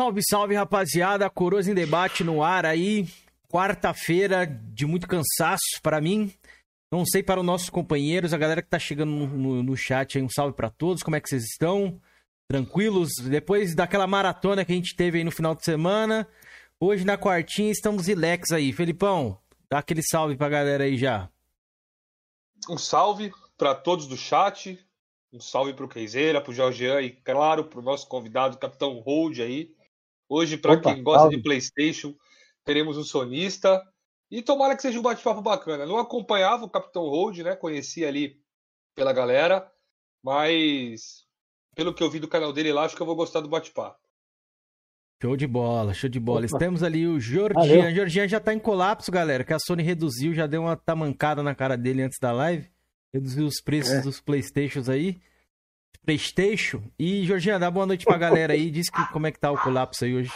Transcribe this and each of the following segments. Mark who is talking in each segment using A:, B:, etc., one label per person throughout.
A: Salve, salve, rapaziada. Coroas em debate no ar aí. Quarta-feira de muito cansaço para mim. Não sei para os nossos companheiros, a galera que tá chegando no, no, no chat aí. Um salve para todos. Como é que vocês estão? Tranquilos? Depois daquela maratona que a gente teve aí no final de semana. Hoje na quartinha estamos ilex aí. Felipão, dá aquele salve pra galera aí já.
B: Um salve para todos do chat. Um salve pro Keizeira, pro Jorgean e, claro, pro nosso convidado, Capitão Hold aí. Hoje, para quem gosta salve. de PlayStation, teremos um sonista. E tomara que seja um bate-papo bacana. Não acompanhava o Capitão Hold, né? Conhecia ali pela galera, mas pelo que eu vi do canal dele lá, acho que eu vou gostar do bate-papo.
A: Show de bola, show de bola. Opa. Temos ali o Jordian. Jordian já tá em colapso, galera, que a Sony reduziu, já deu uma tamancada na cara dele antes da live. Reduziu os preços é. dos Playstations aí. Playstation. E, Jorginho, dá boa noite pra galera aí. Diz que, como é que tá o colapso aí hoje.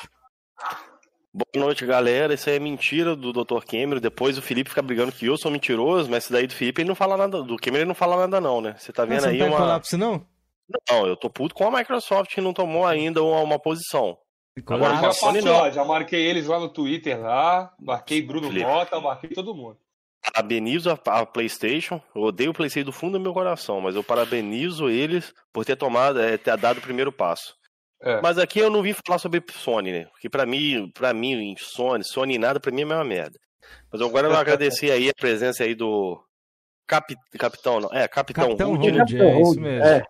C: Boa noite, galera. Isso aí é mentira do Dr. Cameron. Depois o Felipe fica brigando que eu sou mentiroso, mas esse daí do Felipe ele não fala nada. Do Cameron ele não fala nada, não, né? Você tá vendo
A: você
C: aí
A: não
C: tá uma.
A: colapso, não?
C: Não, eu tô puto com a Microsoft que não tomou ainda uma, uma posição.
B: Agora, já, passou, não. já marquei eles lá no Twitter lá, marquei Bruno Felipe. Mota, marquei todo mundo
C: parabenizo a, a, PlayStation. Eu odeio o PlayStation do fundo do meu coração, mas eu parabenizo eles por ter tomado, é, ter dado o primeiro passo. É. Mas aqui eu não vim falar sobre Sony, né? Porque para mim, para mim, Sony, Sony nada, para mim é a mesma merda. Mas agora eu vou agradecer aí a presença aí do Cap, Capitão, não, é, Capitão,
A: Capitão
C: Hood,
A: né? é isso mesmo. É.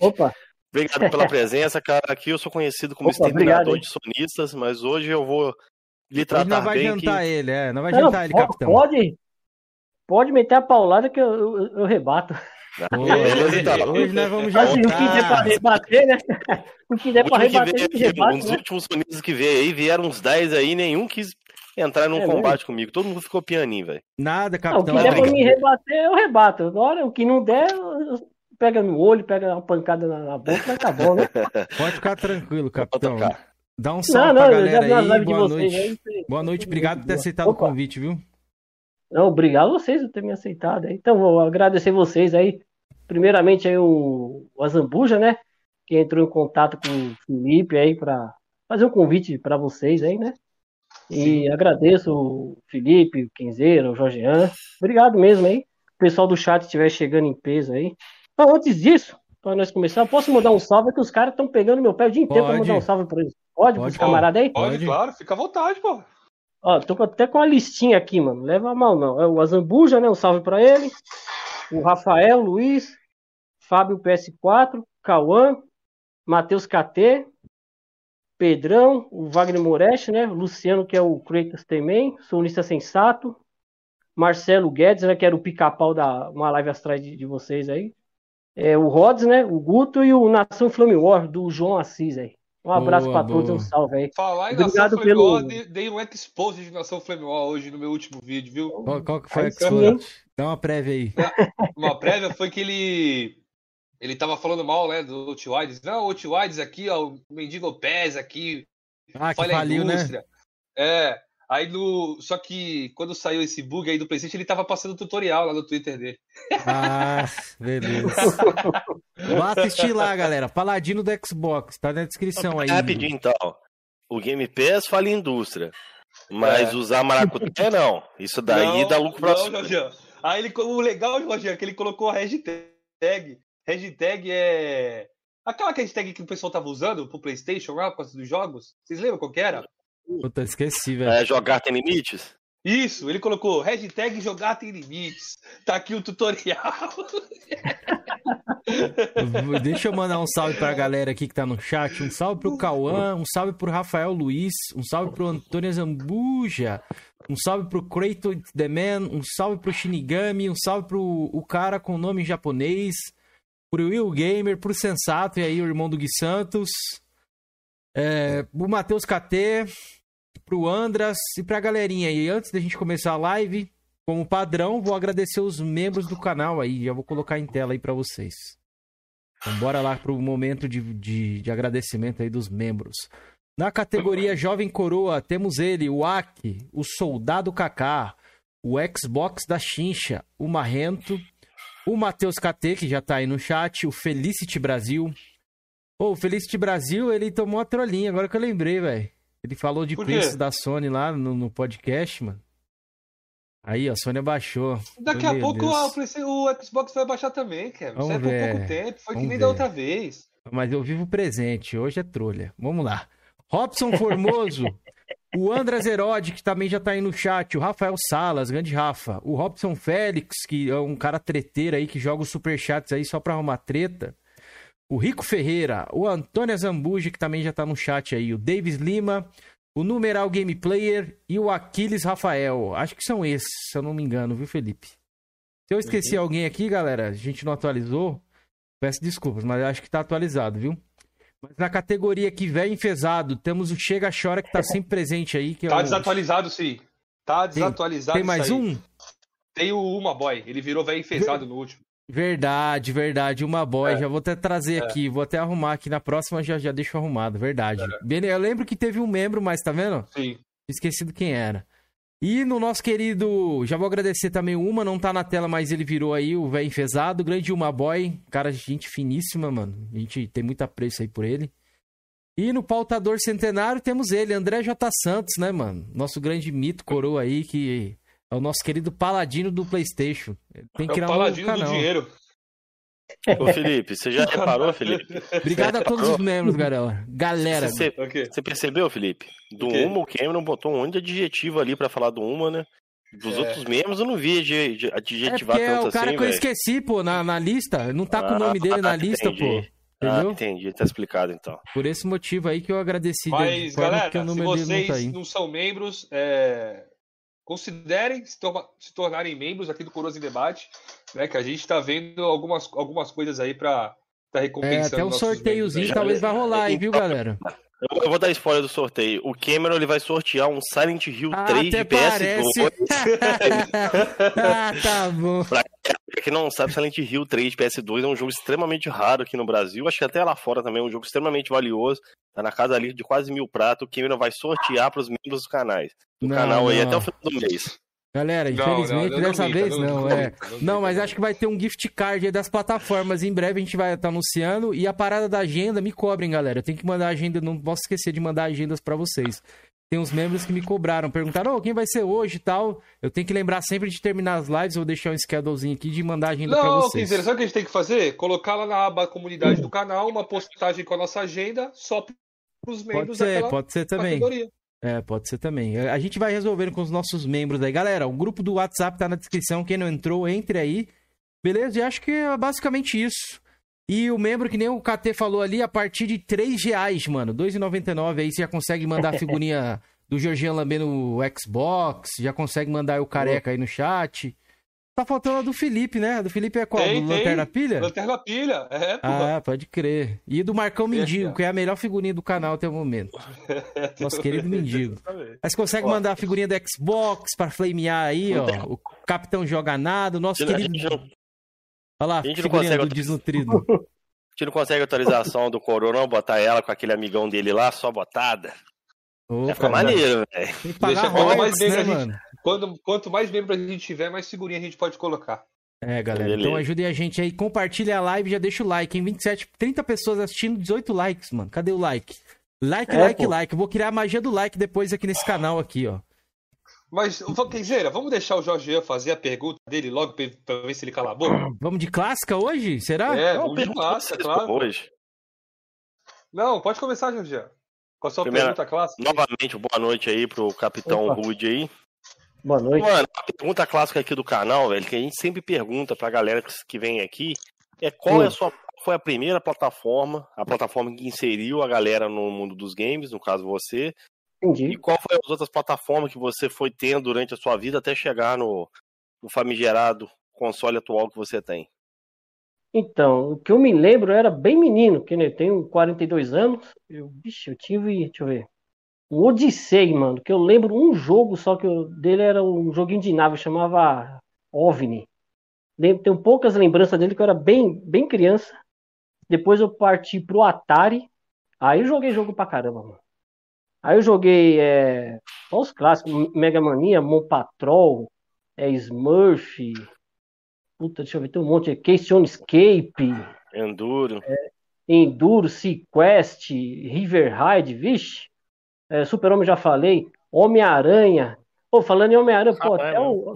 C: Opa. Obrigado pela presença, cara. Aqui eu sou conhecido como Opa, exterminador obrigado, de sonistas, mas hoje eu vou lhe tratar
A: Hoje não vai
C: bem
A: jantar que... ele, é. Não vai jantar não, ele, capitão.
D: Pode, Pode meter a paulada que eu, eu, eu rebato.
A: Hoje, então. hoje nós vamos jogar.
D: Assim, o que der pra rebater, né? O que der pra rebater,
C: que rebate, Um dos né? últimos sonistas que veio aí, vieram uns 10 aí, nenhum quis entrar num é combate mesmo? comigo. Todo mundo ficou pianinho, velho.
A: Nada, capitão.
D: Não, o que der pra me rebater, eu rebato. Agora, o que não der, pega no olho, pega uma pancada na, boca, mas tá bom, né?
A: Pode ficar tranquilo, capitão. Dá um salve não, não, pra galera aí. Boa noite. Aí, Boa noite, obrigado por ter aceitado Opa. o convite, viu?
D: Não, obrigado a vocês por terem me aceitado. Então, vou agradecer vocês aí. Primeiramente aí o, o Azambuja, né? Que entrou em contato com o Felipe aí para fazer um convite para vocês aí, né? E Sim. agradeço o Felipe, o Quinzeiro, o Jorgean. Obrigado mesmo aí. O pessoal do chat estiver chegando em peso aí. Então, antes disso, para nós começar, posso mandar um salve que os caras estão pegando meu pé o dia inteiro para mandar um salve para eles. Pode, pode pros camaradas aí?
B: Pode, claro, fica à vontade, pô.
D: Ó, tô até com a listinha aqui, mano. Leva mal, não. É o Azambuja, né? Um salve para ele. O Rafael, Luiz, Fábio PS4, Cauã, Matheus KT, Pedrão, o Wagner Moretti, né? Luciano, que é o Kratos também, Sonista Sensato, Marcelo Guedes, né? Que era o pica-pau da uma live atrás de, de, vocês aí. É, o Rods, né? O Guto e o Nação Flame War, do João Assis aí. Um abraço para todos, um salve aí.
B: Falar em Obrigado Nação pelo... Dei um expose de Nação Flame hoje no meu último vídeo, viu?
A: Qual, qual que foi a expose? Dá uma prévia aí.
B: Uma prévia foi que ele ele tava falando mal, né, do Outwides. Não, o Outwides aqui, ó, o Mendigo Pés aqui.
A: Ah, que faliu, né?
B: É, Aí no. Só que quando saiu esse bug aí do Playstation, ele tava passando tutorial lá no Twitter dele.
A: Ah, beleza. Vá assistir lá, galera. Paladino do Xbox, tá na descrição aí.
C: Rapidinho então. O Game Pass fala indústria. Mas é. usar maracutaia não. Isso daí não, dá lucro pra
B: não. Aí ele, o legal, Jorge, é que ele colocou a hashtag. Hashtag é. Aquela hashtag que o pessoal tava usando pro Playstation lá, por causa dos jogos. Vocês lembram qual que era?
A: Puta, esqueci, velho.
C: É, jogar tem limites?
B: Isso, ele colocou hashtag jogar tem limites. Tá aqui o tutorial.
A: Deixa eu mandar um salve pra galera aqui que tá no chat. Um salve pro Cauã, um salve pro Rafael Luiz, um salve pro Antônio Zambuja, um salve pro Kratos The Man, um salve pro Shinigami, um salve pro o cara com nome japonês, pro Will Gamer, pro Sensato e aí o irmão do Gui Santos. É, o Matheus KT, pro Andras e pra galerinha. E antes da gente começar a live, como padrão, vou agradecer os membros do canal aí. Já vou colocar em tela aí para vocês. Então, bora lá pro momento de, de, de, agradecimento aí dos membros. Na categoria Jovem Coroa, temos ele, o Aki, o Soldado Kaká, o Xbox da Chincha, o Marrento, o Matheus KT, que já tá aí no chat, o Felicity Brasil, Ô, o Felicity Brasil, ele tomou uma trolinha, agora que eu lembrei, velho. Ele falou de preço da Sony lá no, no, podcast, mano. Aí, a Sony baixou.
B: Daqui a pouco a, o Xbox vai baixar também, cara. Vamos Isso é por pouco tempo, foi Vamos que nem ver. da outra vez.
A: Mas eu vivo presente, hoje é trolha. Vamos lá. Robson Formoso, o Andras Herode, que também já tá aí no chat, o Rafael Salas, grande Rafa, o Robson Félix, que é um cara treteiro aí, que joga os superchats aí só pra arrumar treta, o Rico Ferreira, o Antônio Zambuja, que também já tá no chat aí, o Davis Lima, o Numeral Game Player e o Aquiles Rafael. Acho que são esses, se eu não me engano, viu, Felipe? Se eu esqueci uhum. alguém aqui, galera, a gente não atualizou, peço desculpas, mas acho que tá atualizado, viu? Mas na categoria que vem enfesado, temos o Chega Chora que tá sempre presente aí. Que é
B: tá o... desatualizado, sim. Tá desatualizado.
A: Tem, tem mais um?
B: Tem o Uma Boy. Ele virou velho enfesado no último.
A: Verdade, verdade. Uma boy. É. Já vou até trazer é. aqui. Vou até arrumar aqui. Na próxima já, já deixo arrumado. Verdade. É. Eu lembro que teve um membro, mas tá vendo?
B: Sim.
A: Esquecido quem era. E no nosso querido. Já vou agradecer também o Uma, não tá na tela, mas ele virou aí o velho enfesado. Grande Uma Boy. Cara, gente finíssima, mano. A gente tem muito apreço aí por ele. E no pautador centenário temos ele, André J. Santos, né, mano? Nosso grande mito coroa aí, que é o nosso querido paladino do PlayStation.
B: tem que criar é o paladino um do dinheiro.
C: Ô Felipe, você já reparou, Felipe?
A: Obrigado a todos os membros, galera. Galera.
C: Você, okay. você percebeu, Felipe? Do okay. Uma, o Cameron botou um monte de adjetivo ali para falar do Uma, né? Dos é. outros membros eu não vi adjetivar
A: é tanto é o cara assim, que eu esqueci, pô, na, na lista. Não tá ah, com o nome dele na lista, entendi. pô.
C: Ah, Entendeu? Ah, entendi, tá explicado então.
A: Por esse motivo aí que eu agradeci.
B: Mas, galera, se vocês não, tá não, são membros, é considerem se, se, tornarem membros aqui do Coroas em Debate, né? Que a gente está vendo algumas, algumas coisas aí para tá recompensando.
A: É, até um sorteiozinho talvez vai rolar aí, viu, galera?
C: Eu vou dar spoiler do sorteio. O Cameron ele vai sortear um Silent Hill 3 ah, de PS2.
A: ah, tá bom.
C: Pra quem não sabe, Silent Hill 3 de PS2 é um jogo extremamente raro aqui no Brasil. Acho que até lá fora também é um jogo extremamente valioso. Tá na casa ali de quase mil pratos. O Cameron vai sortear para os membros dos canais. Do não, canal aí não. até o final do mês.
A: Galera, infelizmente não, não, dessa vez não, é. Não, mas acho que vai ter um gift card das plataformas. Em breve a gente vai estar anunciando. E a parada da agenda, me cobrem, galera. Eu tenho que mandar agenda, não posso esquecer de mandar agendas para vocês. Tem uns membros que me cobraram, perguntaram, oh, quem vai ser hoje e tal. Eu tenho que lembrar sempre de terminar as lives, vou deixar um schedulezinho aqui de mandar agenda para vocês.
B: Não, sabe o que a gente tem que fazer? Colocar lá na aba comunidade do canal uma postagem com a nossa agenda só para os membros
A: pode ser, pode ser também. Categoria. É, pode ser também. A gente vai resolvendo com os nossos membros aí. Galera, o grupo do WhatsApp tá na descrição. Quem não entrou, entre aí. Beleza? E acho que é basicamente isso. E o membro, que nem o KT falou ali, a partir de 3 reais, mano. R$2,99 aí você já consegue mandar a figurinha do Georgian lambendo o Xbox. Já consegue mandar o careca aí no chat. Tá faltando a do Felipe, né? A do Felipe é qual? Tem, do Lanterna Pilha?
B: Lanterna Pilha, é.
A: Ah, pode crer. E do Marcão Mendigo, é, que é a melhor figurinha do canal até o momento. Nosso querido Mendigo. Mas consegue mandar a figurinha do Xbox pra flamear aí, ó. O Capitão Joga Nada, o nosso querido... Olha lá, a gente não consegue do desnutrido.
C: A gente não consegue atualização do Corona, botar ela com aquele amigão dele lá, só botada. Opa, é, fica maneiro, velho.
B: Deixa mais né, mano? Quando, quanto mais membros a gente tiver, mais figurinha a gente pode colocar.
A: É, galera. Beleza. Então ajudem a gente aí. Compartilha a live já deixa o like. Em 27, 30 pessoas assistindo, 18 likes, mano. Cadê o like? Like, é, like, pô. like. vou criar a magia do like depois aqui nesse canal aqui, ó.
B: Mas, Kenzeira, vamos deixar o Jorge fazer a pergunta dele logo pra ver se ele cala a boca?
A: Vamos de clássica hoje? Será?
B: É, vamos de clássica, claro. Hoje. Não, pode começar, Jorge. Com a sua Primeira, pergunta clássica.
C: Novamente, boa noite aí pro Capitão Opa. Rude aí.
D: Boa noite.
C: Mano, a pergunta clássica aqui do canal, velho, que a gente sempre pergunta pra galera que vem aqui, é qual é a sua foi a primeira plataforma, a plataforma que inseriu a galera no mundo dos games, no caso você. Entendi. E qual foi as outras plataformas que você foi tendo durante a sua vida até chegar no, no famigerado console atual que você tem?
D: Então, o que eu me lembro eu era bem menino, que né, eu tenho 42 anos. Eu, bicho, eu tive, deixa eu ver, um Odyssey, mano, que eu lembro um jogo só que eu, dele era um joguinho de nave, chamava OVNI. Tenho poucas lembranças dele, que eu era bem, bem criança. Depois eu parti pro Atari. Aí eu joguei jogo pra caramba, mano. Aí eu joguei é, só os clássicos, Mega Mania, Mon Patrol, é, Smurf. Puta, deixa eu ver, tem um monte. Question Escape.
C: Enduro.
D: É, Enduro, Sequest, River Ride, vixe. É, Super-Homem já falei. Homem-Aranha. Pô, falando em Homem-Aranha, pô, até o.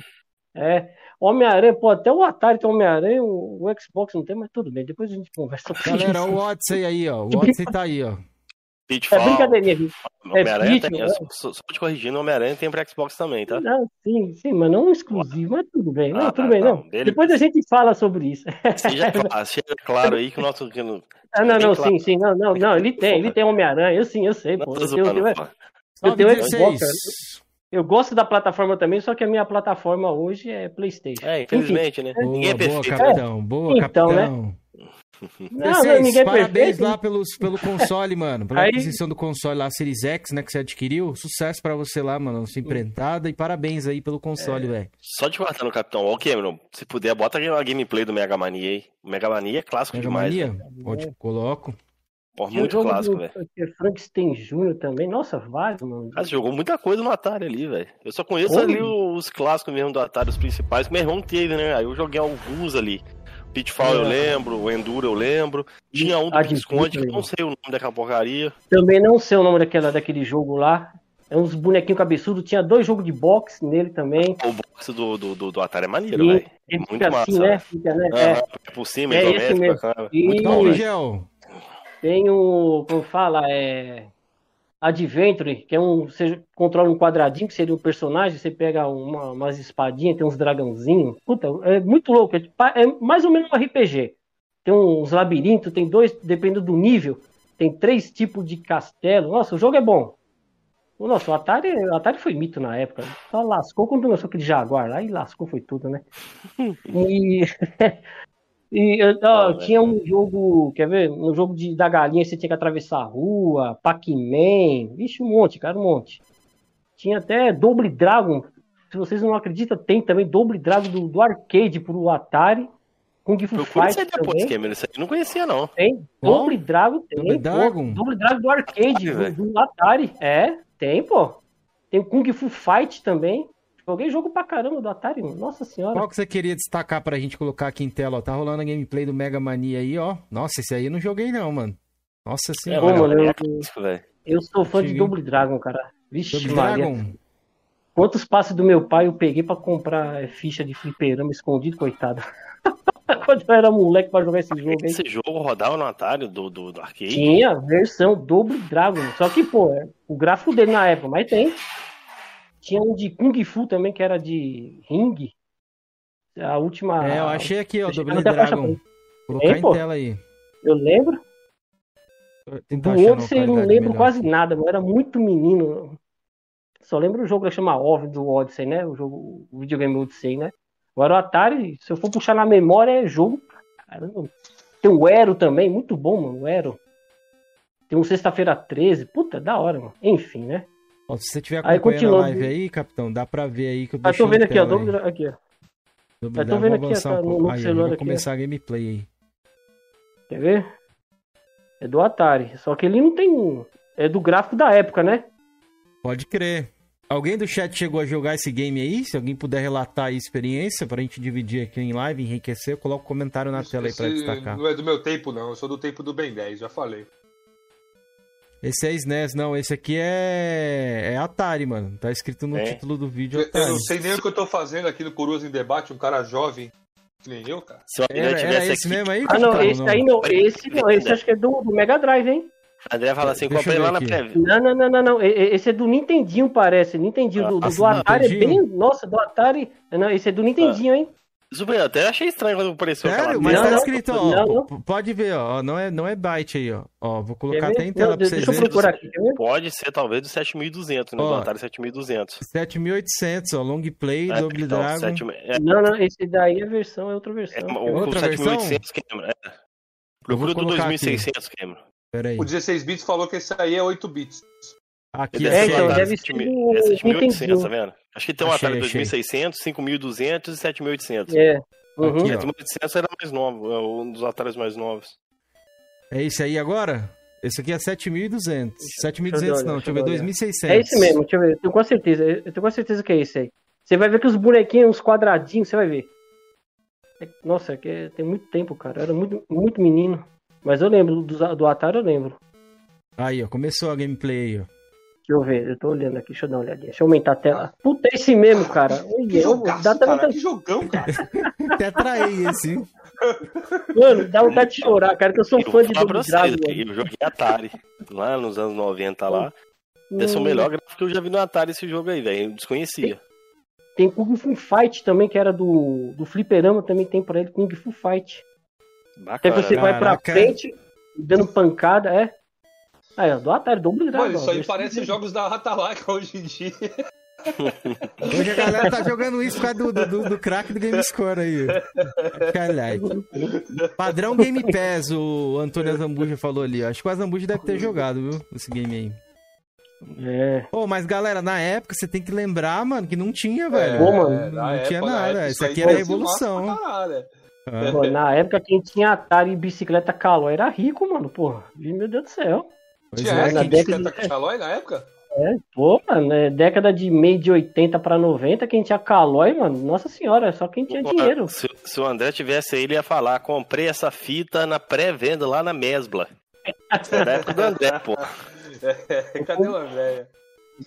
D: É, Homem-Aranha, pô, até o Atari tem Homem-Aranha, o, o, Xbox não tem, mas tudo bem, depois a gente conversa.
A: Galera, isso. o Odyssey aí, ó. O Odyssey tá aí, ó.
D: Pitfall. É brincadeirinha.
C: Homem-Aranha é tem, só, só te corrigindo, Homem-Aranha tem pra Xbox também, tá?
D: Não, sim, sim, mas não exclusivo, mas tudo bem. Não, ah, tudo tá, bem, não. não. Depois a gente fala sobre isso.
C: Seja, seja claro aí que o nosso. Que no,
D: ah, não, não, claro. sim, sim, não, não, não, ele tem, ele tem Homem-Aranha, eu sim, eu sei, pô. Eu tenho, eu, eu tenho Xbox, eu gosto da plataforma também, só que a minha plataforma hoje é PlayStation.
C: É, infelizmente, Enfim, né?
A: Boa, ninguém é perfeito. Boa, capitão. Boa, então, capitão. Né? Não, Vocês, não, parabéns lá pelos, pelo console, mano. Pela Aí... aquisição do console lá, Series X, né, que você adquiriu. Sucesso pra você lá, mano. Sua empreitada e parabéns aí pelo console, é... velho.
C: Só de no Capitão. Ó, Cameron, se puder, bota a gameplay do Mega Mania aí. O Mega Mania é clássico Mega demais. Mania?
A: Né? Pode, coloco.
C: Porra, muito clássico, velho.
D: Frankenstein Jr. também. Nossa, vários, mano.
C: Ah, jogou muita coisa no Atari ali, velho. Eu só conheço Como? ali os clássicos mesmo do Atari, os principais. Meu irmão teve, né? Aí eu joguei alguns ali. Pitfall é. eu lembro, o Enduro eu lembro. Tinha um do que esconde, que não sei o nome daquela porcaria.
D: Também não sei o nome daquela, daquele jogo lá. É uns bonequinhos cabeçudos. Tinha dois jogos de boxe nele também.
C: O boxe do, do, do, do Atari é maneiro, velho. Muito assim, massa. Né? Fica,
D: né? É.
C: Ah, por cima, é esse
D: mesmo. Muito bom. Tem o. Como fala? É. Adventure, que é um. Você controla um quadradinho, que seria um personagem, você pega uma, umas espadinhas, tem uns dragãozinhos. Puta, é muito louco. É, é, mais ou menos um RPG. Tem uns labirintos, tem dois, dependendo do nível, tem três tipos de castelo. Nossa, o jogo é bom. Nossa, o Atari, o Atari foi mito na época. Só lascou quando lançou aquele Jaguar lá e lascou foi tudo, né? e E ó, tinha um jogo, quer ver? Um jogo de, da galinha, você tinha que atravessar a rua, Pac-Man, vixe, um monte, cara, um monte. Tinha até Double Dragon, se vocês não acreditam, tem também Double Dragon do, do arcade pro Atari. Kung Fu Fight
C: depois. Cameron, isso aí não conhecia, não.
D: Tem, Double Dragon tem. Double Dragon? Double Dragon do arcade, do, do Atari. É, tem, pô. Tem Kung Fu Fight também. Joguei jogo pra caramba do Atari, nossa senhora.
A: Qual que você queria destacar pra gente colocar aqui em tela? Ó, tá rolando a gameplay do Mega Mania aí, ó. Nossa, esse aí eu não joguei não, mano. Nossa senhora.
D: É, mano, eu, eu, sou fã Cheguei. de Double Dragon, cara. Vixe, Double Maria. Dragon? Quantos passes do meu pai eu peguei pra comprar ficha de fliperama escondido, coitado. Quando eu era moleque pra jogar esse jogo
C: aí. Esse jogo rodava no Atari do, do, do arcade?
D: Tinha, versão Double Dragon. Só que, pô, é, o gráfico dele na época, mas tem. Tinha um de Kung Fu também, que era de ringue. A última.
A: É, eu achei aqui, ó, Double Dragon. Colocar em tela aí.
D: Eu lembro. Do outro eu não lembro quase nada, mas era muito menino. Só lembro o jogo que chama Odyssey, do Odyssey, né? O jogo, o videogame Odyssey, né? Agora o Atari, se eu for puxar na memória, é jogo. Caramba. Tem o Ero também, muito bom, mano. O Ero. Tem um Sexta-feira 13. Puta, da hora, mano. Enfim, né?
A: Ó, se você tiver acompanhando a live aí, capitão, dá pra ver aí que eu
D: ah, tô vendo aqui, ó. Dobro, aqui, ó.
A: Dobro, tô vendo aqui, ó, um no, aí, celular aqui. começar a gameplay aí.
D: Quer ver? É do Atari. Só que ele não tem. É do gráfico da época, né?
A: Pode crer. Alguém do chat chegou a jogar esse game aí? Se alguém puder relatar a experiência pra gente dividir aqui em live, enriquecer, coloca um comentário na esse, tela aí pra destacar.
B: Não é do meu tempo, não. Eu sou do tempo do Ben 10, já falei.
A: Esse é SNES, não. Esse aqui é, é Atari, mano. Tá escrito no é. título do vídeo.
B: Atari. Eu não sei nem o que eu tô fazendo aqui no Coroas em Debate, um cara jovem. Que nem eu, cara.
A: Se o André era, era esse aqui... mesmo aí?
D: Ah, não, esse não. aí não. Esse não. Esse acho que é do, do Mega Drive, hein?
C: André fala assim, comprei lá na Prev.
D: Não, não, não, não, não. Esse é do Nintendinho, parece. Nintendinho. Do, do, do Atari é bem. Nossa, do Atari. Não, esse é do Nintendinho, ah. hein?
C: Super, até achei estranho quando apareceu
A: Sério?
C: aquela...
A: Mas não, tá escrito, ó, não, não. pode ver, ó, não é, não é byte aí, ó. Ó, vou colocar até em tela pra vocês
D: verem. Deixa eu procurar aqui,
C: Pode ser, talvez, do 7200, né, ó, do Atari 7200.
A: 7800, ó, long play, é, Double então, Dragon. 7,
D: é... Não, não, esse daí é versão, é outra versão. É,
C: o, outra o 7800, Cameron, é. Procura do 2600, Cameron.
B: Pera aí. O 16 bits falou que esse aí é 8 bits.
C: Aqui é, então, deve ser é 7800, tá vendo? Acho que tem um Atari 2600, 5200 e 7800.
D: É.
C: Uhum. Aqui, 7800 era mais novo, é um dos Ataris mais novos.
A: É esse aí agora? Esse aqui é 7200. 7200 não, deixa eu ver, 2600.
D: É esse mesmo, deixa eu ver, eu tenho com certeza, eu tenho com certeza que é esse aí. Você vai ver que os bonequinhos, uns quadradinhos, você vai ver. É, nossa, é que tem muito tempo, cara, eu era muito, muito menino. Mas eu lembro, do, do Atari eu lembro.
A: Aí, ó, começou a gameplay aí, ó.
D: Deixa eu ver, eu tô olhando aqui, deixa eu dar uma olhadinha. Deixa eu aumentar a tela. Puta, é esse mesmo, cara.
B: que, jogaço, dá cara, que jogão, cara.
A: Até traí esse.
D: Mano, dá vontade de chorar, cara, que eu sou eu fã de Double Dragon.
C: Eu joguei Atari, lá nos anos 90 lá. Hum. Esse é o melhor gráfico que eu já vi no Atari esse jogo aí, velho. Eu desconhecia.
D: Tem, tem Kung Fu Fight também, que era do, do Fliperama, também tem pra ele Kung Fu Fight. Bacana. Até você vai pra frente, dando pancada, é. Aí, ó, do Atari, do Dragon.
B: Mano, isso aí parece jogos da Ratalaika hoje em dia.
A: Hoje a galera tá jogando isso por causa do, do, do crack do GameScore aí. Caralho. Padrão Game Pass, o Antônio Zambuja falou ali. Acho que o Zambuja deve ter jogado, viu? Esse game aí. É. Pô, mas galera, na época você tem que lembrar, mano, que não tinha, velho. É, Pô, mano, não época, tinha nada. Época, isso aqui era a revolução.
D: É. Pô, na época quem tinha Atari e bicicleta Calói era rico, mano, porra. Meu Deus do céu.
B: Pois tinha é, na bicicleta de... Calói na época?
D: É, pô, mano, é década de meio de 80 pra 90, quem tinha Calói, mano, nossa senhora, só quem tinha pô, dinheiro.
C: Se, se, o André tivesse aí, ele ia falar, comprei essa fita na pré-venda lá na Mesbla. Era época do André, pô.
B: É, cadê uma velha?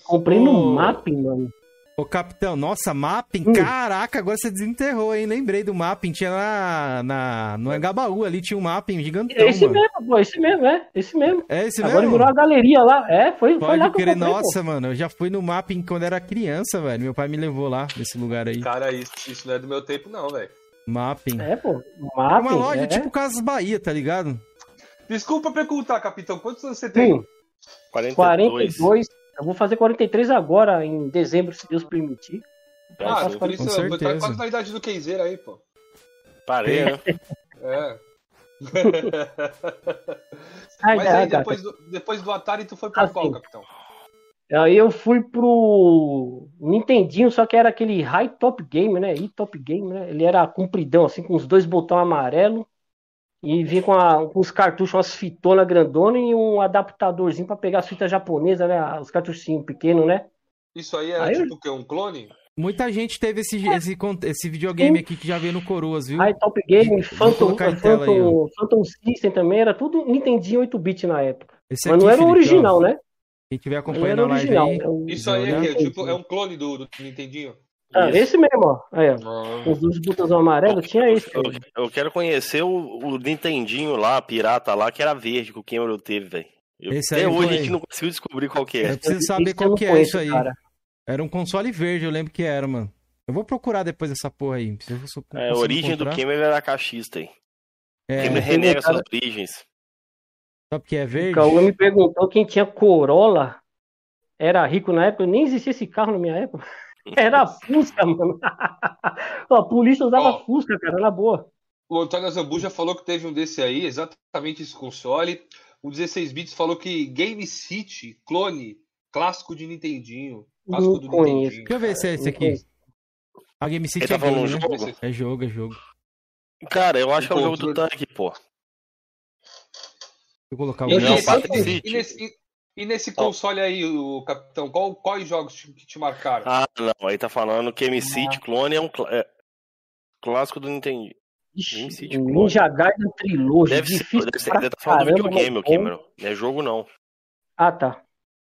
D: Comprei no Mapping, mano.
A: Ô, capitão, nossa, Mapping? Hum. Caraca, agora você desenterrou, hein? Lembrei do Mapping. Tinha na, na, no Engabaú ali, tinha um Mapping gigantão,
D: é Esse
A: mano.
D: mesmo, pô, esse mesmo, é. Esse mesmo.
A: É esse
D: agora
A: mesmo?
D: Agora virou a galeria lá. É, foi, Pode foi lá que
A: eu comprei, Nossa, pô. mano, eu já fui no Mapping quando era criança, velho. Meu pai me levou lá, nesse lugar aí.
B: Cara, isso, isso não é do meu tempo, não, velho.
A: Mapping.
D: É, pô. Mapping,
A: é uma loja
D: é.
A: tipo Casas Bahia, tá ligado?
B: Desculpa perguntar, capitão. Quantos anos você tem? Sim.
D: 42. 42. Eu vou fazer 43 agora, em dezembro, se Deus permitir.
B: Ah, por isso, Com tá quase na idade do Keizeira aí, pô.
C: Parei, né?
B: É. Mas aí, depois do, depois do Atari, tu foi pra assim, qual, capitão?
D: Aí eu fui pro Nintendinho, só que era aquele High Top Game, né? E Top Game, né? Ele era compridão, assim, com os dois botões amarelos. E vinha com, a, com os cartuchos, umas fitonas grandona e um adaptadorzinho para pegar as fitas japonesas, né? Os cartuchinhos pequenos, né?
B: Isso aí era aí tipo o quê? Um clone?
A: Muita gente teve esse, esse, esse videogame aqui que já veio no Coroas, viu?
D: High Top Game, Phantom, Phantom, Phantom System também, era tudo Nintendinho 8-bit na época. Esse Mas aqui, não era o original, né?
A: Quem tiver acompanhando a live aí...
B: Isso aí é, é, tipo, é um clone do, do Nintendinho?
D: Ah, esse mesmo, ó. Aí, ó. Ah. Os dois botões amarelos, tinha esse.
C: Eu, eu, quero conhecer o, o Nintendinho lá, pirata lá, que era verde, que o Cameron teve, velho. Até hoje foi... a gente não conseguiu descobrir qual que é.
A: Eu preciso saber qual que é isso aí. Cara. Era um console verde, eu lembro que era, mano. Eu vou procurar depois essa porra aí. Se
C: eu é, a origem encontrar. do Cameron era caixista aí. É, Cameron renega suas origens.
A: Só porque é verde? O
D: Cauã me perguntou quem tinha Corolla era rico na época. Nem existia esse carro na minha época. Era Fusca, mano. a polícia usava oh, Fusca, cara, na boa.
B: O Antônio Zambu já falou que teve um desse aí, exatamente esse console. O 16 bits falou que Game City, clone, clássico de Nintendinho. Clássico
A: do Nintendinho. Deixa eu ver se é esse aqui. A Game City tá é, game, né? jogo? é jogo, é jogo.
C: Cara, eu acho que é o jogo do tanque, pô. Deixa
A: eu colocar o
B: e, nesse, e, nesse, e nesse console aí, o capitão, qual, quais jogos que te marcaram?
C: Ah, não, aí tá falando que MC Clone é um é, clássico do Nintendo.
D: Ixi, Ninja Gaiden Trilogy.
C: Deve, ser, deve, ser, deve tá falando do videogame, o Cameron. Não é jogo, não.
D: Ah, tá.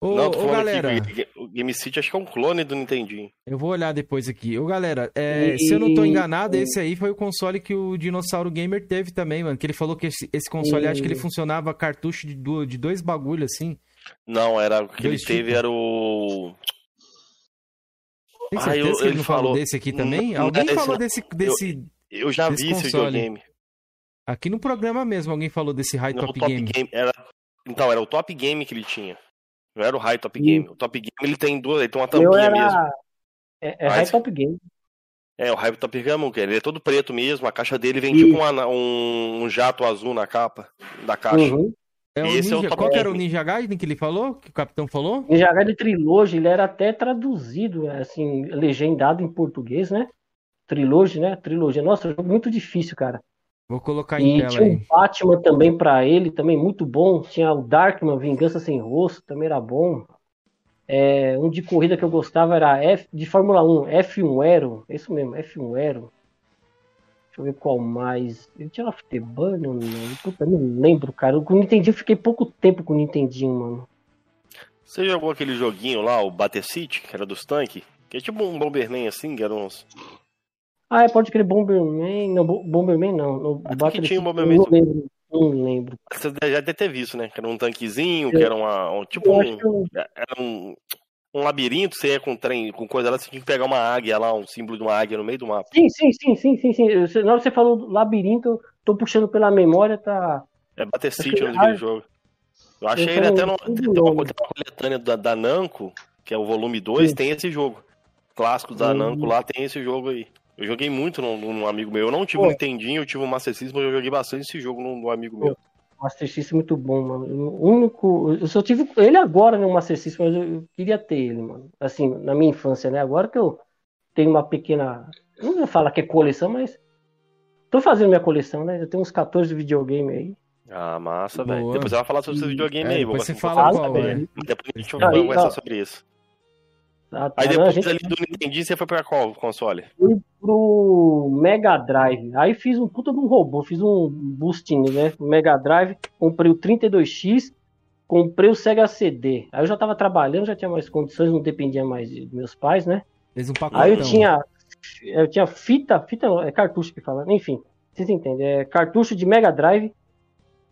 A: Ô, não, tô ô, galera.
C: o Game City acho que é um clone do Nintendinho.
A: Eu vou olhar depois aqui. Ô, galera, é, e... se eu não tô enganado, esse aí foi o console que o Dinossauro Gamer teve também, mano. Que ele falou que esse, esse console, e... acho que ele funcionava cartucho de, de dois bagulhos, assim.
C: Não, era o que ele teve era o.
A: Tem certeza ah, eu, que ele, ele não falou desse aqui também? Não, Alguém falou desse. desse
C: eu, eu já desse vi console. esse videogame.
A: Aqui no programa mesmo, alguém falou desse High não, Top, top Game. game
C: era... Então, era o Top Game que ele tinha. Não era o High Top Game. O Top Game ele tem duas, ele tem uma tampinha era... mesmo.
D: É, é High Top Game.
C: É, o High Top Game, ele é todo preto mesmo. A caixa dele vem e... tipo uma, um, um, jato azul na capa da caixa. Uhum.
A: É Esse ninja, é o Qual era o Ninja Gaiden que ele falou? Que o capitão falou?
D: Ninja Gaiden Trilogy, ele era até traduzido, assim, legendado em português, né? Trilogy, né? Trilogia. Nossa, jogo muito difícil, cara.
A: Vou colocar em e tela
D: tinha aí. o Batman também para ele, também muito bom. Tinha o Darkman, Vingança Sem Rosto, também era bom. É, um de corrida que eu gostava era F, de Fórmula 1, F1 Aero. É isso mesmo, F1 Aero. Deixa eu ver qual mais. Ele tinha Afterburn ou não? Puta, não lembro, cara. Com o Nintendinho eu fiquei pouco tempo com o Nintendinho, mano.
C: Você jogou aquele joguinho lá, o Batter City, que era dos tanques? Que é tipo um Bomberman assim, que era uns.
D: Ah, é, pode crer Bomberman. Não, Bomberman não. No
C: que tinha um Bomberman.
D: Não lembro. Não lembro.
C: Você já deve ter visto, né? Que era um tanquezinho, que era uma. Um, tipo um. Eu... Era um um labirinto, você ia com trem, com coisa lá, você tinha que pegar uma águia lá, um símbolo de uma águia no meio do mapa.
D: Sim, sim, sim, sim, sim, sim. Na hora que você falou labirinto, tô puxando pela memória, tá.
C: É bater sítio no daquele jogo. Eu achei ele até no. Tem uma, uma coletânea da, da Namco, que é o volume 2, tem esse jogo. Clássico da hum. Namco lá tem esse jogo aí. Eu joguei muito num, num amigo meu. Eu não tive Pô. um Nintendinho, eu tive um Master System, mas eu joguei bastante esse jogo num, num amigo meu.
D: Master System é muito bom, mano. O único. Eu só tive ele agora no Master System, mas eu, queria ter ele, mano. Assim, na minha infância, né? Agora que eu tenho uma pequena. Não vou falar que é coleção, mas. Tô fazendo minha coleção, né? Eu tenho uns 14 videogame aí.
C: Ah, massa, velho. Depois ela vai falar sobre os videogame
A: é,
C: aí.
A: Você fala qual,
C: Depois a gente vai conversar sobre isso. Ah, tá, aí depois gente... ali do Nintendo você foi pra qual console?
D: Fui pro Mega Drive. Aí fiz um puta de um robô, fiz um boosting, né? Mega Drive, comprei o 32X, comprei o Sega CD. Aí eu já tava trabalhando, já tinha mais condições, não dependia mais dos meus pais, né?
A: Fez um
D: Aí eu tinha eu tinha fita, fita é cartucho que fala, enfim, vocês entendem, é cartucho de Mega Drive,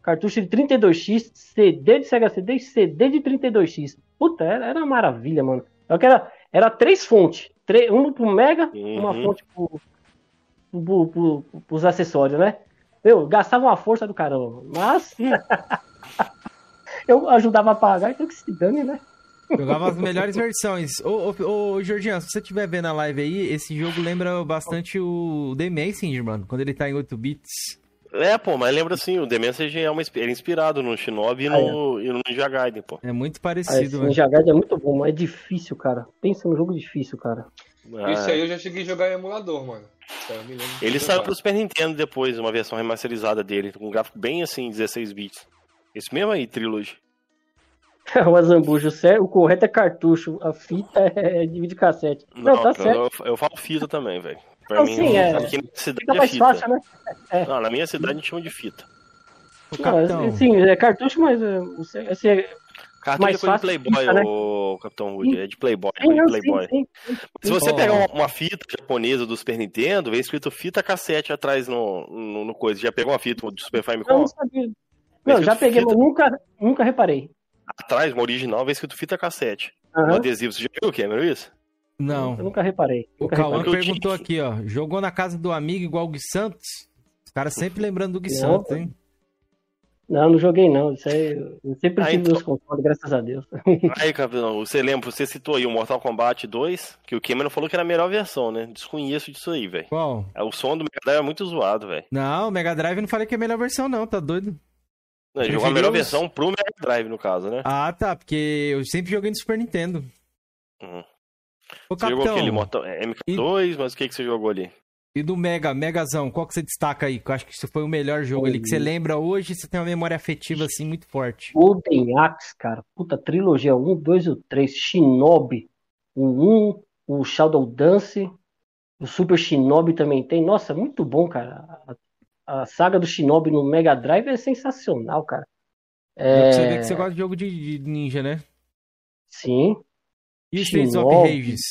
D: cartucho de 32X, CD de Sega CD e CD de 32X. Puta, era, era uma maravilha, mano. Só que era, era três fontes. Três, uma pro Mega, uhum. uma fonte pro, pro, pro, pros acessórios, né? Eu gastava uma força do caramba. Mas eu ajudava a pagar, então que se dane, né?
A: Jogava as melhores versões. Ô, ô, ô Jorginho, se você estiver vendo a live aí, esse jogo lembra bastante o The Messenger, mano, quando ele tá em 8 bits.
C: É, pô, mas lembra assim, o The Message é, uma, é inspirado no Shinobi e, no, ah, é. e no Ninja Gaiden, pô.
A: É muito parecido,
D: ah, Ninja Gaiden é muito bom, mas é difícil, cara. Pensa no jogo difícil, cara.
B: Ah. Isso aí eu já cheguei a jogar em emulador, mano.
C: Ele saiu pro Super Nintendo depois, uma versão remasterizada dele, com um gráfico bem assim, 16 bits. Esse mesmo aí, Trilogy.
D: o Azambujo, o correto é cartucho, a fita é de videocassete. Não, Não tá certo.
C: Eu, eu falo fita também, velho. Pra
D: mim, sim, é.
C: aqui na cidade Fica é fita. Fácil, né? É. Não, na minha cidade a gente chama de fita.
D: Não, sim, é cartucho, mas assim, é
C: Cartucho mais é coisa de Playboy, fita, né? o Capitão Rude, é de Playboy. Sim, é de Playboy. Sim, sim, Se você pegar uma, uma, fita japonesa do Super Nintendo, vem escrito fita cassete atrás no, no, no coisa. Já pegou uma fita do Super Famicom?
D: Não, não sabia. Não, já peguei, fita... mas nunca, nunca reparei.
C: Atrás, uma original, vem escrito fita cassete. Uhum. Um adesivo. Você já viu o Cameron isso?
A: Não.
D: Eu nunca reparei.
A: O Cauã perguntou aqui, ó. Jogou na casa do amigo igual o Gui Santos? Os caras sempre lembrando do Gui não, Santos, hein?
D: Não, não joguei não. Isso aí, eu sempre tive então... meus consoles, graças a Deus.
C: Aí, capitão, você lembra, você citou aí o Mortal Kombat 2, que o Cameron falou que era a melhor versão, né? Desconheço disso aí, velho.
A: Qual?
C: É, o som do Mega Drive é muito zoado, velho.
A: Não, o Mega Drive não falei que é a melhor versão, não, tá doido?
C: Não, jogou a melhor versão pro Mega Drive, no caso, né?
A: Ah, tá, porque eu sempre joguei no Super Nintendo.
C: Uhum. Ô, você capitão, jogou aquele Mortal... É, MK2, e... mas o que, que você jogou ali?
A: E do Mega, Megazão, qual que você destaca aí? Que eu acho que esse foi o melhor jogo ali, que você lembra hoje você tem uma memória afetiva assim muito forte.
D: Golden Axe, cara. Puta, trilogia 1, 2 e 3. Shinobi. O 1, o Shadow Dance. O Super Shinobi também tem. Nossa, muito bom, cara. A, a saga do Shinobi no Mega Drive é sensacional, cara.
A: É... Você vê que você gosta de jogo de, de ninja, né?
D: Sim.
A: E o Streets of Rages?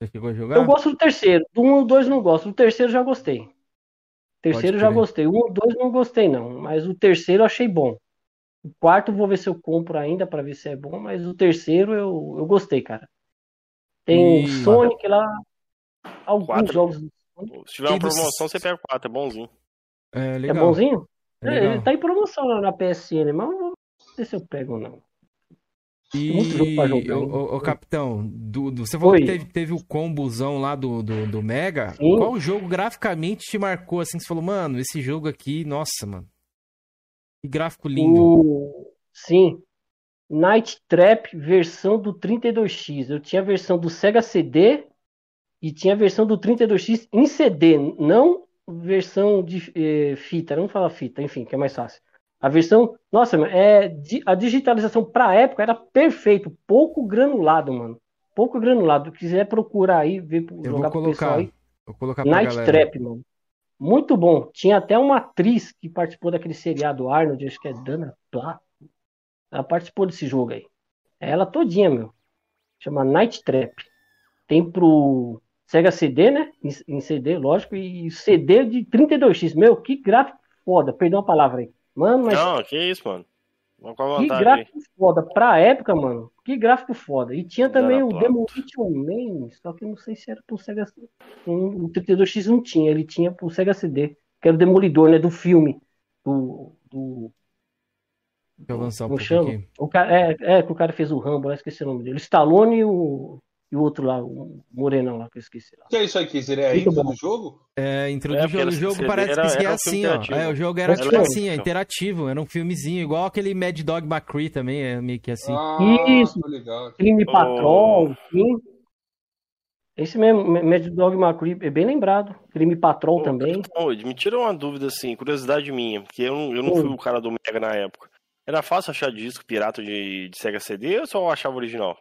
D: Você chegou a jogar? Eu gosto do terceiro. Do 1 e 2 não gosto. Do terceiro já gostei. O terceiro já gostei. O 1 e 2 não gostei, não. Mas o terceiro eu achei bom. O quarto vou ver se eu compro ainda para ver se é bom. Mas o terceiro eu, eu gostei, cara. Tem o Sonic lá. Alguns quatro. jogos.
C: Se tiver uma promoção, você pega o 4. É bonzinho.
A: É, legal.
D: é bonzinho? É, ele tá em promoção lá na PSN, mas não sei se eu pego ou não.
A: E, o, o, capitão, do, do, você falou Oi. que teve, teve o combozão lá do, do, do Mega. Sim. Qual jogo graficamente te marcou assim? Você falou, mano, esse jogo aqui, nossa, mano. Que gráfico lindo.
D: O... Sim. Night Trap, versão do 32X. Eu tinha a versão do Sega CD e tinha a versão do 32X em CD, não versão de eh, fita. Não fala fita, enfim, que é mais fácil. A versão, nossa, é, a digitalização para época era perfeito, pouco granulado, mano. Pouco granulado. Se quiser procurar aí, ver,
A: Eu jogar vou colocar, pro pessoal aí. Vou colocar
D: Night galera. Trap, mano. Muito bom. Tinha até uma atriz que participou daquele seriado Arnold, acho que é Dana Platt. Ela participou desse jogo aí. É ela todinha, meu. Chama Night Trap. Tem pro Sega CD, né? Em, CD, lógico, e CD de 32x. Meu, que gráfico foda. Perdão a palavra aí. Mano, mas.
C: Não, que isso, mano.
D: Que gráfico foda. Pra época, mano. Que gráfico foda. E tinha também o Demolition Man, só que não sei se era pro Sega CD. O 32X não tinha, ele tinha pro Sega CD. Que era o Demolidor, né? Do filme. Do. do...
A: Deixa eu avançar um pouquinho.
D: O cara, é, é, que o cara fez o Rambo, esqueci o nome dele. O Stallone e o e o outro lá, o Morenão lá, que eu esqueci. Lá.
B: que é isso aí, Kiz? É a intro do jogo?
A: É, intro do é, jogo. O jogo parece era, que é assim, ó. É, o jogo era tipo assim, ó, interativo. Era um filmezinho, igual aquele Mad Dog McCree também, é meio que assim.
D: Ah, isso, Crime oh. Patrol, sim. Esse mesmo, Mad Dog McCree, é bem lembrado. Crime Patrol oh, também.
C: Oh, me tira uma dúvida, assim, curiosidade minha, porque eu não, eu não fui o cara do Mega na época. Era fácil achar disco pirata de, de Sega CD ou só achava original?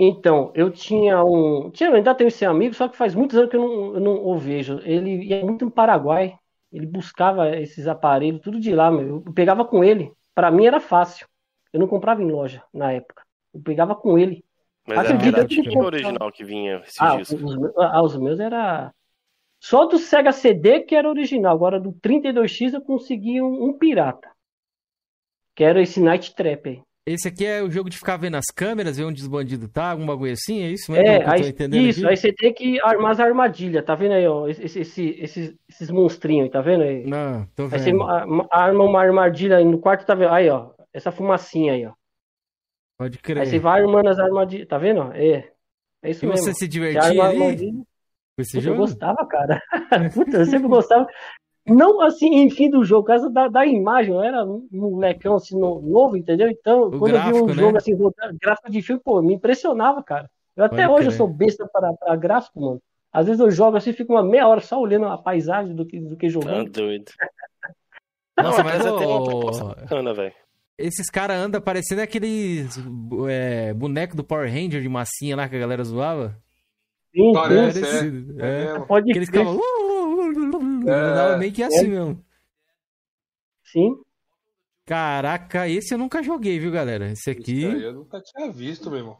D: Então, eu tinha um. Tinha, ainda tenho esse amigo, só que faz muitos anos que eu não, eu não o vejo. Ele ia muito no Paraguai. Ele buscava esses aparelhos, tudo de lá, meu. Eu pegava com ele. Para mim era fácil. Eu não comprava em loja na época. Eu pegava com ele.
C: Mas Acredita era que original que vinha esse
D: ah? Os, ah, os meus era. Só do Sega CD que era original. Agora do 32X eu consegui um, um pirata. Que era esse Night Trap aí.
A: Esse aqui é o jogo de ficar vendo as câmeras, ver onde os bandidos tá, algum bagulho assim, é isso mesmo?
D: É, aí, isso, aqui? aí você tem que armar as armadilhas, tá vendo aí, ó, esse, esse, esses, esses monstrinhos, tá vendo aí?
A: Não, tô vendo.
D: Aí você arma uma armadilha aí no quarto, tá vendo? Aí, ó, essa fumacinha aí, ó.
A: Pode crer.
D: Aí você vai armando as armadilhas, tá vendo? É, é isso
A: e
D: mesmo.
A: você se divertia ali? Com esse jogo?
D: Eu gostava, cara. Puta, eu sempre gostava. Não assim, em fim do jogo, por causa da, da imagem, eu era um molecão assim, no, novo, entendeu? Então, o quando gráfico, eu vi um né? jogo assim, gráfico de filme, pô, me impressionava, cara. Eu até Pode hoje crer. eu sou besta para, para gráfico, mano. Às vezes eu jogo assim, fico uma meia hora só olhando a paisagem do que, do que jogando.
C: Tá doido.
A: Nossa, mas até uma proposta bacana, velho. Esses caras andam parecendo aqueles é, boneco do Power Ranger de massinha lá que a galera zoava.
B: Sim, Parece, é.
A: é. Pode que eles ficavam... Uh, é, meio que assim é. mesmo.
D: Sim.
A: Caraca, esse eu nunca joguei, viu, galera? Esse aqui. Esse
B: eu nunca tinha visto, meu irmão.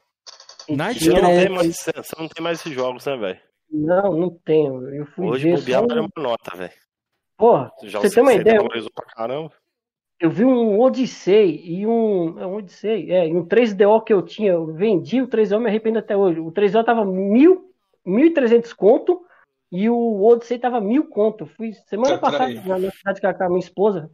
C: Night você, não tem mais, você não tem mais esses jogos, né, velho?
D: Não, não tenho. Eu fui
C: Hoje bobear só... uma nota, velho.
D: Porra, Já você tem uma ideia? Eu... eu vi um Odyssey e um. É um Odyssey, é, um 3DO que eu tinha. Eu vendi o 3DO, me arrependo até hoje. O 3DO tava mil, 1.300 conto e o Odyssey tava mil conto. Fui semana passada na, na cidade com a minha esposa.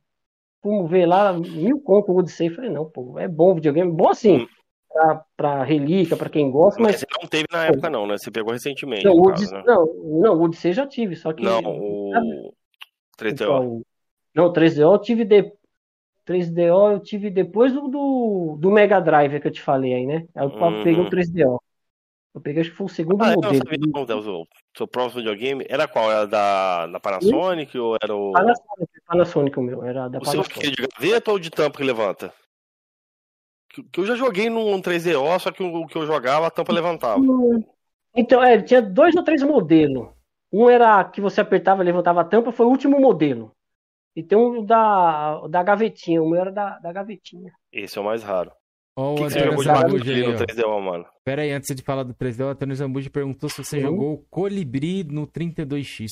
D: Fomos ver lá, mil conto o Odyssey. Falei, não, pô, é bom o videogame. Bom assim, hum. pra, pra relíquia, pra quem gosta, mas. mas
C: você não teve na época, não, né? Você pegou recentemente.
D: Não, o Odyssey, né? não, não, o Odyssey já tive, só que.
C: Não, o. 3DO.
D: Não, o 3DO eu tive de... 3DO eu tive depois do, do, do Mega Drive que eu te falei aí, né? Aí eu uhum. peguei o 3DO. Eu peguei, acho que foi o segundo ah, modelo. Eu
C: sabia, o seu próximo videogame era qual? Era da, da Panasonic ou era o.
D: Panasonic, Panasonic o meu, era da
C: o Panasonic. Seu de gaveta ou de tampa que levanta? Que, que eu já joguei num 3DO, só que o que eu jogava a tampa levantava.
D: Então, é, tinha dois ou três modelos. Um era que você apertava e levantava a tampa, foi o último modelo. E tem um da, da gavetinha, o meu era da, da gavetinha.
C: Esse é o mais raro.
A: Ó, o que, você jogou de no 3DO, mano? Pera aí, antes de falar do 3DO, o Antônio Zambuji perguntou se você uhum. jogou Colibri no 32X.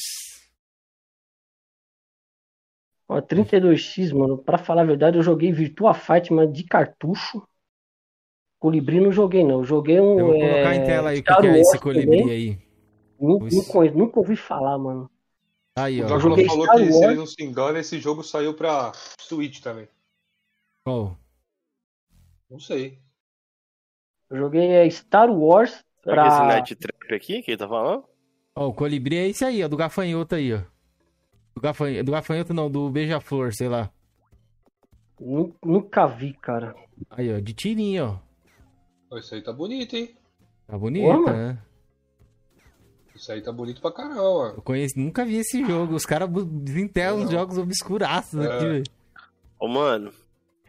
D: Ó, 32X, mano, pra falar a verdade, eu joguei Virtua Fight, mas de cartucho. Colibri não joguei, não. Eu joguei um.
A: Eu vou colocar é... em tela aí o que, que, é esse Colibri também. aí.
D: Nunca, nunca, nunca ouvi falar, mano.
B: Aí, ó. O Drácula falou Star que, Wars. se ele não se engana, esse jogo saiu pra Switch também.
A: Qual? Oh.
B: Não sei.
D: Eu joguei é, Star Wars
C: Será pra... que esse Night Trap aqui que ele tá falando?
A: Ó, oh, o colibri é esse aí, ó, do gafanhoto aí, ó. Do gafanhoto, do gafanhoto não, do beija-flor, sei lá.
D: Nunca vi, cara.
A: Aí, ó, de tirinho,
B: ó. Isso aí tá bonito, hein?
A: Tá bonito, né?
B: Isso aí tá bonito pra caramba.
A: Eu conheço, nunca vi esse jogo. Os caras desenterram os jogos obscuraços é. aqui, velho.
C: Ô, mano,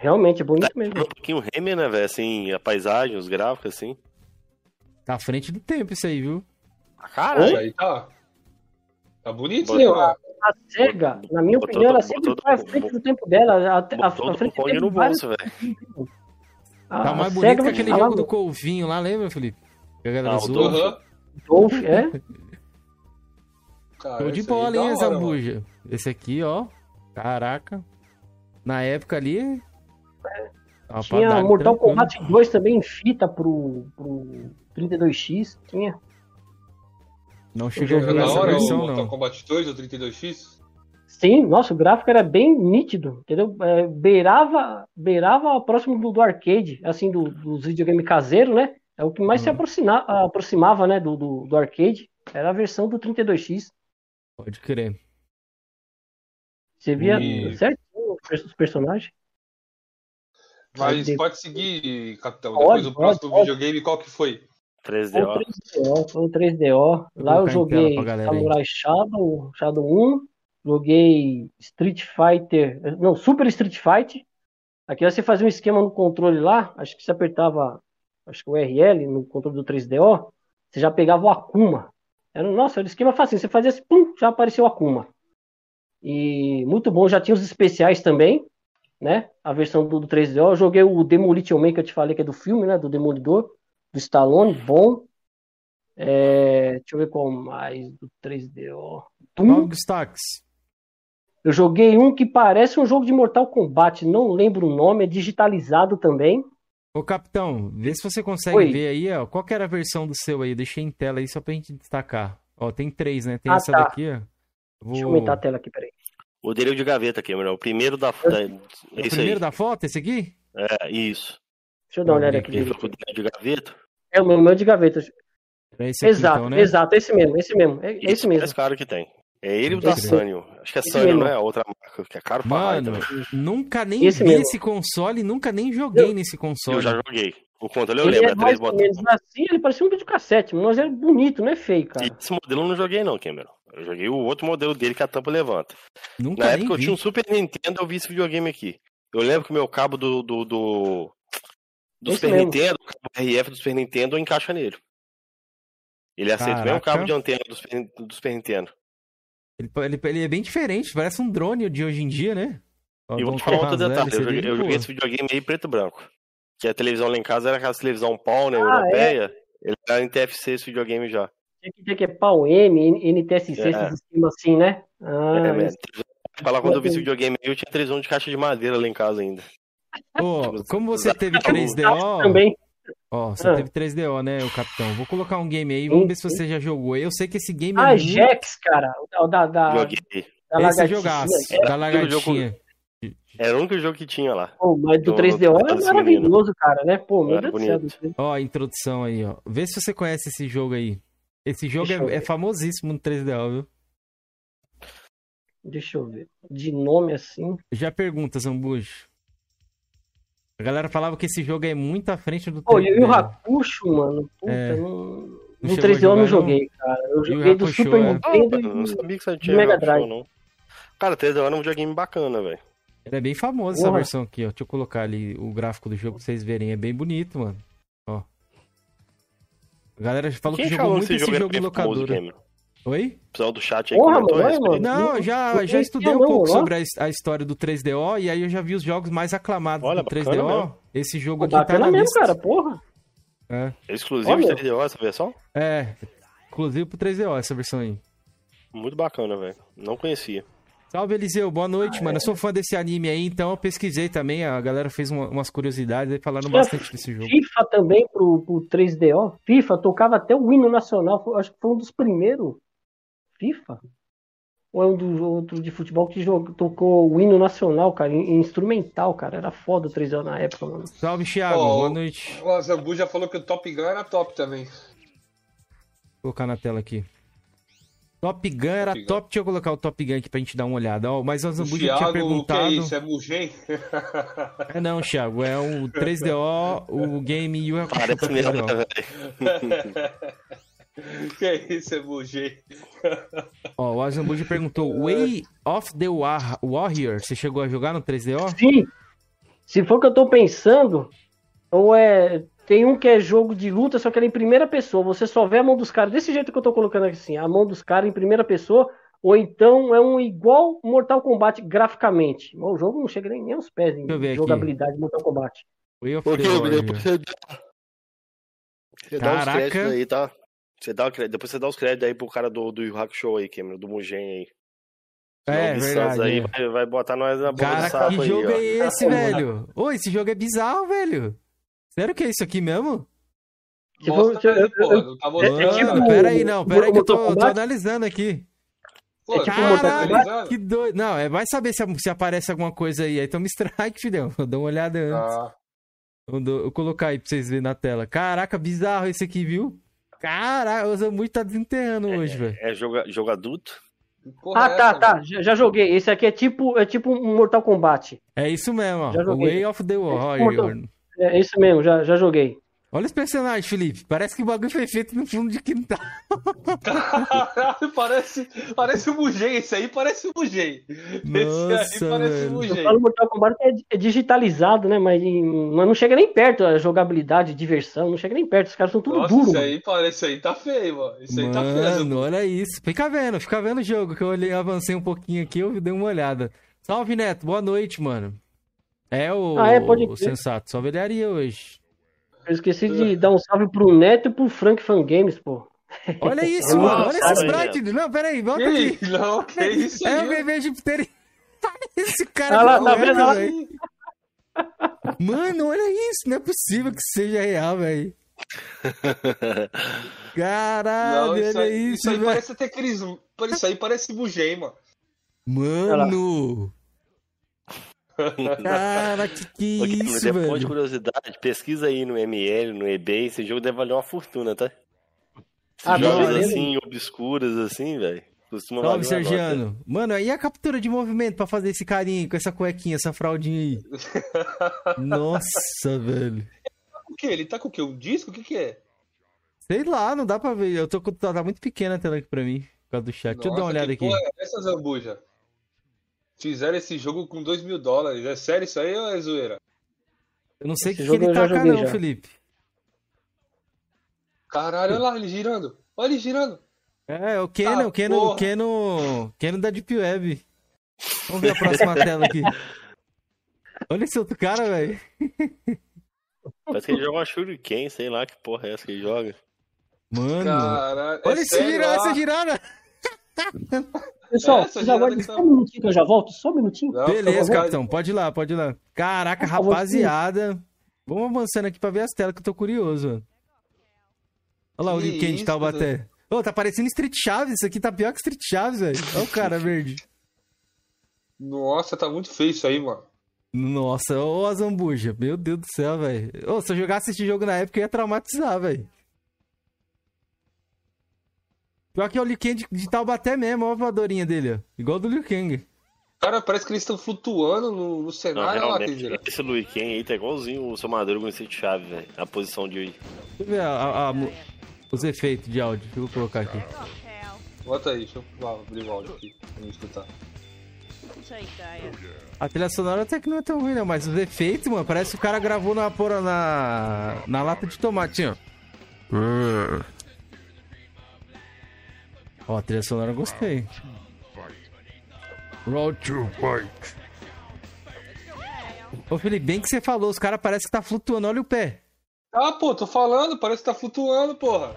D: Realmente é bonito tá mesmo.
C: Um pouquinho Remy, né, velho? Assim, a paisagem, os gráficos, assim.
A: Tá à frente do tempo isso aí, viu?
C: Ah, caralho.
B: Aí tá. Tá bonito, né?
D: a SEGA, na minha botou, opinião, ela sempre foi à frente do tempo dela. A, a, a frente
C: do no bolso, velho.
A: Tá mais bonito que aquele jogo do Colvinho lá, lembra, Felipe?
C: Que a galera ah, zoou.
D: Dolph, é?
A: Show de bola, hein, Zambuja? Esse aqui, ó. Caraca. Na época ali.
D: É. Tinha Mortal Kombat 2 também em fita pro, pro 32X. Tinha.
A: Não cheguei a ver essa
B: hora,
A: versão,
B: o
A: não.
B: Mortal Kombat 2 ou 32X?
D: Sim, nossa, o gráfico era bem nítido, entendeu? É, beirava, beirava próximo do, do arcade, assim, do, dos videogames caseiros, né? É o que mais uhum. se aproxima, aproximava, né, do, do, do, arcade. Era a versão do 32X.
A: Pode crer.
D: Você via e... certinho os personagens.
B: Mas de... pode seguir, capitão. Pode, Depois o próximo pode. videogame, qual que foi?
C: 3DO.
D: Foi o 3DO. Foi o 3DO. Lá eu joguei Samurai Shadow, Shadow 1. Joguei Street Fighter. Não, Super Street Fighter. Aqui você fazia um esquema no controle lá. Acho que você apertava acho que o RL no controle do 3DO. Você já pegava o Akuma. Era, nossa, era um esquema fácil. Você fazia assim, pum, já apareceu o Akuma. E muito bom, já tinha os especiais também, né? A versão do, do 3DO. Eu joguei o Demolition Man que eu te falei que é do filme, né? Do Demolidor, do Stallone, bom. É, deixa eu ver qual mais do 3DO.
A: Qual destaques?
D: Eu joguei um que parece um jogo de Mortal Kombat, não lembro o nome, é digitalizado também.
A: Ô capitão, vê se você consegue Oi. ver aí, ó. Qual que era a versão do seu aí? Deixei em tela aí só pra gente destacar. Ó, tem três, né? Tem ah, essa tá. daqui, ó.
D: Vou... Deixa eu aumentar a tela aqui, peraí.
C: O é de gaveta, Cameron. O primeiro da
A: foto. É o primeiro aí. da foto, esse aqui?
C: É, isso.
D: Deixa eu dar uma olhada aqui.
C: Ele foi de gaveta?
D: É o meu, meu de gaveta.
A: É esse aqui, exato, então, né?
D: exato, esse mesmo, esse mesmo. É, esse, esse mesmo.
C: É caro que tem. É ele e o da Sanyo. Acho que é Sanyo, não é? Outra marca, que é caro pra
A: Mano, nunca nem esse vi mesmo. esse console, nunca nem joguei eu, nesse console.
C: Eu já joguei. O controle eu ele lembro, é, é
D: três botões. Assim, ele parecia um videocassete, mas é bonito, não é feio, cara.
C: Esse modelo eu não joguei não, Cameron. Eu joguei o outro modelo dele que a tampa levanta. Nunca Na época vi. eu tinha um Super Nintendo, eu vi esse videogame aqui. Eu lembro que o meu cabo do, do, do, do Super mesmo. Nintendo, o cabo RF do Super Nintendo, encaixa nele. Ele aceita o mesmo cabo de antena do Super, do Super Nintendo.
A: Ele, ele, ele, é bem diferente, parece um drone de hoje em dia, né?
C: E vou te falar outro detalhe, eu joguei, eu joguei esse videogame aí preto e branco que a televisão lá em casa era aquela televisão PAL, né, ah, europeia. É? Ele era em TFC esse videogame já.
D: Tinha que dizer que é PAL M, NTSC, é. esses sistemas assim, né?
C: Ah, é, mesmo. Falar quando eu vi esse videogame aí, eu tinha televisão de caixa de madeira lá em casa ainda.
A: Pô, como você teve 3DO.
D: Também.
A: Ó, você ah. teve 3DO, né, o capitão? Vou colocar um game aí, vamos ver se você já jogou. Eu sei que esse game
D: ah, é. Ah, muito... Jax, cara. O da, da,
C: Joguei.
A: Da esse jogaço, da lagartinha.
C: Era o único jogo que tinha lá.
D: Pô, mas do, do 3DO é maravilhoso, cara, né? Pô, meu Deus
A: do céu. Ó, a introdução aí, ó. Vê se você conhece esse jogo aí. Esse jogo é, é, famosíssimo no 3DO, viu?
D: Deixa eu ver. De nome assim.
A: Já pergunta, Zambujo. A galera falava que esse jogo é muito à frente do 3DO.
D: Pô, e o Hakusho, mano. Puta, é. não... No 3DO eu não joguei, cara. Eu joguei do Super é. Nintendo oh, e não sabia que você tinha Mega Drive. Não.
C: Cara, 3DO era um videogame bacana, velho.
A: Ele é bem famoso essa versão aqui, ó. Deixa eu colocar ali o gráfico do jogo pra vocês verem. É bem bonito, mano. A galera falou Quem que jogou muito esse jogo, jogo em locadora. Oi?
C: O pessoal do chat aí Porra, comentou
A: mano, Não, eu já, já estudei um pouco sobre a, a, história do 3DO e aí eu já vi os jogos mais aclamados Olha, do 3DO. Mesmo. Esse jogo aqui tá na mesmo, lista. cara,
D: porra.
C: É. é exclusivo Olha. 3DO essa versão?
A: É, exclusivo pro 3DO essa versão aí.
C: Muito bacana, velho. Não conhecia.
A: Salve, Eliseu. Boa noite, ah, mano. É. Eu sou fã desse anime aí, então eu pesquisei também. A galera fez uma, umas curiosidades e falaram bastante desse jogo.
D: FIFA também pro, pro 3DO. FIFA tocava até o hino nacional. Acho que foi um dos primeiros. FIFA? Ou é um dos outros de futebol que jogou, tocou o hino nacional, cara, em, instrumental, cara. Era foda o 3DO na época, mano.
A: Salve, Thiago. Oh, Boa noite.
B: O Zambu já falou que o Top Gun era top também.
A: Vou colocar na tela aqui. Top Gun era top, top. Deixa eu colocar o Top Gun aqui pra gente dar uma olhada. Ó, mas o Zambuja tinha perguntado.
B: Que é isso? É Mugen?
A: é não, Thiago. É o 3DO, o game e o
C: Parece mesmo,
B: Que isso, é Mugen?
A: Ó, o Azambuja perguntou: Way of the War Warrior, você chegou a jogar no 3DO?
D: Sim. Se for o que eu tô pensando, ou é tem um que é jogo de luta, só que ele é em primeira pessoa. Você só vê a mão dos caras, desse jeito que eu tô colocando aqui assim, a mão dos caras em primeira pessoa. ou então é um igual Mortal Kombat graficamente. O jogo não chega nem, nem aos pés em jogabilidade de Mortal Kombat.
C: Way of the você, você dá os créditos aí, tá? Você dá, depois você dá os créditos aí pro cara do, do Yu Hakusho aí, Cameron, do Mugen aí.
A: É, verdade. Aí
C: é. vai, vai, botar nós na boca
A: Cara, do sapo que jogo é esse, velho? Ô, esse jogo é bizarro, velho. Sério que é isso aqui mesmo?
B: Mostra tipo, aí, pô, não tá
A: mostrando. Pera aí, não, pera aí que eu tô, tô analisando aqui. Pô, é tipo Caraca, que doido. Não, é, vai saber se, se aparece alguma coisa aí. Aí toma strike, filhão. Dá uma olhada antes. Ah. Eu, eu colocar aí pra vocês verem na tela. Caraca, bizarro esse aqui, viu? Caraca, o Zambuji tá desenterrando
C: é,
A: hoje, velho.
C: É jogo, jogo adulto?
D: ah, é tá, tá. Já, já, joguei. Esse aqui é tipo, é tipo um Mortal Kombat.
A: É isso mesmo, ó. Way of the
D: Warrior. É, é isso mesmo, já, já joguei.
A: Olha os personagens, Felipe. Parece que o bagulho foi feito no fundo de quintal.
B: Caralho, parece, parece o Mugen. Esse aí parece o Mugen. Esse aí parece o Mugen.
D: Eu falo Mortal Kombat é, é digitalizado, né? Mas, mas não chega nem perto a jogabilidade, a diversão. Não chega nem perto. Os caras são tudo Nossa,
B: Esse aí, parece, aí tá feio, mano. Esse aí tá feio.
A: Mano, olha isso. Fica vendo, fica vendo o jogo. Que eu olhei, avancei um pouquinho aqui, eu dei uma olhada. Salve, Neto. Boa noite, mano. É o, ah, é, pode o sensato. Só velharia hoje.
D: Eu esqueci de dar um salve pro Neto e pro Frank Fan Games, pô.
A: Olha isso, mano. Olha esse sprite. Não, pera aí, volta aqui.
B: Não, que isso
A: É o bebê Jupiter. Esse cara ah, lá, tá vendo, velho. Mano, olha isso. Não é possível que seja real, velho. Caralho, não, isso olha aí, isso,
B: isso aí parece até aqueles. Isso aí parece Mugen, mano.
A: Cara, que que é isso, velho? Depois
C: de curiosidade, pesquisa aí no ML, no eBay, esse jogo deve valer uma fortuna, tá? Ah, jogos não, assim, obscuros assim, velho.
A: Salve, Sergiano. Mano, aí a captura de movimento pra fazer esse carinho com essa cuequinha, essa fraldinha aí. Nossa, velho.
B: O que? Ele tá com o quê? Um disco? O que que é?
A: Sei lá, não dá pra ver. Eu tô com... Tá muito pequena a tela aqui pra mim, por causa do chat. Nossa, Deixa eu dar uma olhada aqui.
B: É essa zambuja? Fizeram esse jogo com 2 mil dólares. É sério isso aí ou é zoeira?
A: Eu não sei o que, que ele taca, não, já. Felipe.
B: Caralho, olha lá, ele girando. Olha ele girando.
A: É, o Keno, ah, o Keno, o Keno, Keno da Deep Web. Vamos ver a próxima tela aqui. Olha esse outro cara, velho.
C: Parece que ele joga uma Shuriken, sei lá que porra é essa que ele joga.
A: Mano, Caralho, olha é esse girar, essa girada.
D: Pessoal, é, só um minutinho que eu já volto, só um minutinho. Não,
A: Beleza, capitão, pode ir lá, pode ir lá. Caraca, rapaziada. Vamos avançando aqui pra ver as telas que eu tô curioso. Olha lá que o Liu Kang de Taubaté. Ô, tá parecendo Street Chaves, isso aqui tá pior que Street Chaves, velho. Olha o cara verde.
B: Nossa, tá muito feio isso aí, mano.
A: Nossa, ô a Zambuja, meu Deus do céu, velho. Ô, se eu jogasse esse jogo na época, eu ia traumatizar, velho. Pior que é o Liu Kang de, de Taubaté mesmo, olha a voadorinha dele, ó. Igual do Liu Kang.
B: Cara, parece que eles estão flutuando no, no cenário não, lá,
C: Esse Liu Kang aí tá igualzinho o seu Maduro com esse chave, velho. A posição de. Deixa
A: eu ver a, a, a, os efeitos de áudio. Deixa eu colocar aqui.
B: Bota aí, deixa eu abrir o áudio aqui pra escutar.
A: A trilha sonora até que não é tão ruim, não, mas os efeitos, mano, parece que o cara gravou na, porra, na, na lata de tomate, ó. Ó, a trilha sonora eu gostei. Road to fight. Ô Felipe, bem que você falou, os caras parecem que tá flutuando, olha o pé.
B: Ah, pô, tô falando, parece que tá flutuando, porra.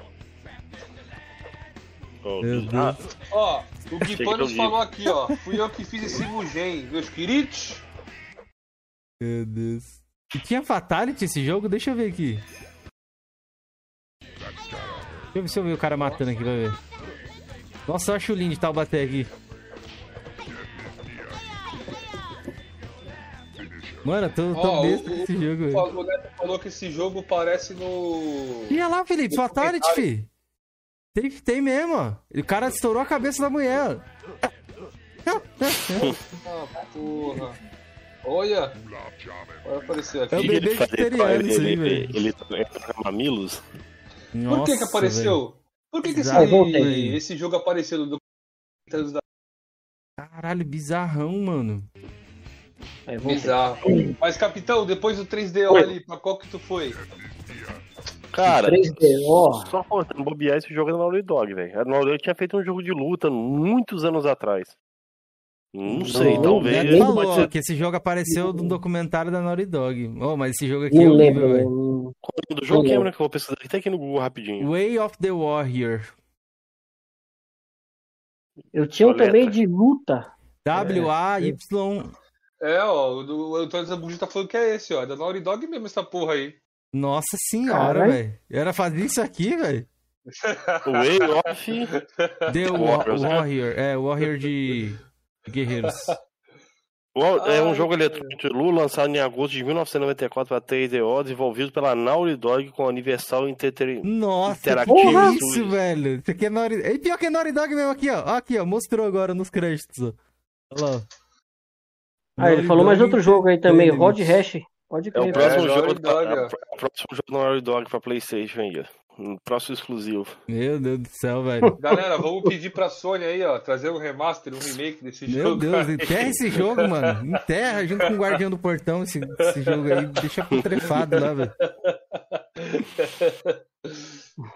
C: Oh,
B: ah, ó, o Guipanos falou aqui, ó. Fui eu que fiz esse Mugen, meus queridos.
A: Meu Deus. E tinha Fatality esse jogo? Deixa eu ver aqui. Deixa eu ver se eu ver o cara matando aqui, vai ver. Nossa, eu acho lindo de Taubaté aqui. Mano, eu tô, tô oh, besta nesse jogo.
B: O, o Neto falou que esse jogo parece no.
A: E olha lá, Felipe, Fatality, fi. Tem, tem mesmo, ó. O cara estourou a cabeça da mulher.
B: ah, porra. Olha! Vai aparecer aqui.
A: É o bebê vegetariano, isso aí, velho.
C: Ele, ele, ele mamilos?
B: Por que que apareceu? Véio. Por que, que esse, esse jogo apareceu no
A: Caralho, bizarrão, mano.
B: É, Bizarro. Mas, capitão, depois do 3DO Oi. ali, pra qual que tu foi?
C: Cara, 3DO. só contando bobear esse jogo é da Naughty Dog, velho. A Naughty Dog tinha feito um jogo de luta muitos anos atrás. Não, sei, talvez.
A: Ele falou ser... que esse jogo apareceu no documentário da Naughty Dog. Oh, mas esse jogo aqui não é horrível, velho.
C: Do jogo é, né? Que eu vou pesquisar aqui, aqui no Google rapidinho.
A: Way of the Warrior.
D: Eu tinha um também de luta.
A: W-A-Y.
B: É, ó, o Antônio Zambuji tá falando que é esse, ó. É da Naughty Dog mesmo essa porra aí.
A: Nossa senhora, velho. Era fazer isso aqui, velho.
C: Way of
A: The Warrior. É, Warrior de Guerreiros.
C: É um jogo eletrônico de Lu lançado em agosto de 1994 para 3DO, desenvolvido pela Naughty Dog com Universal Entertainment.
A: Nossa, Interactive que isso, velho. Isso aqui é Naughty... E pior que é Naughty Dog mesmo aqui, ó. Aqui, ó. Mostrou agora nos créditos, ó. Olha lá.
D: Ah, ele falou mais outro jogo aí também, Rod Hash. Pode crer.
C: É o próximo, é, jogo, da, é, o próximo jogo do Naughty Dog pra Playstation aí, um próximo exclusivo.
A: Meu Deus do céu, velho.
B: Galera, vamos pedir pra Sony aí, ó, trazer um remaster, um remake desse
A: Meu
B: jogo.
A: Meu Deus, enterra esse jogo, mano. Enterra junto com o Guardião do Portão esse, esse jogo aí. Deixa putrefado lá, velho.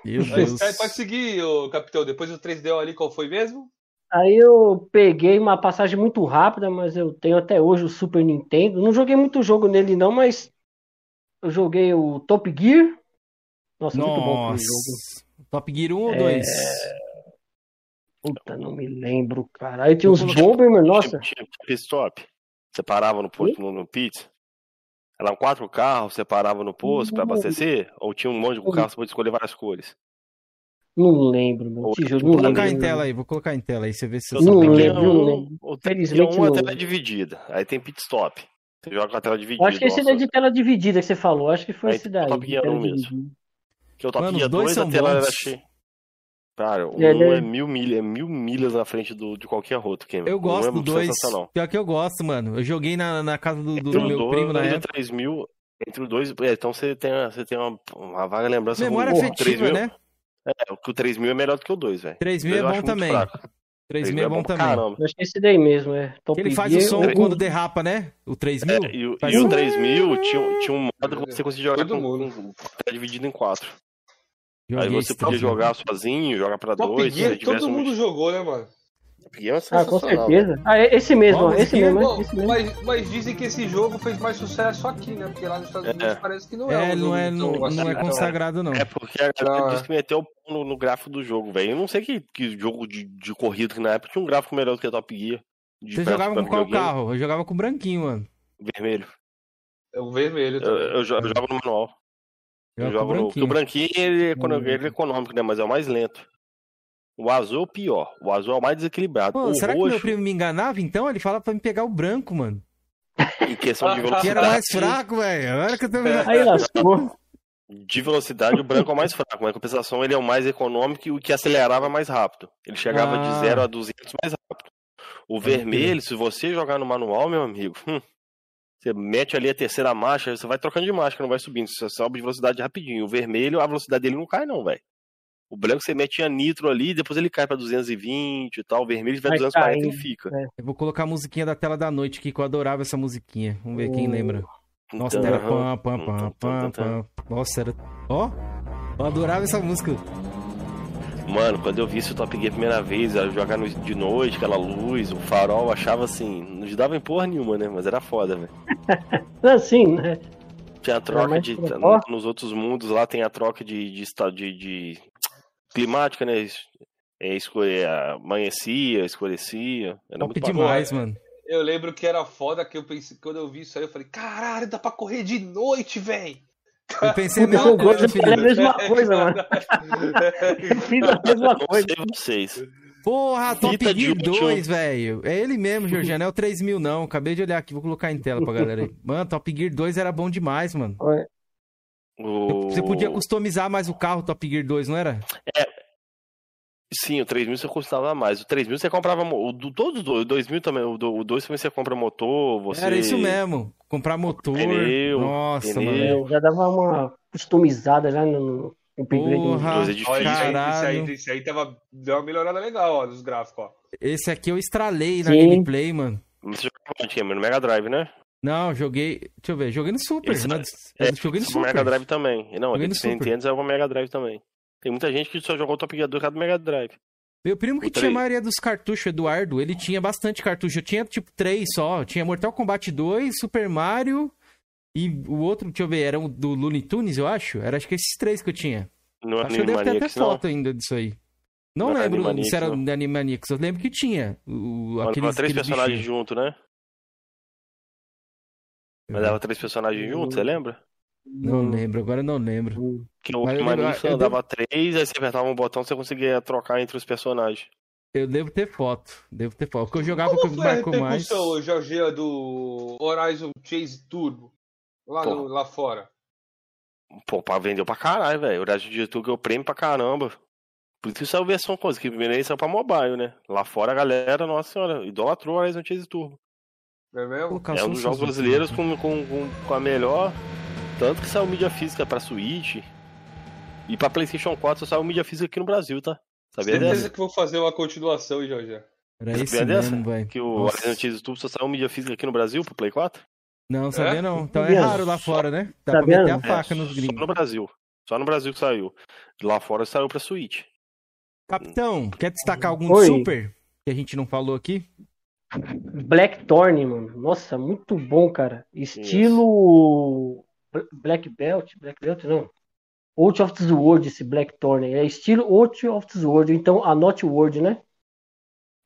B: Meu Deus. Pode seguir, ô, capitão. Depois do 3DO ali, qual foi mesmo?
D: Aí eu peguei uma passagem muito rápida, mas eu tenho até hoje o Super Nintendo. Não joguei muito jogo nele, não, mas eu joguei o Top Gear,
A: nossa, Nossa. muito bom aquele jogo. Top Gear 1 ou 2? É...
D: Puta, não me lembro, cara. Aí tinha uns Bomberman, nossa.
C: Tinha, tinha stop. Você parava no posto, no, no pit. Eram quatro carros, você parava no posto para abastecer? Ou tinha um monte de carros, você pode escolher várias cores?
D: Não lembro, meu. Te
A: juro, vou colocar lembro. em tela aí, vou colocar em tela aí, você vê se
D: você Não lembro, não lembro.
C: Felizmente uma tela dividida, aí tem pit stop. Você joga com a tela dividida.
D: Acho que esse é de tela dividida que você falou, acho que foi aí esse daí. Top
C: Gear 1 mesmo. Que o Top Mano, Gear 2 a tela era cheia. Cara, um é, é, mil milhas, é mil milhas na frente do, de qualquer outro. Que
A: eu gosto um é do 2. Pior que eu gosto, mano. Eu joguei na, na casa do, do meu dois, primo na época.
C: 3 mil, entre os dois. É, então você tem, você tem uma, uma vaga lembrança.
A: Memória afetiva, mil, né?
C: É, o 3 mil é melhor do que o 2, velho.
A: 3 mil é bom também. 3 mil é, é bom também.
D: Caramba. Eu acho que esse daí mesmo, é.
A: Top ele faz o som quando derrapa, né? O 3 mil.
C: É, e, o, e o 3 mil tinha, tinha um modo que você conseguia jogar Todo com, mundo. Com, com, dividido em 4. Joguei Aí você podia jogar sozinho, jogar pra Top dois.
B: Gear, todo mundo jogou, né, mano?
D: É ah, com certeza. Ah, esse mesmo, Bom, esse, mesmo, bom,
B: esse mesmo. Mas, mas, dizem que esse jogo fez mais sucesso aqui, né? Porque lá nos Estados Unidos é. parece que não
A: é. É, um não, é, não, não é consagrado, não.
C: É porque a galera ah. disse que meteu no, no gráfico do jogo, velho. Eu não sei que, que jogo de, de corrida que na época tinha um gráfico melhor do que a Top Gear.
A: Você jogava com qual carro? Eu jogava com branquinho, mano.
C: Vermelho.
B: É o vermelho.
C: Eu, eu, eu, jogo no manual. Eu jogo no. Porque o branquinho ele, é, hum. ele é econômico, né? Mas é o mais lento. O azul é o pior. O azul é o mais desequilibrado. Pô,
A: será
C: roxo...
A: que meu primo me enganava então? Ele falava pra me pegar o branco, mano.
C: Em questão de velocidade.
A: Que era mais fraco, velho. Agora que eu tô
D: Aí lascou.
C: De velocidade, o branco é o mais fraco, mas em compensação ele é o mais econômico e o que acelerava mais rápido. Ele chegava ah. de 0 a 200 mais rápido. O vermelho, se você jogar no manual, meu amigo, hum, você mete ali a terceira marcha, você vai trocando de marcha, não vai subindo. Você sobe de velocidade rapidinho. O vermelho, a velocidade dele não cai, não, velho. O branco você mete a nitro ali, depois ele cai pra 220 e tal. O vermelho vai 240 e fica.
A: É. Eu vou colocar a musiquinha da tela da noite aqui, que eu adorava essa musiquinha. Vamos ver quem lembra. Nossa, então, era pam, pam, pam, pam, pam. Nossa, era. Ó, oh, eu adorava essa música.
C: Mano, quando eu vi esse Top Gear a primeira vez, jogar de noite, aquela luz, o farol, achava assim, não ajudava em porra nenhuma, né? Mas era foda, velho.
D: assim, né?
C: Tinha a troca de. Nos outros mundos lá tem a troca de, de, de, de climática, né? É, escolher, amanhecia, escurecia.
A: Era Top muito demais, mano.
B: Eu lembro que era foda que eu pensei, quando eu vi isso aí, eu falei, caralho, dá pra correr de noite, velho.
A: Eu pensei a mesma coisa,
D: Felipe. É a mesma coisa, mano. Fiz a mesma coisa.
C: Não sei vocês.
A: Porra, Top Gear 2, velho. É ele mesmo, Jorge. Não é o 3000, não. Acabei de olhar aqui, vou colocar em tela pra galera aí. Mano, Top Gear 2 era bom demais, mano. O... Você podia customizar mais o carro Top Gear 2, não era?
C: É. Sim, o 3000 você custava mais. O 3000 você comprava. O do, todos o 2000 também. O, do, o 2 também você compra motor. Você...
A: Era isso mesmo. Comprar motor. Pneu. Nossa, pneu. mano.
D: Já dava uma customizada já no,
A: Porra,
B: é difícil. Esse aí, esse aí tava, deu uma melhorada legal, ó, nos gráficos, ó.
A: Esse aqui eu estralei na Sim. gameplay, mano.
C: Você jogava onde, Mega Drive, né?
A: Não, joguei. Deixa eu ver, joguei no Super.
C: Esse,
A: né?
C: é, joguei no Super. Mega Drive também. Não, joguei no Super. Nintendo é o Mega Drive também. Tem muita gente que só jogou Top Gear 2 do Mega Drive.
A: Meu primo que o tinha 3. a maioria dos cartuchos, Eduardo, ele tinha bastante cartucho. Eu tinha tipo três só. tinha Mortal Kombat 2, Super Mario e o outro, deixa eu ver, era o do Looney Tunes, eu acho. Era acho que esses três que eu tinha.
C: No
A: acho que eu
C: devo ter até
A: foto ainda disso aí. Não, não lembro se era não. de Animaniacs, eu lembro que tinha. O,
C: aqueles, três aqueles personagens juntos, né? Mas dava três personagens juntos, você lembra?
A: Não lembro, agora não lembro.
C: Que o Animaniacs andava devo... três, aí você apertava um botão você conseguia trocar entre os personagens.
A: Eu devo ter foto, devo ter foto. Porque eu jogava Como com o Marco mais.
B: Como foi a Jorge, do Horizon Chase Turbo? Lá, no, lá fora.
C: Pô, pra vendeu pra caralho, velho. O Horizon Chase Turbo ganhou prêmio pra caramba. Por isso que saiu versão coisa, que primeiro saiu pra mobile, né? Lá fora a galera, nossa senhora, idolatrou o Horizon Chase Turbo.
B: É mesmo?
C: É um dos jogos brasileiros com, com, com, com a melhor. Tanto que saiu mídia física pra Switch. E pra PlayStation 4 só saiu mídia física aqui no Brasil, tá?
B: Sabia Certeza dessa? que vou fazer uma continuação, Jorge.
A: Era isso mesmo, velho.
C: Que o Horizon Chase Turbo só saiu mídia física aqui no Brasil pro Play 4?
A: Não, sabia é? não. Então é raro lá fora, né? Dá sabia pra meter a faca é, nos gringos.
C: Só no Brasil. Só no Brasil que saiu. Lá fora saiu pra Switch.
A: Capitão, quer destacar algum Oi. super que a gente não falou aqui?
D: Blackthorn, mano. Nossa, muito bom, cara. Estilo Isso. Black Belt, Black Belt não. Out of the World esse Blackthorn. É estilo Out of the World, então a Not World, né?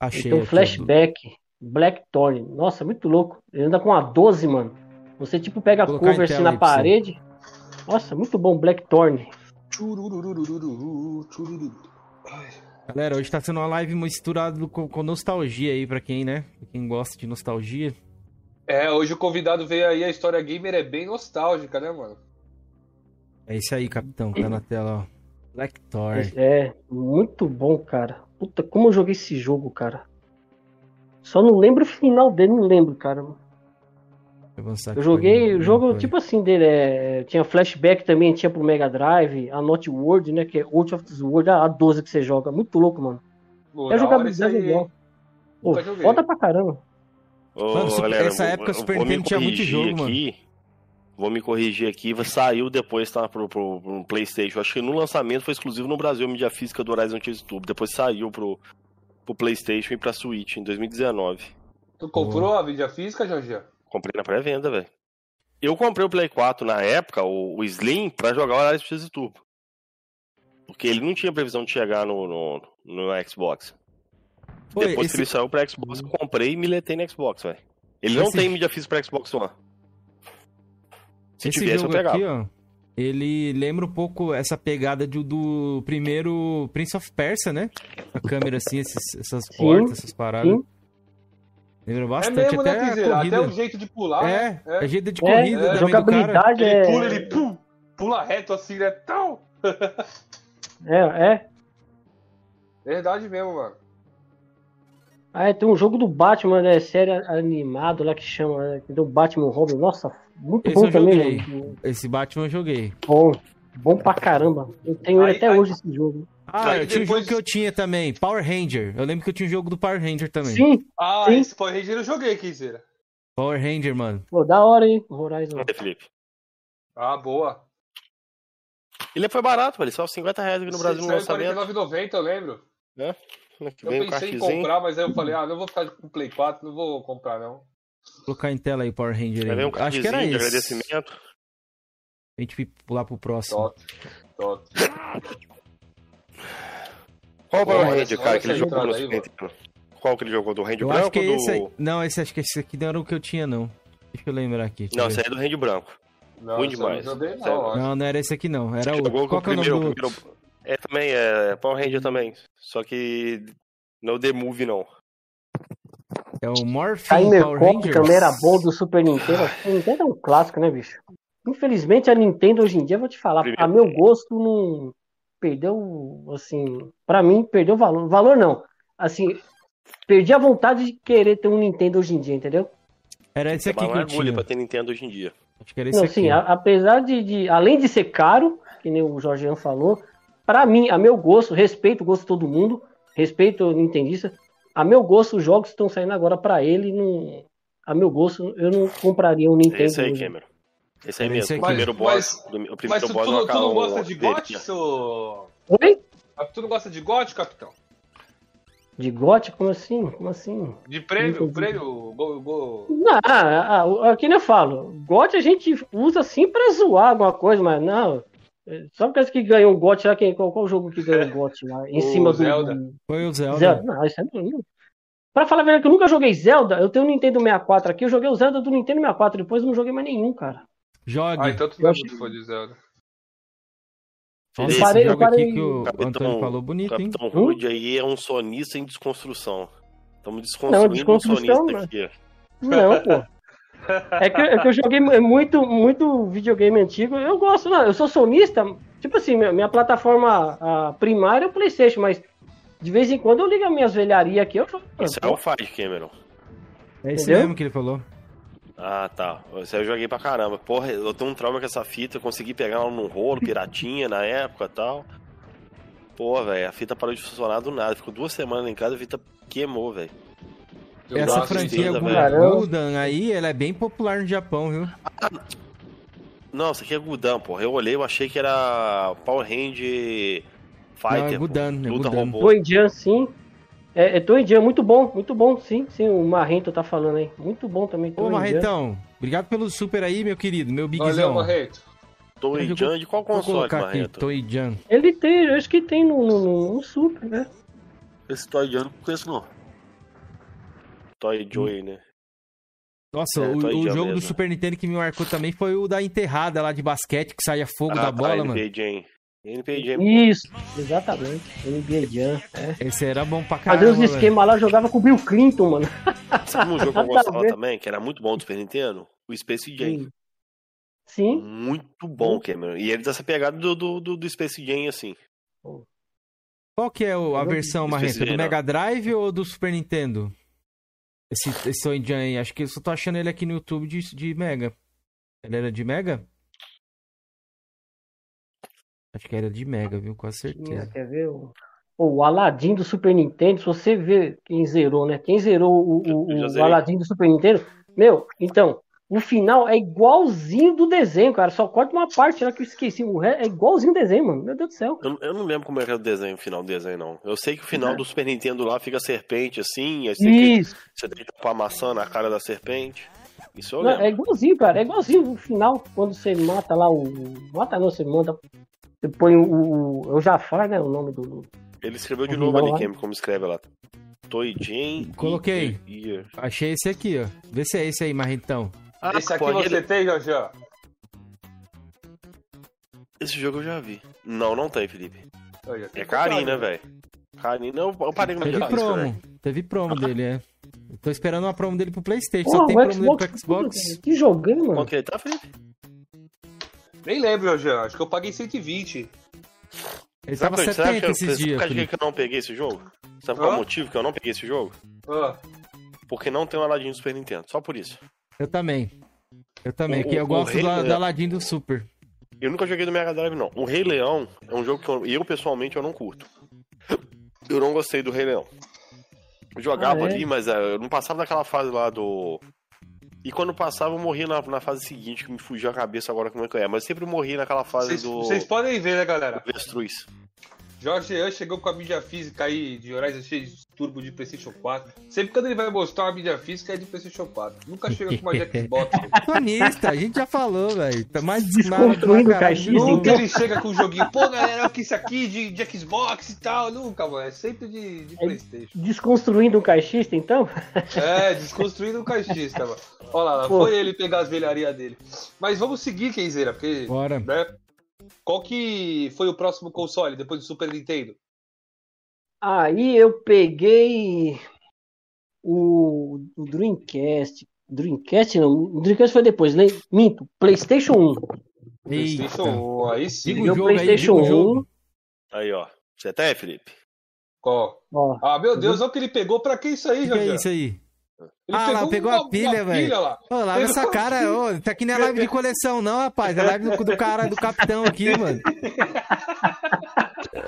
A: Achei.
D: Então flashback, Blackthorn. Nossa, muito louco. Ele anda com a 12, mano. Você tipo pega a cover assim na parede. Nossa, muito bom Blackthorn.
A: Galera, hoje tá sendo uma live misturada com, com, nostalgia aí pra quem, né? Pra quem gosta de nostalgia.
B: É, hoje o convidado veio aí, a história gamer é bem nostálgica, né, mano?
A: É isso aí, capitão, tá na tela, ó. Black Thor.
D: É, muito bom, cara. Puta, como eu joguei esse jogo, cara. Só não lembro o final dele, não lembro, cara. Eu joguei o jogo tipo assim dele, é, tinha flashback também, tinha pro Mega Drive, a Not World, né, que é Out of the World, a 12 que você joga, muito louco, mano. Pô, é jogabilidade legal. Pô, foda pra caramba.
C: Ô, mano, galera, essa época o Super Nintendo tinha muito jogo, aqui, mano. Vou me corrigir aqui, saiu depois, tá, pro, pro, pro Playstation. Acho que no lançamento foi exclusivo no Brasil, a mídia física do Horizon Chase Turbo. Depois saiu pro, pro Playstation e pra Switch, em 2019.
B: Tu comprou oh. a mídia física, Jorge?
C: Comprei na pré-venda, velho. Eu comprei o Play 4 na época, o, o Slim, pra jogar o Horizon Chase Turbo. Porque ele não tinha previsão de chegar no, no, no Xbox. Depois esse... que ele saiu pra Xbox, eu comprei e miletei no Xbox, velho. Ele não esse... tem mídia física pra Xbox One.
A: Se esse tivesse, jogo eu pegava. Aqui, ó, ele lembra um pouco essa pegada de, do primeiro Prince of Persia, né? A câmera assim, esses, essas portas, essas paradas. Sim. Lembra bastante. É mesmo,
B: né, até, né, até o jeito de pular.
A: É, né? é. é jeito de corrida. É,
D: jogabilidade é...
B: Ele pula, ele pum, pula reto assim, né? Tão.
D: é, é.
B: Verdade mesmo, mano.
D: Ah, é, tem um jogo do Batman, né? Série animado lá que chama, né? Do Batman Robin. Nossa, muito esse bom também. Joguei.
A: Esse Batman eu joguei.
D: Bom, bom pra caramba. Eu tenho aí, até aí, hoje esse jogo.
A: Ah, aí, tinha depois... um jogo que eu tinha também, Power Ranger. Eu lembro que eu tinha um jogo do Power Ranger também.
D: Sim.
B: Ah,
D: sim.
B: esse Power Ranger eu joguei, Kizeira.
A: Power Ranger, mano.
D: Pô, da hora, hein? Horizon.
C: É, Felipe.
B: Ah, boa.
C: Ele foi barato, velho. Só 50 reais aqui no Brasil no lançamento.
B: 49,90, eu lembro.
C: É?
B: Eu pensei em comprar, mas aí eu falei, ah, não vou ficar com o Play 4, não vou comprar, não.
A: Vou colocar em tela aí o Power Ranger
C: aí. Um Acho que era esse. agradecimento.
A: A gente pular pro próximo.
B: Top, top.
C: Qual o Power Ranger, cara, que ele jogou no Qual que ele jogou? Do Ranger eu branco
A: acho que
C: ou do...
A: esse aí... Não, esse, acho que esse aqui não era o que eu tinha, não. Deixa eu lembrar aqui.
C: Não, esse aí é do Ranger branco.
B: Não, Ruim demais.
A: Não, não, não, não era esse aqui, não. Era o. Qual que é o nome do primeiro...
C: É, também, é Power Ranger também. Só que não The Move, não.
A: É o Morphin Power Rangers.
D: também era bom do Super Nintendo. O Nintendo é um clássico, né, bicho? Infelizmente a Nintendo hoje em dia, vou te falar, Primeiro. a meu gosto não perdeu, assim, para mim perdeu valor. Valor não. Assim, perdi a vontade de querer ter um Nintendo hoje em dia, entendeu?
A: Era esse aqui que eu tinha.
C: pra ter Nintendo hoje em dia.
A: Acho que era esse não, aqui. Sim,
D: a, apesar de, de, além de ser caro, que nem o Jorgeão falou, para mim, a meu gosto, respeito o gosto de todo mundo, respeito o Nintendista, a meu gosto, os jogos estão saindo agora para ele não, a meu gosto, eu não compraria um Nintendo.
C: Esse aí, Cameron. Esse aí mesmo. o primeiro boss. Mas, o primeiro
B: mas tu, boss tu, tu não gosta de GOT, seu...
D: Oi?
B: Tu não gosta de GOT, capitão?
D: De GOT? Como assim? Como assim?
B: De prêmio, prêmio, go, go...
D: Não, ah, ah, aqui nem eu falo. GOT a gente usa assim pra zoar alguma coisa, mas não. Só porque que ganhou o GOT lá, quem, qual, qual jogo que ganhou o GOT lá? Em o cima
B: Zelda.
D: do.
A: Foi o Zelda.
D: Zelda. Não, isso é não. Pra falar a verdade, que eu nunca joguei Zelda, eu tenho o Nintendo 64 aqui, eu joguei o Zelda do Nintendo 64, depois eu não joguei mais nenhum, cara.
A: Jogue.
B: Ah, então tu não é muito fã de Zelda.
A: Esse eu parei, eu parei... aqui que o Capitão, Antônio falou bonito, hein?
C: Capitão Rude aí é um sonista em desconstrução. Estamos desconstruindo não, desconstrução, um sonista né? aqui.
D: Não, pô. É que, é que, eu joguei muito, muito videogame antigo. Eu gosto, não. Eu sou sonista. Tipo assim, minha, minha plataforma primária é o PlayStation, mas de vez em quando eu ligo as minhas velharias aqui. Eu jogo.
C: Isso é o Fire Cameron.
A: É esse Entendeu? mesmo que ele falou.
C: Ah, tá. Esse eu joguei pra caramba. Porra, eu tenho um trauma com essa fita. Eu consegui pegar ela num rolo, piratinha na época e tal. Pô, velho, a fita parou de funcionar do nada. Ficou duas semanas em casa e a fita queimou, velho.
A: Essa franquia Guldan aí, ela é bem popular no Japão, viu?
C: Não, isso aqui é Guldan, porra. Eu olhei, eu achei que era Power Hand Fighter. Não,
A: é Guldan, é
D: Guldan. Robô. sim. É, é Toidian, muito bom, muito bom, sim, sim, o Marrento tá falando aí. Muito bom também,
A: Ô, Marrentão, obrigado pelo super aí, meu querido, meu bigzão. Valeu,
B: Marrento.
C: Toijan de qual console, Marrento?
A: Toijan.
D: Ele tem, eu acho que tem no, no, no Super, né?
C: Esse Toijan não conheço não. Toy Joy, né?
A: Nossa, é, o, o, jogo mesmo. do Super Nintendo que me marcou também foi o da enterrada lá de basquete, que saía fogo ah, da bola, tá, mano.
C: Jam. NBA Jam.
D: Isso, exatamente. NBA Jam. É.
A: Esse era bom pra caramba.
D: Fazia os esquemas lá, jogava com o Bill Clinton, mano.
C: Sabe um jogo que eu gostava também, que era muito bom do Super Nintendo? O Space Jam.
D: Sim.
C: Muito bom, Cameron. E ele dessa pegada do, do, do, do Space Jam, assim.
A: Qual que é a versão, Marreta? Do Mega Drive ou do Super Nintendo? Esse, esse Jam aí. Acho que eu só tô achando ele aqui no YouTube de, de Mega. Ele era de Mega? Acho que era de Mega, viu? Com certeza.
D: Quer ver? O, o Aladdin do Super Nintendo, se você vê quem zerou, né? Quem zerou o, o, o Aladdin do Super Nintendo, meu, então, o final é igualzinho do desenho, cara. Só corta uma parte lá que eu esqueci. O resto é igualzinho o desenho, mano. Meu Deus do céu.
C: Eu, eu não lembro como é que era o desenho, o final do desenho, não. Eu sei que o final é. do Super Nintendo lá fica serpente assim. Isso. Que, você tem que tapar a maçã na cara da serpente. Isso eu lembro.
D: Não, é igualzinho, cara. É igualzinho o final, quando você mata lá o. Mata não, você manda você põe o. o, o Jafar, né? O nome do.
C: Ele escreveu de novo ali, como escreve lá. Toy Jane.
A: Coloquei. Achei esse aqui, ó. Vê se é esse aí, Marrentão.
B: Ah, esse aqui você ele... tem, Jorge?
C: Esse jogo eu já vi. Não, não tem, Felipe. É carinho, né, velho? Carinho, não, eu parei no
A: Teve promo. Né? Teve promo dele, é. tô esperando uma promo dele pro Playstation. Só tem promo Xbox, dele pro Xbox.
D: Que jogando, mano.
C: Quanto que ele tá, Felipe?
B: Nem lembro, Jean. Acho que eu paguei 120.
A: Ele tava sabe, 70 que, esses dias.
C: Sabe por que eu não peguei esse jogo? Sabe qual é o motivo que eu não peguei esse jogo?
B: Ah.
C: Porque não tem o Aladdin do Super Nintendo. Só por isso.
A: Eu também. Eu também, o, que eu gosto do, do Aladdin do Super.
C: Eu nunca joguei do Mega Drive, não. O Rei Leão é um jogo que eu, eu pessoalmente eu não curto. Eu não gostei do Rei Leão. Eu jogava ah, é? ali, mas é, eu não passava daquela fase lá do e quando passava, eu morria na, na fase seguinte, que me fugiu a cabeça agora como é que é. Mas eu sempre morri naquela fase
B: cês,
C: do.
B: Vocês podem ver, né, galera?
C: Avestruz.
B: Jorge Ian chegou com a mídia física aí de Horizon X Turbo de PlayStation 4. Sempre quando ele vai mostrar uma mídia física é de PlayStation 4. Nunca chega com uma de Xbox.
A: Sonista, a gente já falou, velho. Tá mais
D: desconstruindo o caixinha.
B: Nunca ele chega com um joguinho, pô, galera, o que isso aqui de, de Xbox e tal. Nunca, mano. É sempre de, de é PlayStation.
D: Desconstruindo o caixista, então?
B: É, desconstruindo o caixista, mano. Olha lá, Pô. foi ele pegar as velharias dele. Mas vamos seguir, Kenzeira, porque.
A: Bora.
B: Né, qual que foi o próximo console depois do Super Nintendo?
D: Aí eu peguei o, o Dreamcast. Dreamcast não, o Dreamcast foi depois, né? Minto, PlayStation 1.
B: PlayStation 1, aí sim.
D: Diga o PlayStation aí, 1.
C: Aí, ó. Você até, Felipe?
B: Qual? Ó. Ah, meu Deus, olha o que ele pegou. Pra que isso aí,
A: Jorge? Que é isso aí? Ele ah, lá, pegou uma, a pilha, velho. Lá. Ô, lá pegou essa cara, ô, tá aqui não é live de coleção, não, rapaz. É live do, do cara, do capitão aqui, mano.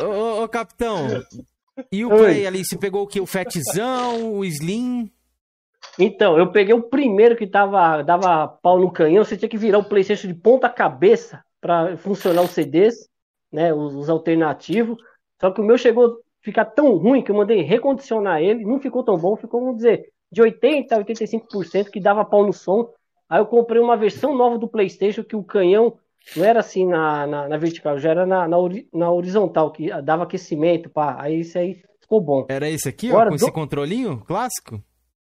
A: ô, ô, ô, capitão. E o Oi. Play ali, você pegou o que? O Fatzão, o Slim?
D: Então, eu peguei o primeiro que tava, dava pau no canhão, você tinha que virar o PlayStation de ponta cabeça para funcionar os CDs, né, os, os, alternativos. Só que o meu chegou a ficar tão ruim que eu mandei recondicionar ele, não ficou tão bom, ficou, vamos dizer, de 80 a 85% que dava pau no som. Aí eu comprei uma versão nova do PlayStation que o canhão não era assim na, na, na vertical, já era na, na, na, horizontal, que dava aquecimento, pá. Aí isso aí ficou bom.
A: Era esse aqui, Agora, ó, com do... esse controlinho clássico?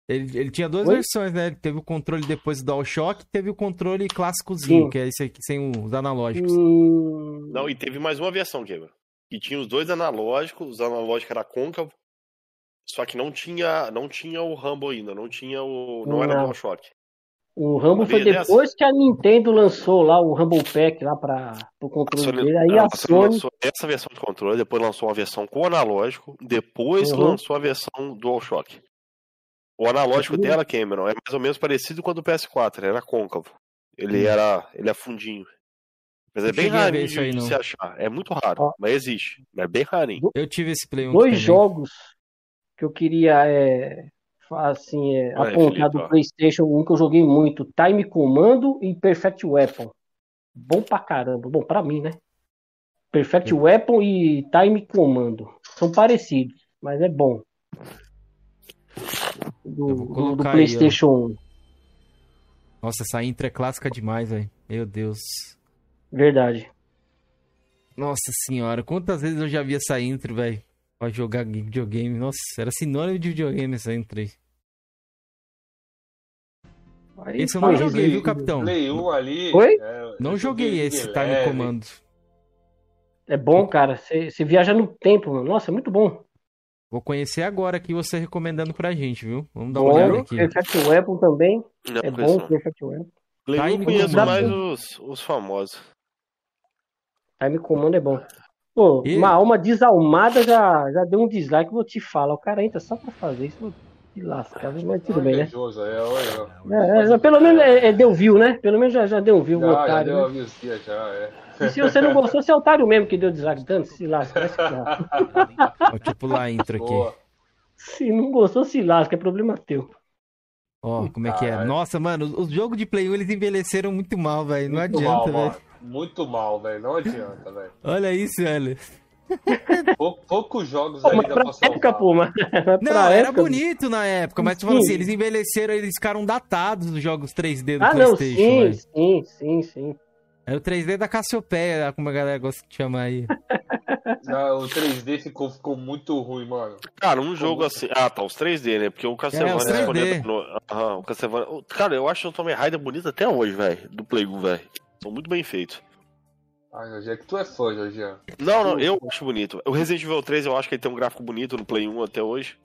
A: Ele, ele tinha duas Oi? versões, né? Ele teve o controle depois do DualShock e teve o controle clássicozinho, Sim. que é esse aqui, sem os analógicos.
C: Hum... Não, e teve mais uma versão, Gamer. Que tinha os dois analógicos, os analógicos era côncavo, só que não tinha, não tinha o Rumble ainda, não tinha o. Não, não. era o DualShock.
D: O Rumble foi depois que a Nintendo lançou lá o Rumble Pack lá para o controle Sony, dele. Aí a, a Sony
C: lançou essa versão de controle, depois lançou uma versão com analógico, depois uhum. lançou a versão DualShock. O analógico dela, Cameron, é mais ou menos parecido com o do PS4, ele era côncavo. Ele hum. era. Ele é fundinho. Mas é bem raro de, aí, de se achar. É muito raro, Ó, mas existe. É bem rarinho.
A: Eu tive esse Play 1
D: Dois também. jogos que eu queria é, assim, é, apontar do PlayStation 1 que eu joguei muito: Time Commando e Perfect Weapon. Bom pra caramba. Bom, pra mim, né? Perfect hum. Weapon e Time Commando. São parecidos, mas é bom do, do PlayStation 1.
A: Nossa, essa intro é clássica demais, velho. Meu Deus.
D: Verdade.
A: Nossa senhora, quantas vezes eu já vi essa intro, velho? Pra jogar videogame. Nossa, era sinônimo de videogame essa intro aí. aí esse eu não joguei, viu, capitão?
B: Play 1 ali.
D: Oi?
A: É, não joguei esse, tá no comando.
D: É bom, cara. Você viaja no tempo, mano. Nossa, é muito bom.
A: Vou conhecer agora aqui você recomendando pra gente, viu? Vamos dar uma bom, olhada aqui.
D: Perfect Weapon também. Não, é bom o Perfect Weapon.
C: Tá eu conheço mais os, os famosos.
D: Time Command é bom. Pô, e... uma alma desalmada já, já deu um dislike, vou te falar. O cara entra só pra fazer isso. Que lasca, mas tudo bem, né? É, é, é, pelo menos é, é, deu view, né? Pelo menos já, já deu um view. Já, otário, já deu né? uma já, é. E se você não gostou, você é otário mesmo que deu dislike tanto, se lasca.
A: Vou te pular a intro aqui. Boa.
D: Se não gostou, se lasca, é problema teu.
A: Ó, oh, como é que é? Nossa, mano, os jogos de Play 1 eles envelheceram muito mal, velho. Não adianta, velho.
B: Muito mal, velho. Não adianta, velho.
A: Olha isso, velho.
B: Pou, poucos jogos pô, ainda pra
D: época, pô, mas...
A: Não, era bonito na época, mas tu fala assim, eles envelheceram, eles ficaram datados nos jogos 3D do ah, Playstation.
D: Não, sim, sim, sim, sim.
A: É o 3D da Cassiopeia, como a galera gosta de chamar aí.
B: Não, o 3D ficou, ficou muito ruim, mano.
C: Cara, um jogo assim. Ah, tá, os 3D, né? Porque o Castlevania é,
A: respondendo.
C: No... Aham, o Castlevania. Cara, eu acho o Tomb Raider bonito até hoje, velho. Do Play 1, velho. São muito bem feitos.
B: Ai, Jorge, é que tu é fã, Jorge.
C: Não, não, eu acho bonito. O Resident Evil 3, eu acho que ele tem um gráfico bonito no Play 1 até hoje.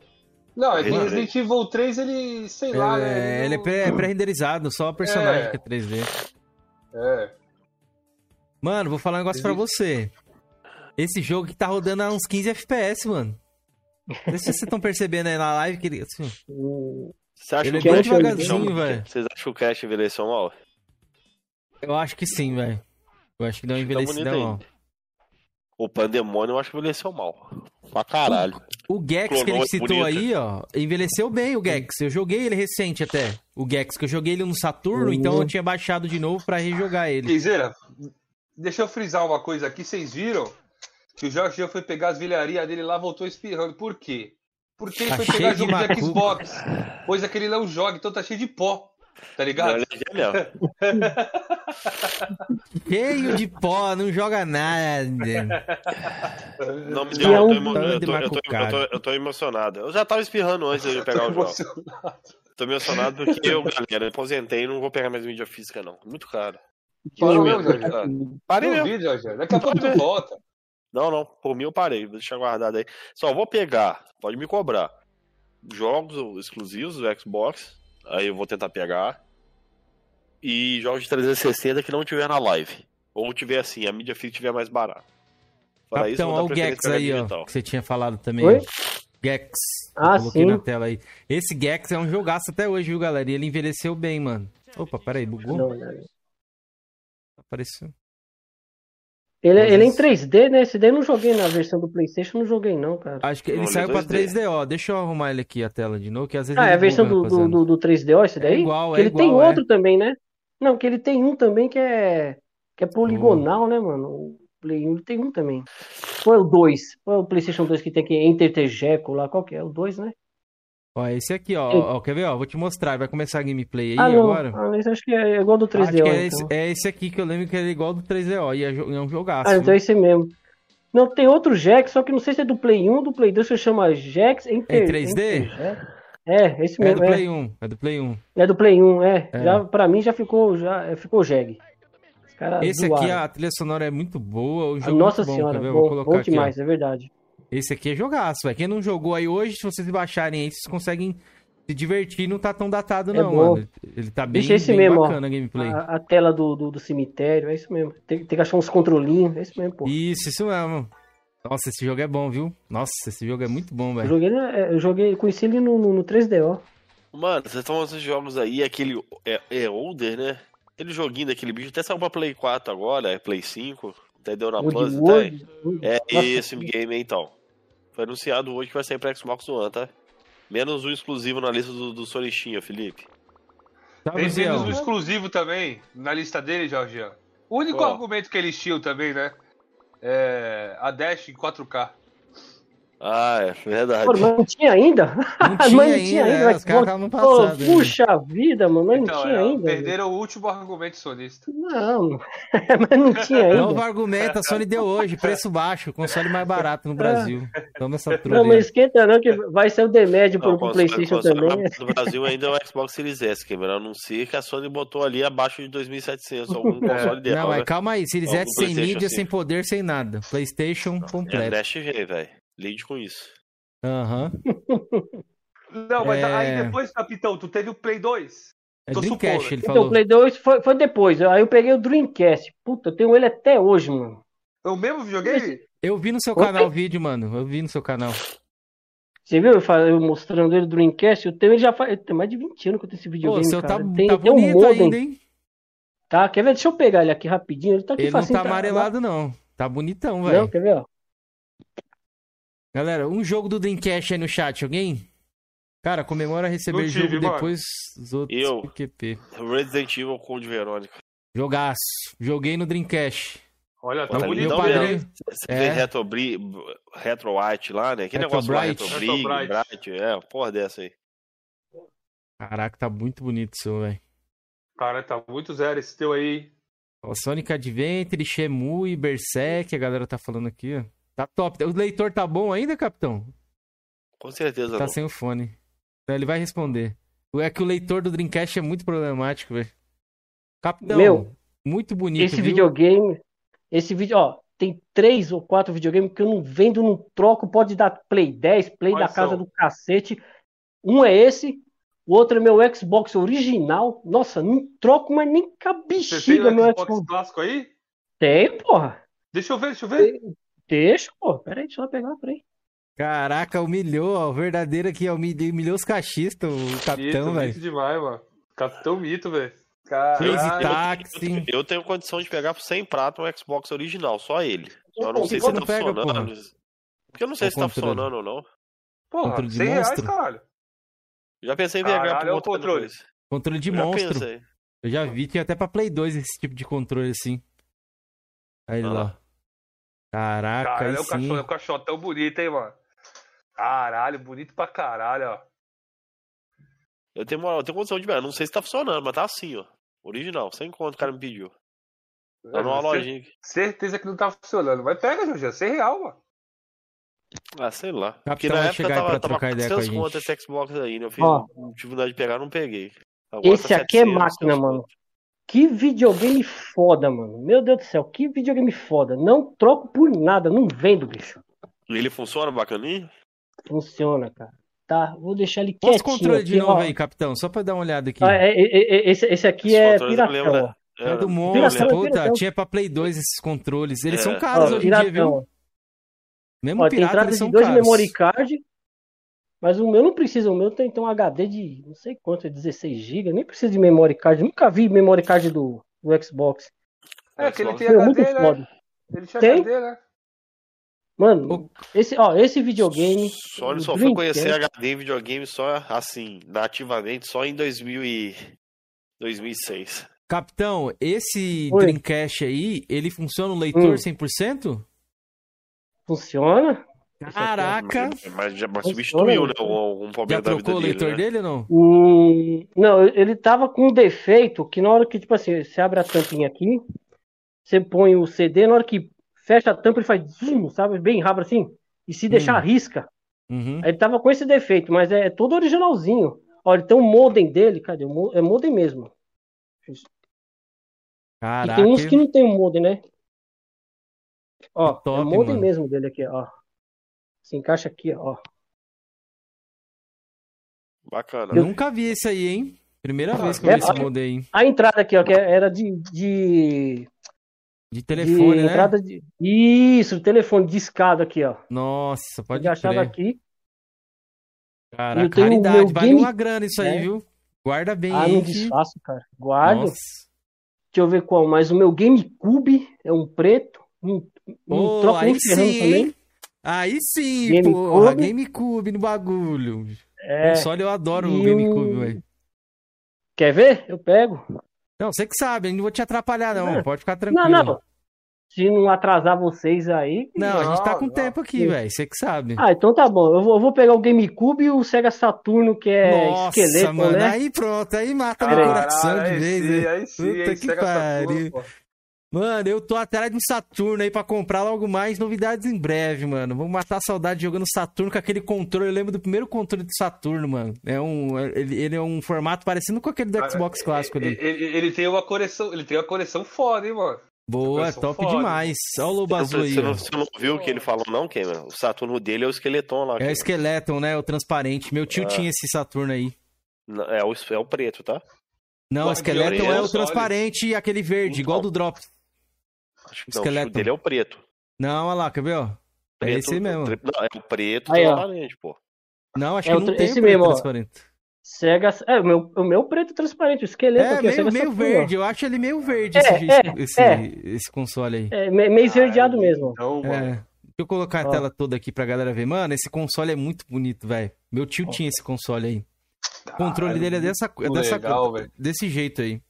B: Não, é que Resident Evil 3, ele, sei lá,
A: é,
B: né?
A: Ele, não... é pré-renderizado, só o personagem é. que é
B: 3D. É.
A: Mano, vou falar um negócio pra você. Esse jogo que tá rodando a uns 15 FPS, mano. Não sei se vocês estão percebendo aí na live que ele. Assim,
C: Você acha
A: ele é bem devagarzinho, velho.
C: Vocês acham que o Cash envelheceu mal?
A: Eu acho que sim, velho. Eu acho que deu uma tá envelhecida mal.
C: O Pandemônio eu acho que envelheceu mal. Pra caralho.
A: O, o Gex que ele citou bonito. aí, ó, envelheceu bem o Gex. Eu joguei ele recente até. O Gex, que eu joguei ele no Saturno, uhum. então eu tinha baixado de novo pra rejogar ele.
B: Quiseira, Deixa eu frisar uma coisa aqui. Vocês viram que o Jorge foi pegar as vilharias dele lá voltou espirrando. Por quê? Porque ele tá foi pegar jogo de, de Xbox. Pois aquele não joga, então tá cheio de pó. Tá ligado?
A: Cheio de pó, não joga nada.
C: Não me deu, eu, tô, emo... eu, tô, eu, tô, eu, tô, eu tô emocionado. Eu já tava espirrando antes de pegar o jogo. Tô emocionado porque eu, galera, aposentei e não vou pegar mais mídia física, não. Muito caro.
B: Parou mesmo, Jorge. Parei mesmo. Vídeo, Jorge. Daqui a pouco tu volta.
C: Não, não. Por mim eu parei. Vou deixar guardado aí. Só vou pegar. Pode me cobrar. Jogos exclusivos do Xbox. Aí eu vou tentar pegar. E jogos de 360 que não tiver na live. Ou tiver assim, a mídia física tiver mais barata.
A: Capitão, isso, olha o Gex aí, ó. Que você tinha falado também. Oi? Gex.
D: Ah, coloquei sim. na
A: tela aí. Esse Gex é um jogaço até hoje, viu, galera? E ele envelheceu bem, mano. Opa, peraí, bugou? Não, não. Apareceu.
D: Ele, ele é em 3D, né? Esse daí eu não joguei na versão do PlayStation, não joguei não, cara.
A: Acho que ele não, saiu é pra 3D, ó. Deixa eu arrumar ele aqui a tela de novo, que às vezes.
D: Ah, é a versão do, do, do, do 3DO, esse daí? É igual, que é ele igual, tem é. outro também, né? Não, que ele tem um também que é que é poligonal, né, mano? O Play 1 tem um também. Qual é o 2? Qual é o PlayStation 2 que tem aqui? Intertegeco lá? Qual que é? O 2, né?
A: Ó, esse aqui, ó, ó, Quer ver, ó? Vou te mostrar. Vai começar a gameplay aí ah, agora.
D: Ah, esse acho que é igual do 3DO. Acho que
A: é, esse, então. é esse aqui que eu lembro que era igual do 3DO. E é, é um jogaço.
D: Ah, então é esse mesmo. Não, tem outro Jax, só que não sei se é do Play 1 ou do Play 2, que chama Jax
A: Inter... É 3D?
D: É, esse mesmo.
A: É do Play 1. É do Play 1.
D: É do Play 1, é. é. Já, pra mim já ficou, já ficou Jeg.
A: Esse zoaram. aqui, a trilha sonora é muito boa. O jogo
D: Nossa
A: é bom,
D: senhora, bom, Vou colocar bom demais, aqui, é verdade.
A: Esse aqui é jogaço, velho. Quem não jogou aí hoje, se vocês baixarem aí, vocês conseguem se divertir não tá tão datado, é não, bom. mano. Ele tá bem, Deixa esse bem mesmo, bacana
D: ó,
A: a gameplay.
D: A, a tela do, do, do, cemitério, é isso mesmo. Tem, tem, que achar uns controlinhos, é isso mesmo, pô.
A: Isso, isso mesmo. Nossa, esse jogo é bom, viu? Nossa, esse jogo é muito bom, velho.
D: Eu joguei, eu joguei, conheci ele no, no, no 3DO.
C: Mano, vocês estão esses jogos aí, aquele é, é older, né? Aquele joguinho daquele bicho, até saiu pra Play 4 agora, é Play 5, até deu na Plus, até. É esse game então. Foi anunciado hoje que vai sair pra Xbox One, tá? Menos o exclusivo na lista do, do Sonichinha, Felipe.
B: Tá, Tem menos o exclusivo também na lista dele, Jorginho. O único argumento que eles tinham também, né? É a Dash em 4K.
C: Ah, é verdade.
D: Pô, mas não tinha ainda?
A: Não tinha, mas não tinha ainda, ainda. Os caras estavam passado.
D: Pô, puxa vida, mano, mas então, não tinha é, ainda.
B: Perderam o último argumento sonista.
D: Não, mas não tinha ainda.
A: Novo argumento, a Sony deu hoje, preço baixo, console mais barato no Brasil. Toma essa
D: truda. Não, mas esquenta não, que vai ser o demédio pro, pro Playstation também.
C: No Brasil ainda é o Xbox Series S, que é melhor não ser que a Sony botou ali abaixo de 2.700 algum é. console
A: dela. Não, mas né? calma aí, Series S sem mídia, sem poder, sem nada. Playstation completo. É
C: Dash G, velho. Lide com isso.
A: Aham.
B: Uhum. Não, mas é... aí depois, capitão, tu teve o Play 2.
A: É Dreamcast, ele
D: então,
A: falou.
D: o Play 2 foi, foi depois. Aí eu peguei o Dreamcast. Puta, eu tenho ele até hoje, mano.
B: Eu mesmo joguei?
A: Eu vi no seu canal o vídeo, mano. Eu vi no seu canal.
D: Você viu eu, mostrando ele do Dreamcast? Eu tenho ele já faz. Tem mais de 20 anos que eu tenho esse videogame. Pô, o seu
A: tá,
D: tem,
A: tá tem bonito um ainda, hein?
D: Tá, quer ver? Deixa eu pegar ele aqui rapidinho. Ele tá aqui
A: Ele não tá amarelado, não. Tá bonitão, velho. Não,
D: quer ver, ó?
A: Galera, um jogo do Dreamcast aí no chat, alguém? Cara, comemora receber tive, jogo mano. depois dos outros
C: Eu, QP. Resident Evil Code Verônica.
A: Jogaço. Joguei no Dreamcast.
B: Olha, tá
C: bonito. Meu padrinho. Você é. Retro, Retro White lá, né? Que Retro negócio Bright. Retro, Retro Bright. Bright. É, porra dessa aí.
A: Caraca, tá muito bonito isso, velho.
B: Cara, tá muito zero esse teu aí.
A: Ó, Sonic Adventure, Shemu e Berserk, a galera tá falando aqui, ó. Tá top. O leitor tá bom ainda, capitão?
C: Com certeza.
A: Tá
C: não.
A: sem o fone. Então ele vai responder. É que o leitor do Dreamcast é muito problemático, velho. Capitão, Meu, muito bonito.
D: Esse
A: viu?
D: videogame. Esse vídeo, ó, tem três ou quatro videogames que eu não vendo, não troco. Pode dar Play 10, Play Quais da casa são? do cacete. Um é esse, o outro é meu Xbox original. Nossa, não troco mais nem cabexiga meu Xbox. Xbox
B: clássico aí?
D: Tem, porra.
B: Deixa eu ver, deixa eu ver.
D: Deixa, pô. Pera aí, deixa eu pegar, peraí.
A: Caraca, humilhou, ó. O verdadeiro aqui, ó. Humilhou os cachistas, o capitão, velho.
B: Demais, mano. Capitão mito, velho.
A: Crazy Taxi.
C: Eu, tenho condição de pegar por 100 prata um Xbox original, só ele. Só não sei se tá pega, funcionando. Porra. Porque eu não sei o se tá controle. tá funcionando ou não.
B: Porra, de 100 monstro. reais, caralho.
C: Já pensei em pegar
B: caralho, é o controle.
A: Controle de eu monstro. Pensei. Eu já vi, tinha até pra Play 2 esse tipo de controle assim. Aí ah. lá. Caraca, Caralho, é o
B: cachorro, é o cachorro tão bonito, hein, mano? Caralho, bonito pra caralho, ó.
C: Eu tenho, eu tenho condição de ver, não sei se tá funcionando, mas tá assim, ó. Original, sem conta o cara me pediu. Tá é, numa lojinha aqui.
B: Certeza que não tá funcionando. Mas pega, Jorge, 100 real, mano.
C: Ah, sei lá.
A: Capitão Porque na época chegar tava, pra tava trocar ideia com a gente. contas
C: esse Xbox aí, né? Eu fiz ó, dificuldade de pegar, não peguei.
D: Agora esse tá aqui é máquina, mano. Que videogame foda, mano. Meu Deus do céu, que videogame foda. Não troco por nada, não vendo, bicho.
C: Ele funciona bacaninho?
D: Funciona, cara. Tá, vou deixar ele
A: quietinho. Mostra o controle de novo ó. aí, capitão, só pra dar uma olhada aqui.
D: Ah, é, é, é, esse, esse aqui esse é piratão.
A: É, é do monstro, puta, tinha pra Play 2 esses controles. Eles são é. caros ó, hoje em dia, viu?
D: Mesmo ó, pirata, tem entrada eles de são dois caros. memory card, mas o meu não precisa, o meu tem, tem um HD de não sei quanto, é 16 GB, nem precisa de memory card. Nunca vi memory card do, do Xbox.
B: É, que ele tem HD, né? Foda.
D: Ele tinha Tem? HD, né? Mano, esse, ó, esse videogame.
C: Sony só foi conhecer HD videogame só assim, nativamente, só em 2000 e 2006.
A: Capitão, esse Oi. Dreamcast aí, ele funciona no leitor hum. 100%?
D: Funciona?
A: Caraca!
C: Mas já substituiu, né? Um
A: problema já trocou o leitor dele,
D: né?
A: dele ou não?
D: Hum, não, ele tava com um defeito que na hora que, tipo assim, você abre a tampinha aqui, você põe o CD, na hora que fecha a tampa, ele faz zoom, sabe? Bem rápido assim. E se deixar, hum. risca. Uhum. Ele tava com esse defeito, mas é, é todo originalzinho. Olha, tem um modem dele, cadê? É modem mesmo. Caraca. E tem uns que não tem um modem, né? Ó, top, é o modem mano. mesmo dele aqui, ó. Se encaixa aqui, ó.
C: Bacana.
A: Eu nunca vi esse aí, hein? Primeira ah, vez que eu vi esse modem aí.
D: A entrada aqui, ó, que era de, de
A: de telefone, de né? Entrada
D: de... Isso, telefone discado aqui, ó.
A: Nossa, pode
D: Eu achava aqui.
A: Caraca, caridade, vale game... uma grana isso aí, é. viu? Guarda bem
D: ah, aí. Ah, não desfaço, cara. Guarda. Nossa. Deixa eu ver qual, mas o meu GameCube é um preto. Um,
A: um troca aí sim, também. Aí sim, Game porra. Cube. GameCube no bagulho. É. Console eu adoro e o GameCube, velho.
D: Quer ver? Eu pego.
A: Não, você que sabe, eu não vou te atrapalhar, não. É. Pode ficar tranquilo.
D: Não, não. Se não atrasar vocês aí.
A: Não, não a gente tá com não. tempo aqui, velho. Você que sabe.
D: Ah, então tá bom. Eu vou, eu vou, pegar o GameCube e o Sega Saturno, que é Nossa, esqueleto, mano, né?
A: Aí pronto, aí mata meu coração de vez. Sim, aí sim, Puta aí, que pariu. Mano, eu tô atrás de um Saturno aí pra comprar logo mais novidades em breve, mano. Vamos matar a saudade jogando Saturno com aquele controle. Eu lembro do primeiro controle do Saturno, mano. É um, ele, ele é um formato parecido com aquele do Xbox clássico ali.
B: Ele, ele, tem uma correção, ele tem uma correção foda, hein, mano.
A: Boa, top foda. demais. Olha o Lobo Azul aí.
C: Você não, você não viu o que ele falou, não, Cameron? O Saturno dele é o esqueleton lá.
A: É o esqueleton, né? O transparente. Meu tio ah. tinha esse Saturno aí.
C: É o, é o preto, tá?
A: Não, o esqueleton é o transparente e aquele verde, igual do Drops.
C: Acho que não, o dele é o preto.
A: Não, olha lá, quer ver, ó? É preto, é esse mesmo.
C: Não, é o preto Aí, transparente, pô.
A: Não, acho é que não tem esse mesmo, transparente.
D: Sega. É, o meu, o meu preto transparente, o esqueleto
A: é,
D: aqui,
A: meio, meio verde, eu acho ele meio verde é, esse, é, esse, é. esse, console aí.
D: É, meio esverdeado mesmo.
A: Então, é. Deixa eu colocar a tela toda aqui pra galera ver. Mano, esse console é muito bonito, velho. Meu tio tinha esse console aí. O controle dele é dessa, é dessa legal, desse jeito aí.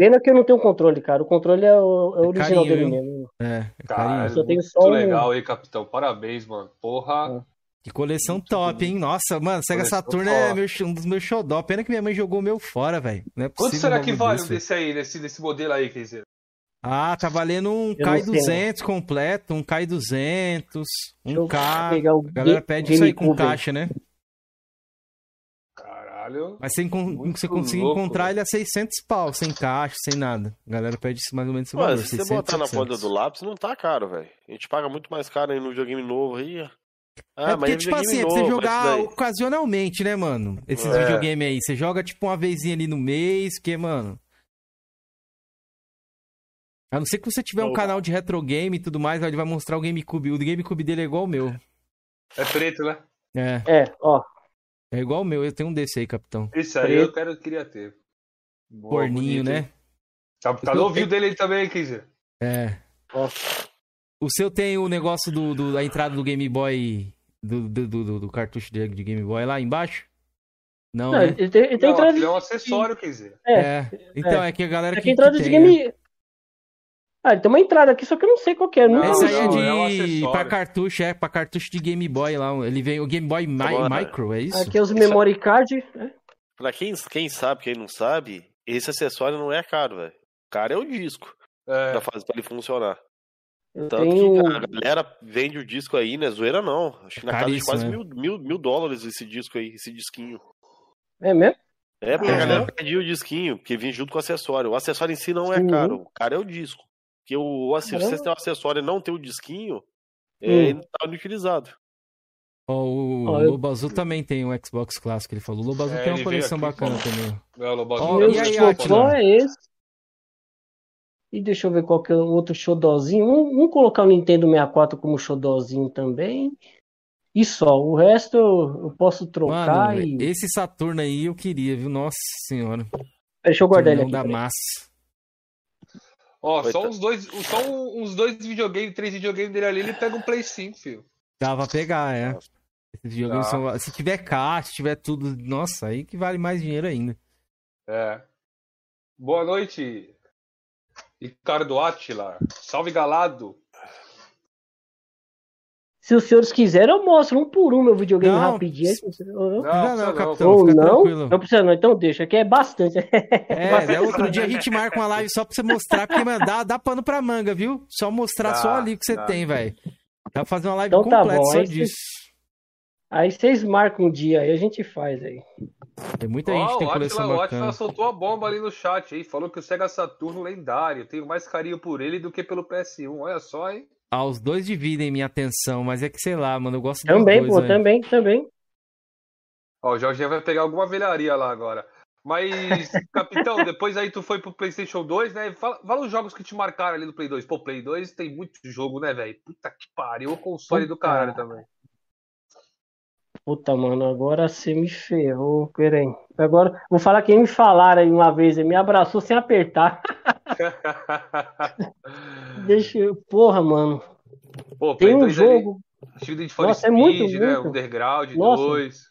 D: Pena que eu não tenho controle, cara. O controle é o, é o original carinho, dele mesmo.
A: É,
B: é cara, eu tenho só muito um... legal aí, capitão. Parabéns, mano. Porra. É.
A: Que coleção muito top, hein? Nossa, mano, Sega Saturn é meu, um dos meus xodó. Pena que minha mãe jogou o meu fora, velho. É
B: Quanto será que vale desse, desse aí, desse, desse modelo aí, quer dizer?
A: Ah, tá valendo um K200 completo, um K200, um K. A galera pede isso aí com caixa, né?
B: Caralho.
A: Mas sem você conseguir encontrar ele a 600 pau, sem caixa, sem nada. A galera pede mais ou menos esse valor.
C: se você botar 700. na ponta do lápis, não tá caro, velho. A gente paga muito mais caro aí no videogame novo aí.
A: Ah, é porque, tipo assim, novo, é pra você jogar ocasionalmente, né, mano? Esses é. videogames aí. Você joga, tipo, uma vezinha ali no mês, que, mano... A não ser que você tiver um canal de retro game e tudo mais, ele vai mostrar o GameCube. O GameCube dele é igual o meu.
B: É preto, né?
A: É.
D: É, ó.
A: É igual o meu, eu tenho um desse aí, capitão.
B: Esse aí eu quero, queria ter.
A: Boa, Corninho, bonito, né?
B: Tá, tá no ouvido dele também, quer dizer.
A: É. Ó. O seu tem o negócio do, do, da entrada do Game Boy, do, do, do, do cartucho de, de, Game Boy lá embaixo? Não, Não
D: né? ele tem, ele tem Não, entrada
B: de... é um acessório, quer dizer.
A: É, é. então é. é. que a galera é
D: que, que entrada que de tem, Game... É. Ah, ele tem uma entrada aqui, só que eu não sei qual é.
A: Não, Essa aí é de. É um pra cartucho, é, pra cartucho de Game Boy lá. Ele vem o Game Boy Mi Micro, é isso?
D: Aqui é os memory card. Né?
C: Pra quem, quem sabe, quem não sabe, esse acessório não é caro, velho. Caro é o disco. É. Pra, fazer, pra ele funcionar. Eu Tanto tenho... que a galera vende o disco aí, né? Zoeira não. Acho que na casa de quase né? mil, mil, mil dólares esse disco aí, esse disquinho.
D: É mesmo?
C: É, porque a galera pede o disquinho, que vem junto com o acessório. O acessório em si não é caro, o cara é o disco. Porque o, se você tem um acessório e não tem o disquinho, é, hum. ele tá inutilizado.
A: Oh, o oh, Lobo eu... Azul também tem um Xbox clássico, ele falou. O Lobo Azul é, tem uma coleção bacana também.
B: É, o
D: oh, e aí, Qual é esse? E deixa eu ver qual que é o outro xodózinho. Vamos, vamos colocar o Nintendo 64 como xodózinho também. E só, o resto eu, eu posso trocar Mano, e...
A: Esse Saturno aí eu queria, viu? Nossa senhora.
D: Deixa eu guardar ele aqui.
A: da massa.
B: Ó, só uns dois, só uns dois videogames, três videogames dele ali, ele pega um Play 5, filho.
A: Dá pra pegar, é. Esses videogames são... Se tiver caixa, se tiver tudo, nossa, aí que vale mais dinheiro ainda.
B: É. Boa noite, Ricardo Atila. Salve Galado.
D: Se os senhores quiserem, eu mostro um por um meu videogame não, rapidinho.
A: Não, não, não, não capitão. Ou
D: não, não precisa não. Então deixa, aqui é bastante.
A: É, bastante. é, outro dia a gente marca uma live só pra você mostrar, porque, mano, dá, dá pano pra manga, viu? Só mostrar só ali que você tem, velho. Dá pra fazer uma live então, tá completa tá bom, só disso.
D: Aí vocês marcam um dia, aí a gente faz aí.
A: Tem muita gente que tem coleção Atila, bacana. O Atila
B: soltou a bomba ali no chat aí, falou que o Sega Saturno lendário, tenho mais carinho por ele do que pelo PS1, olha só, hein?
A: Ah, os dois dividem minha atenção, mas é que sei lá, mano, eu gosto
D: Também,
A: dois,
D: pô, né? também, também.
B: Ó, o Jorginho vai pegar alguma velharia lá agora. Mas, capitão, depois aí tu foi pro PlayStation 2, né? Fala, fala, os jogos que te marcaram ali no Play 2. Pô, Play 2 tem muito jogo, né, velho? Puta que pariu, o console Puta. do caralho também.
D: Puta, mano, agora você me ferrou, peraí. Agora, vou falar que me falaram aí uma vez, ele me abraçou sem apertar. Deixa eu. Porra, mano. Pô, Tem um jogo.
B: Ali, Nossa, é muito, né? Muito. Underground Nossa. 2.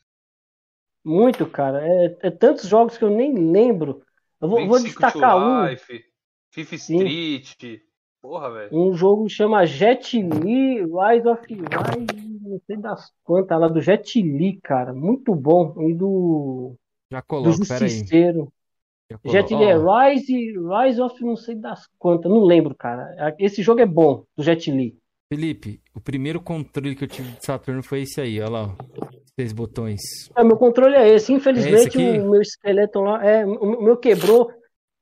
D: Muito, cara. É, é, tantos jogos que eu nem lembro. Eu vou, vou destacar um. Life,
B: FIFA Street. Porra, velho.
D: Um jogo chama Jet Li Rise of Rise não sei das quantas lá do Jet Li, cara. Muito bom. E do.
A: Já coloco, do
D: Justiceiro. Jet Li é Rise, Rise of não sei das quantas. Não lembro, cara. Esse jogo é bom, do Jet Li.
A: Felipe, o primeiro controle que eu tive de Saturno foi esse aí, olha lá. Seis botões.
D: É, meu controle é esse. Infelizmente, é esse o meu esqueleto lá. É, o meu quebrou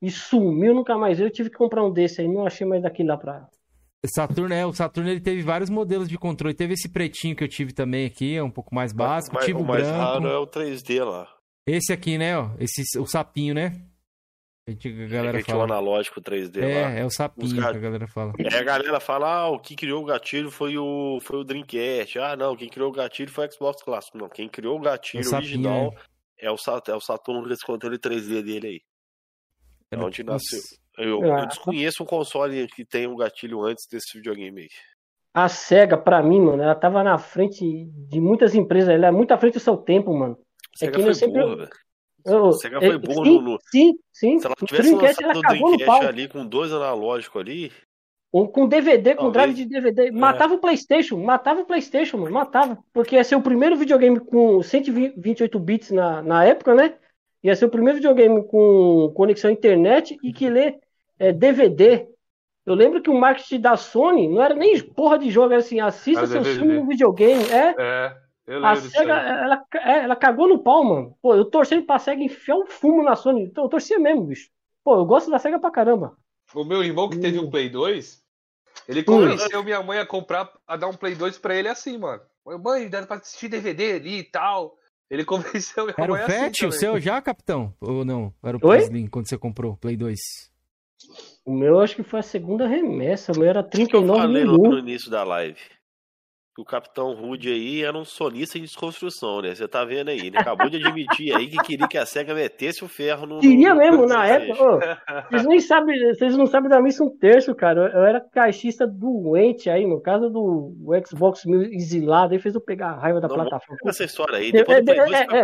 D: e sumiu, nunca mais. Eu tive que comprar um desse aí. Não achei mais daquele lá pra,
A: Saturno, é, o Saturno ele teve vários modelos de controle. Teve esse pretinho que eu tive também aqui, é um pouco mais básico. Mas, tive o, o mais branco. raro
C: é o 3D lá.
A: Esse aqui, né, ó, esse, o sapinho, né? A, gente, a galera é
C: fala. o analógico 3D
A: é,
C: lá.
A: É, o sapinho que a galera fala.
C: É, a galera fala, ah, o que criou o gatilho foi o, foi o Dreamcast. Ah, não, quem criou o gatilho foi o Xbox Clássico. Não, quem criou o gatilho o original é. é, o, é o Saturno com esse controle 3D dele aí. É onde nasceu. Eu, eu, desconheço um console que tenha um gatilho antes desse videogame aí.
D: A SEGA, pra mim, mano, ela tava na frente de muitas empresas. Ela é muito à frente do seu tempo, mano.
C: A SEGA é foi sempre... burra,
D: eu,
C: SEGA foi
D: burra sim, no, Sim, sim.
C: Se ela tivesse Dreamcast, lançado o Dreamcast ali com dois analógicos ali...
D: Com DVD, com drive de DVD. É. Matava o Playstation, matava o Playstation, mano, matava. Porque ia ser o primeiro videogame com 128 bits na, na época, né? Ia ser o primeiro videogame com conexão à internet e que lê é, DVD. Eu lembro que o marketing da Sony não era nem porra de jogo, era assim, assista seu filme no videogame. É,
B: é eu
D: a SEGA, ela, é, ela cagou no pau, mano. Pô, eu torcendo pra SEGA enfiar um fumo na Sony. Então, eu torcia mesmo, bicho. Pô, eu gosto da SEGA pra caramba.
B: O meu irmão que teve um Play 2, ele convenceu hum. minha mãe a comprar, a dar um Play 2 pra ele assim, mano. Mãe, dá pra assistir DVD ali e tal. Ele convenceu minha
A: Era
B: mãe
A: o Fat,
B: assim
A: o seu já, capitão? Ou não? Era o Play Slim quando você comprou Play 2?
D: O meu acho que foi a segunda remessa. O meu era 39
C: eu falei no início da live. O Capitão Rude aí era um sonista de desconstrução, né? Você tá vendo aí. Ele acabou de admitir aí que queria que a SEGA metesse o ferro no.
D: Queria no... mesmo, na época. Ô, vocês, nem sabem, vocês não sabem da missa um terço, cara. Eu era caixista doente aí, no caso do Xbox mil exilado, aí fez eu pegar a raiva da não, plataforma.
C: Essa história aí, depois é, é, é,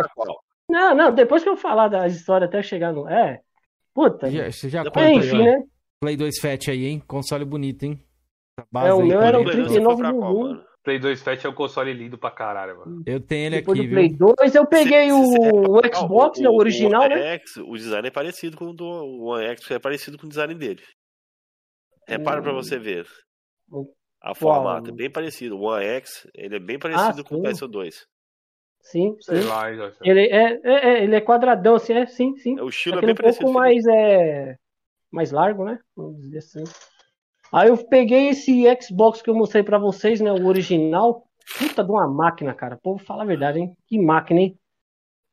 D: Não, não, depois que eu falar da história até chegar no. É. Puta.
A: Já, você já conta enfim, aí, né? Play 2 Fat aí, hein? Console bonito, hein?
D: Base é, o meu era um 39 mil.
B: Play 2 Fat é um console lindo pra caralho, mano.
A: Eu tenho ele
D: Depois
A: aqui,
D: do Play
A: viu?
D: 2 eu peguei o, o, Xbox, o, né, o original, o
C: né? X, o design é parecido com o do o One X, é parecido com o design dele. Repara hum. pra você ver. A formato é bem parecido. O One X, ele é bem parecido ah, com o PS2.
D: Sim, sim. Lá, ele, é, é, é, ele é quadradão, assim, é, sim, sim.
C: O estilo é bem
D: um parecido. Um pouco mais, é, mais largo, né? Vamos dizer assim. Aí eu peguei esse Xbox que eu mostrei para vocês, né? O original. Puta de uma máquina, cara. Pô, vou falar a verdade, hein? Que máquina, hein?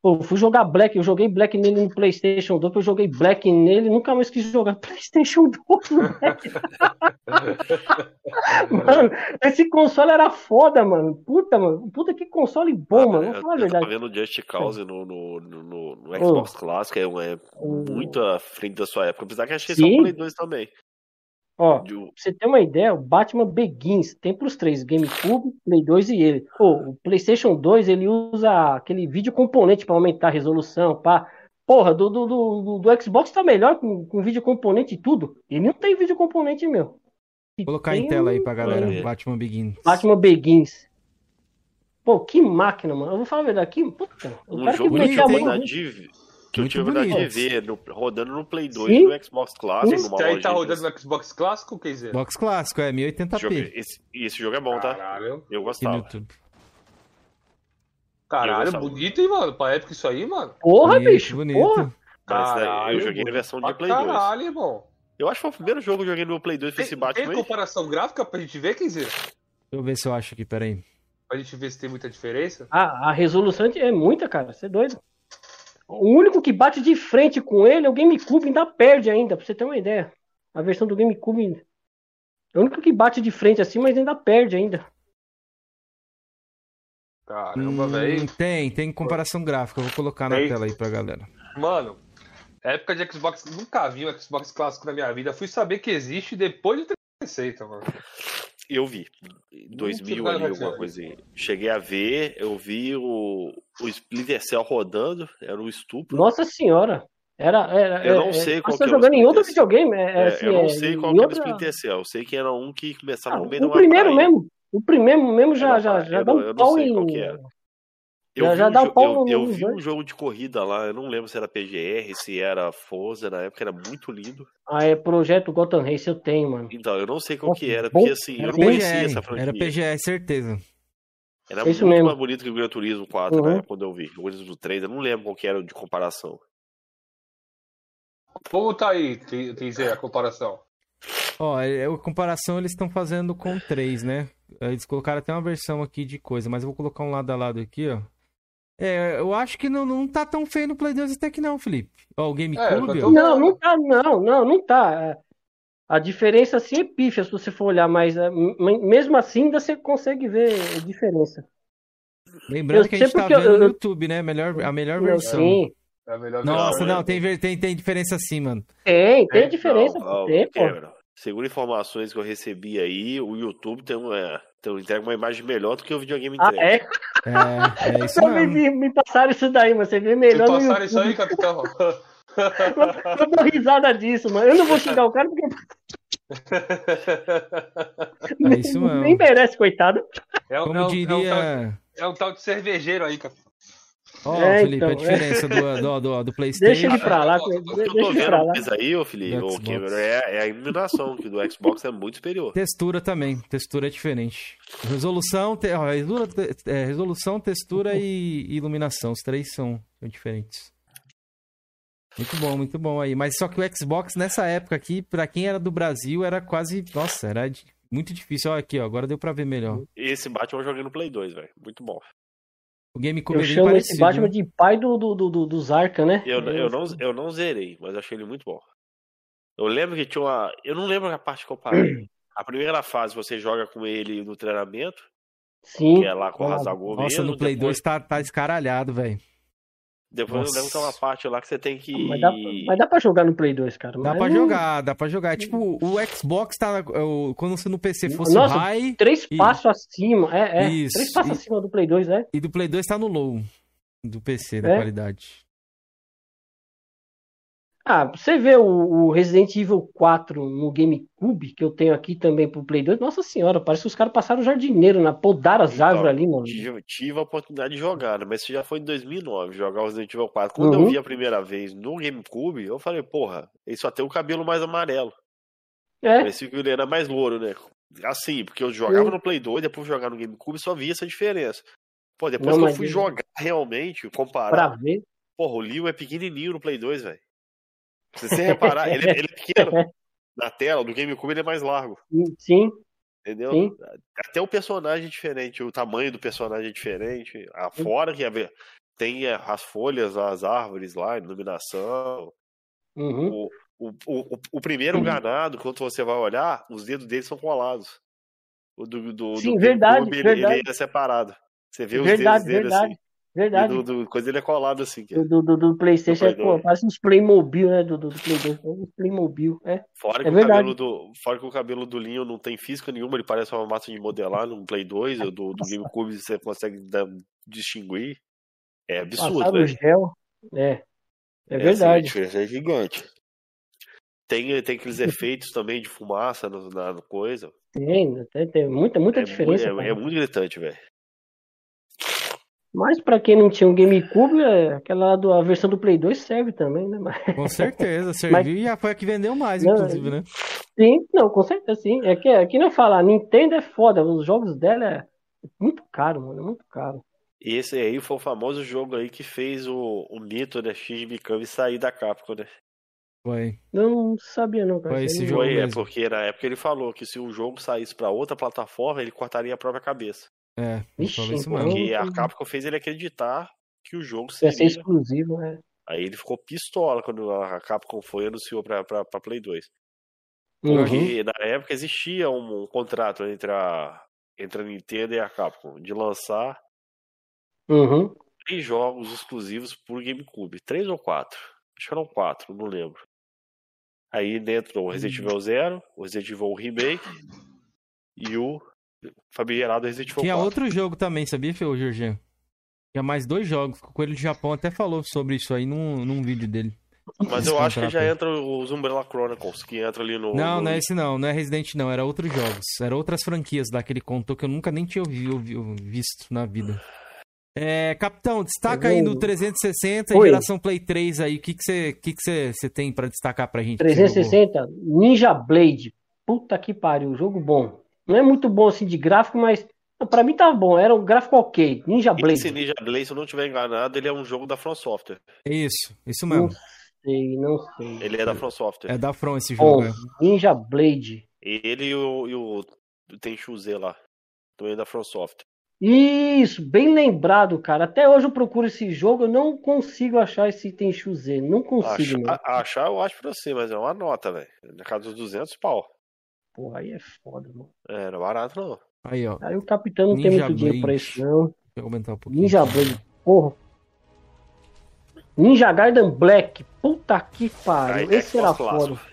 D: Pô, fui jogar Black, eu joguei Black nele no PlayStation 2, eu joguei Black nele, nunca mais quis jogar PlayStation 2, mano, esse console era foda, mano. Puta, mano. Puta que console bom, ah, mano. Vou falar a verdade.
C: Eu tava vendo Just Cause no, no, no, no Xbox oh. Clássico, é, é muito à frente da sua época. Apesar que achei só o Play 2 também.
D: Ó, pra você ter uma ideia, o Batman Begins tem pros três, GameCube, Play 2 e ele. Pô, o PlayStation 2 ele usa aquele vídeo componente para aumentar a resolução, pá. Porra, do, do, do, do, Xbox tá melhor com, com vídeo componente e tudo. Ele não tem vídeo componente, meu.
A: Vou colocar em tela aí pra galera, é. Batman Begins.
D: Batman Begins. Pô, que máquina, mano. Eu vou falar a verdade aqui. Puta,
C: um jogo que tive de, que eu tive a de ver no, rodando no Play 2 Sim? no Xbox Clássico.
B: Esse aí tá rodando no Xbox Clássico, quer dizer?
A: Xbox Clássico, é 1080p.
C: Esse, esse, jogo é bom, tá? Caralho. Eu gostava.
B: Caralho, bonito, hein, mano? Pra época isso aí, mano.
D: Porra, bonito, bicho. Bonito. Porra.
C: Caralho, eu joguei na versão de Play caralho, 2.
B: Caralho, irmão.
C: Eu acho que foi o primeiro jogo que eu joguei no Play 2 foi esse Batman.
B: Tem comparação gráfica pra gente ver, quer dizer?
A: Deixa eu ver se eu acho aqui, peraí.
B: Pra gente ver se tem muita diferença.
D: Ah, a resolução é muita, cara. Você é doido. O único que bate de frente com ele é o GameCube, ainda perde ainda, pra você ter uma ideia. A versão do GameCube é o único que bate de frente assim, mas ainda perde ainda.
B: Caramba, hum, velho.
A: Tem, tem comparação gráfica. Eu vou colocar na tem. tela aí pra galera.
B: Mano, época de Xbox, nunca vi um Xbox clássico na minha vida. Fui saber que existe depois de ter receita, mano.
C: Eu vi. 2000 ali, alguma coisa. Cheguei a ver, eu vi o, o Splinter Cell rodando, era um estupro.
D: Nossa senhora! Era, era,
C: eu não é, sei qual
D: que é jogando em outro videogame?
C: É, é, assim, eu não sei qual que é o Splinter Cell. Eu sei que era um que começava ah, no meio
D: O primeiro praia. mesmo. O primeiro mesmo já, já, já dá um pau em.
C: Eu já, já um dá um pau Eu, eu vi um jogo de corrida lá, eu não lembro se era PGR, se era Forza, na época era muito lindo.
D: Ah, é Projeto Gotham Race, eu tenho, mano.
C: Então, eu não sei qual que era, porque assim, eu não PGR, conhecia essa franquia.
A: Era PGR, certeza.
C: Era Isso muito mesmo. mais bonito que o Gran Turismo 4, uhum. né, quando eu vi. O Gran Turismo 3, eu não lembro qual que era de comparação.
B: Como tá aí, dizer a comparação?
A: Ó, é, a comparação eles estão fazendo com 3, né? Eles colocaram até uma versão aqui de coisa, mas eu vou colocar um lado a lado aqui, ó. É, eu acho que não, não tá tão feio no Play 2 até que não, Felipe. Ó, o GameCube. É,
D: não, não tá, não, não, não tá. É, a diferença assim é pífia se você for olhar, mas é, mesmo assim ainda você consegue ver a diferença.
A: Lembrando eu que a gente tá vendo eu, no YouTube, né? Melhor, a melhor versão. Sim.
B: É a melhor
A: Nossa, versão, não, tem, tem, tem diferença sim, mano.
D: Tem, tem diferença. Não, tem, pô.
C: Segundo informações que eu recebi aí, o YouTube tem uma, então entrega uma imagem melhor do que o videogame entrega.
D: Ah, é? É, é isso mesmo. Me, me passaram isso daí, mas você vê melhor.
B: Me passaram isso aí, capitão.
D: eu dou risada disso, mano. Eu não vou xingar o cara porque.
A: É isso mesmo.
D: Nem merece, coitado.
B: É, Como é, diria... é, um tal, é um tal de cervejeiro aí, capitão.
A: Ó, oh, é, Felipe, então, a diferença é. do, do, do, do, PlayStation.
D: Deixa ele pra lá. O que eu tô vendo
C: mais aí, ô Felipe, ô Cameron, é, é, a iluminação, que do Xbox é muito superior.
A: Textura também, textura é diferente. Resolução, te, ó, é, resolução textura e iluminação, os três são, são diferentes. Muito bom, muito bom aí. Mas só que o Xbox nessa época aqui, pra quem era do Brasil, era quase. Nossa, era muito difícil. Olha aqui, ó, agora deu pra ver melhor.
C: Esse Batman eu joguei no Play 2, velho. Muito bom.
A: O GameCube eu
D: é chamo esse Batman né? de pai do, do, do, do Zarka, né?
C: Eu, eu, não, eu não zerei, mas achei ele muito bom. Eu lembro que tinha uma. Eu não lembro a parte que eu parei. A primeira fase você joga com ele no treinamento.
D: Sim.
C: Que é lá com o Hazagol
A: Nossa, mesmo. no Play depois... 2 tá, tá escaralhado, velho.
C: Depois Nossa. eu lembro que tem uma parte lá que você tem que.
D: Mas dá, mas dá pra jogar no Play 2, cara.
A: Dá pra não... jogar, dá pra jogar. Tipo, o Xbox tá. Quando você no PC fosse
D: Nossa,
A: high.
D: Três e... passos acima. É, é. Isso. Três passos e... acima do Play 2, é.
A: E do Play 2 tá no low. Do PC, da é? qualidade.
D: Ah, você vê o, o, Resident Evil 4 no GameCube, que eu tenho aqui também pro Play 2, nossa senhora, parece que os caras passaram o jardineiro, né? Podaram as então, árvores ali, mano.
C: Tive, tive, a oportunidade de jogar, né? mas isso já foi em 2009, jogar o Resident Evil 4. Quando uhum. eu vi a primeira vez no GameCube, eu falei, porra, ele só tem o cabelo mais amarelo. É. Parecia que ele era mais louro, né? Assim, porque eu jogava uhum. no Play 2, depois de jogar no GameCube, só via essa diferença. Pô, depois Não, que eu fui jogar realmente, comparar.
D: Pra ver.
C: Porra, o Leo é pequenininho no Play 2, velho. Se você reparar, ele, ele, é pequeno. Na tela, do GameCube ele é mais largo.
D: Sim.
C: Entendeu?
D: Sim.
C: Até o personagem é diferente, o tamanho do personagem é diferente. A fora que tem é, as folhas, as árvores lá, a iluminação.
D: Uhum.
C: O, o, o, o, primeiro uhum. ganado, quando você vai olhar, os dedos dele são colados. O do, do,
D: Sim, do verdade,
C: GameCube,
D: verdade.
C: Ele, ele é separado. Você vê verdade, os dedos dele verdade. assim.
D: Verdade.
C: Do, do, coisa ele é colado assim.
D: Do, do, do, do Playstation é, pô, parece uns Playmobil, né? Do, do, do Play 2. Uns Playmobil, é.
C: Fora,
D: é
C: que
D: verdade.
C: o cabelo do, fora que o cabelo do Linho não tem física nenhuma, ele parece uma massa de modelar no Play 2, do, do GameCube você consegue distinguir. É absurdo,
D: Passado
C: velho.
D: gel. É. É verdade.
C: Assim, a diferença é gigante. Tem, tem aqueles efeitos também de fumaça no, na coisa.
D: Tem, tem, tem muita, muita
C: é,
D: diferença.
C: é, é muito gritante, velho.
D: Mas pra quem não tinha um GameCube, é, aquela do, a versão do Play 2 serve também, né? Mas,
A: Com certeza, serviu e foi a que vendeu mais,
D: Não,
A: inclusive, né?
D: sim, não, com certeza sim. É que, é que não falar, a Nintendo é foda, os jogos dela é muito caro, mano, é muito caro.
C: E esse aí foi o famoso jogo aí que fez o, o mito, né? Shinji Mikami sair da Capcom, né?
A: Foi.
D: Eu não sabia não, cara.
A: Foi esse jogo
C: Foi, é porque na época ele falou que se o jogo saísse pra outra plataforma, ele cortaria a própria cabeça.
A: É, ele
D: Vixe,
A: falou isso
D: então-
A: mesmo.
C: Porque a. Capcom fez ele acreditar que o jogo
D: Ia ser
C: seria.
D: exclusivo, né?
C: Aí ele ficou pistola quando a Capcom foi e anunciou pra, pra, pra Play 2.
D: Uhum.
C: Porque na época existia um, um contrato entre a, entre a Nintendo e a Capcom de lançar
D: Uhum.
C: três jogos exclusivos por GameCube. Três ou quatro? Acho que eram quatro, não lembro. Aí dentro o Resident
A: Hum.
C: Evil Zero, o Resident Evil Remake e o famigerado Resident Evil
A: Tinha
C: 4.
A: outro jogo também, sabia, Fê, Jorginho? Tinha mais dois jogos. O Coelho do Japão até falou sobre isso aí num, num vídeo dele.
C: Mas eu acho que já entra os Umbrella Chronicles, que entra ali no.
A: Não,
C: no...
A: não é esse não, não é Resident não, era outros jogos. Era outras franquias lá que ele contou que eu nunca nem tinha ouvi- ouvi- visto na vida. É, capitão, destaca aí no 360 e
D: Oi.
A: geração Play 3 aí. O que que você que que você- você tem pra destacar pra gente? que você jogou?
D: 360, Ninja Blade. Puta que pariu, jogo bom. Não é muito bom assim de gráfico, mas pra mim tava bom. Era um gráfico ok. Ninja Blade.
C: Esse Ninja Blade, se eu não estiver enganado, ele é um jogo da From Software.
A: Isso, isso
D: Não
A: mesmo.
D: sei, não sei.
C: Ele é da From Software.
A: É da From esse jogo. É.
D: Ninja Blade.
C: Ele e o, e o Tenchu Z lá. Também é da From Software.
D: Isso, bem lembrado, cara. Até hoje eu procuro esse jogo, eu não consigo achar esse Tenchu Z. Não consigo,
C: Achar, achar eu acho pra você, mas é uma nota, velho. Na casa dos 200 pau.
D: Porra, aí é foda, mano.
C: É, não é barato não.
A: Aí, ó.
D: Aí o capitão não tem
A: Ninja
D: muito dinheiro pra
A: Blade.
D: isso, não.
A: Deixa eu comentar um pouquinho.
D: Ninja Blade, porra. Ninja Gaiden Black. Puta que pariu.
C: Aí é
D: Esse era
C: clássico.
D: foda.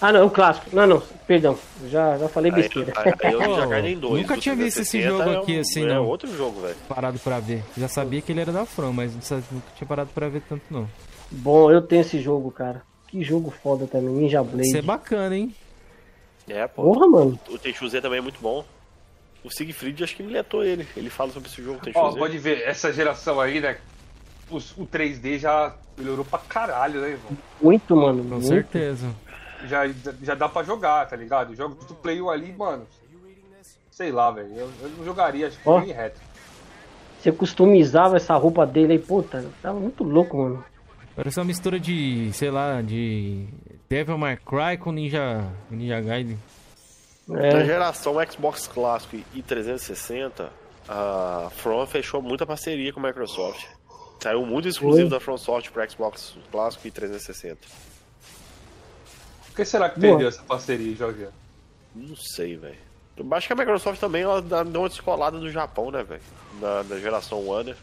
D: Ah, não, é um clássico. Não, não, perdão. Já, já falei
C: Aí,
D: besteira.
C: aí, aí eu já 2.
A: nunca tinha visto esse
C: 360
A: jogo
C: é um-
A: aqui assim,
C: É
A: não.
C: outro jogo, velho.
A: Parado pra ver. Já sabia que ele era da From, mas nunca tinha parado pra ver tanto não.
D: Bom, eu tenho esse jogo, cara. Que jogo foda também, Ninja Blade.
A: Isso é bacana, hein?
C: É, pô.
D: Porra, mano.
C: O Z também é muito bom. O Siegfried acho que miletou ele. Ele fala sobre esse jogo,
B: Ó, pode ver, essa geração aí, né? os- o 3D já melhorou pra caralho, né, irmão?
D: Muito, mano.
A: Com
D: muito.
A: certeza.
B: Já, já dá pra jogar, tá ligado? Os jogos do Play 1 ali, mano. Sei lá, velho. Eu, eu não jogaria, acho que
D: Ó.
B: nem reto.
D: Você customizava essa roupa dele aí, puta. Tava muito louco, mano.
A: Parece uma mistura de, sei lá, de Devil May Cry com Ninja, Ninja Gaiden.
C: Na
D: É,
C: geração Xbox clássico e 360, a From fechou muita parceria com a Microsoft. Saiu muito exclusivo
D: Foi.
C: da From Software para Xbox clássico e 360.
B: Por que será que
D: Boa.
B: perdeu essa parceria, Jorge?
C: Não sei, velho. Eu acho que a Microsoft também ela dá- deu uma descolada do Japão, né, velho? Da, da geração One. né?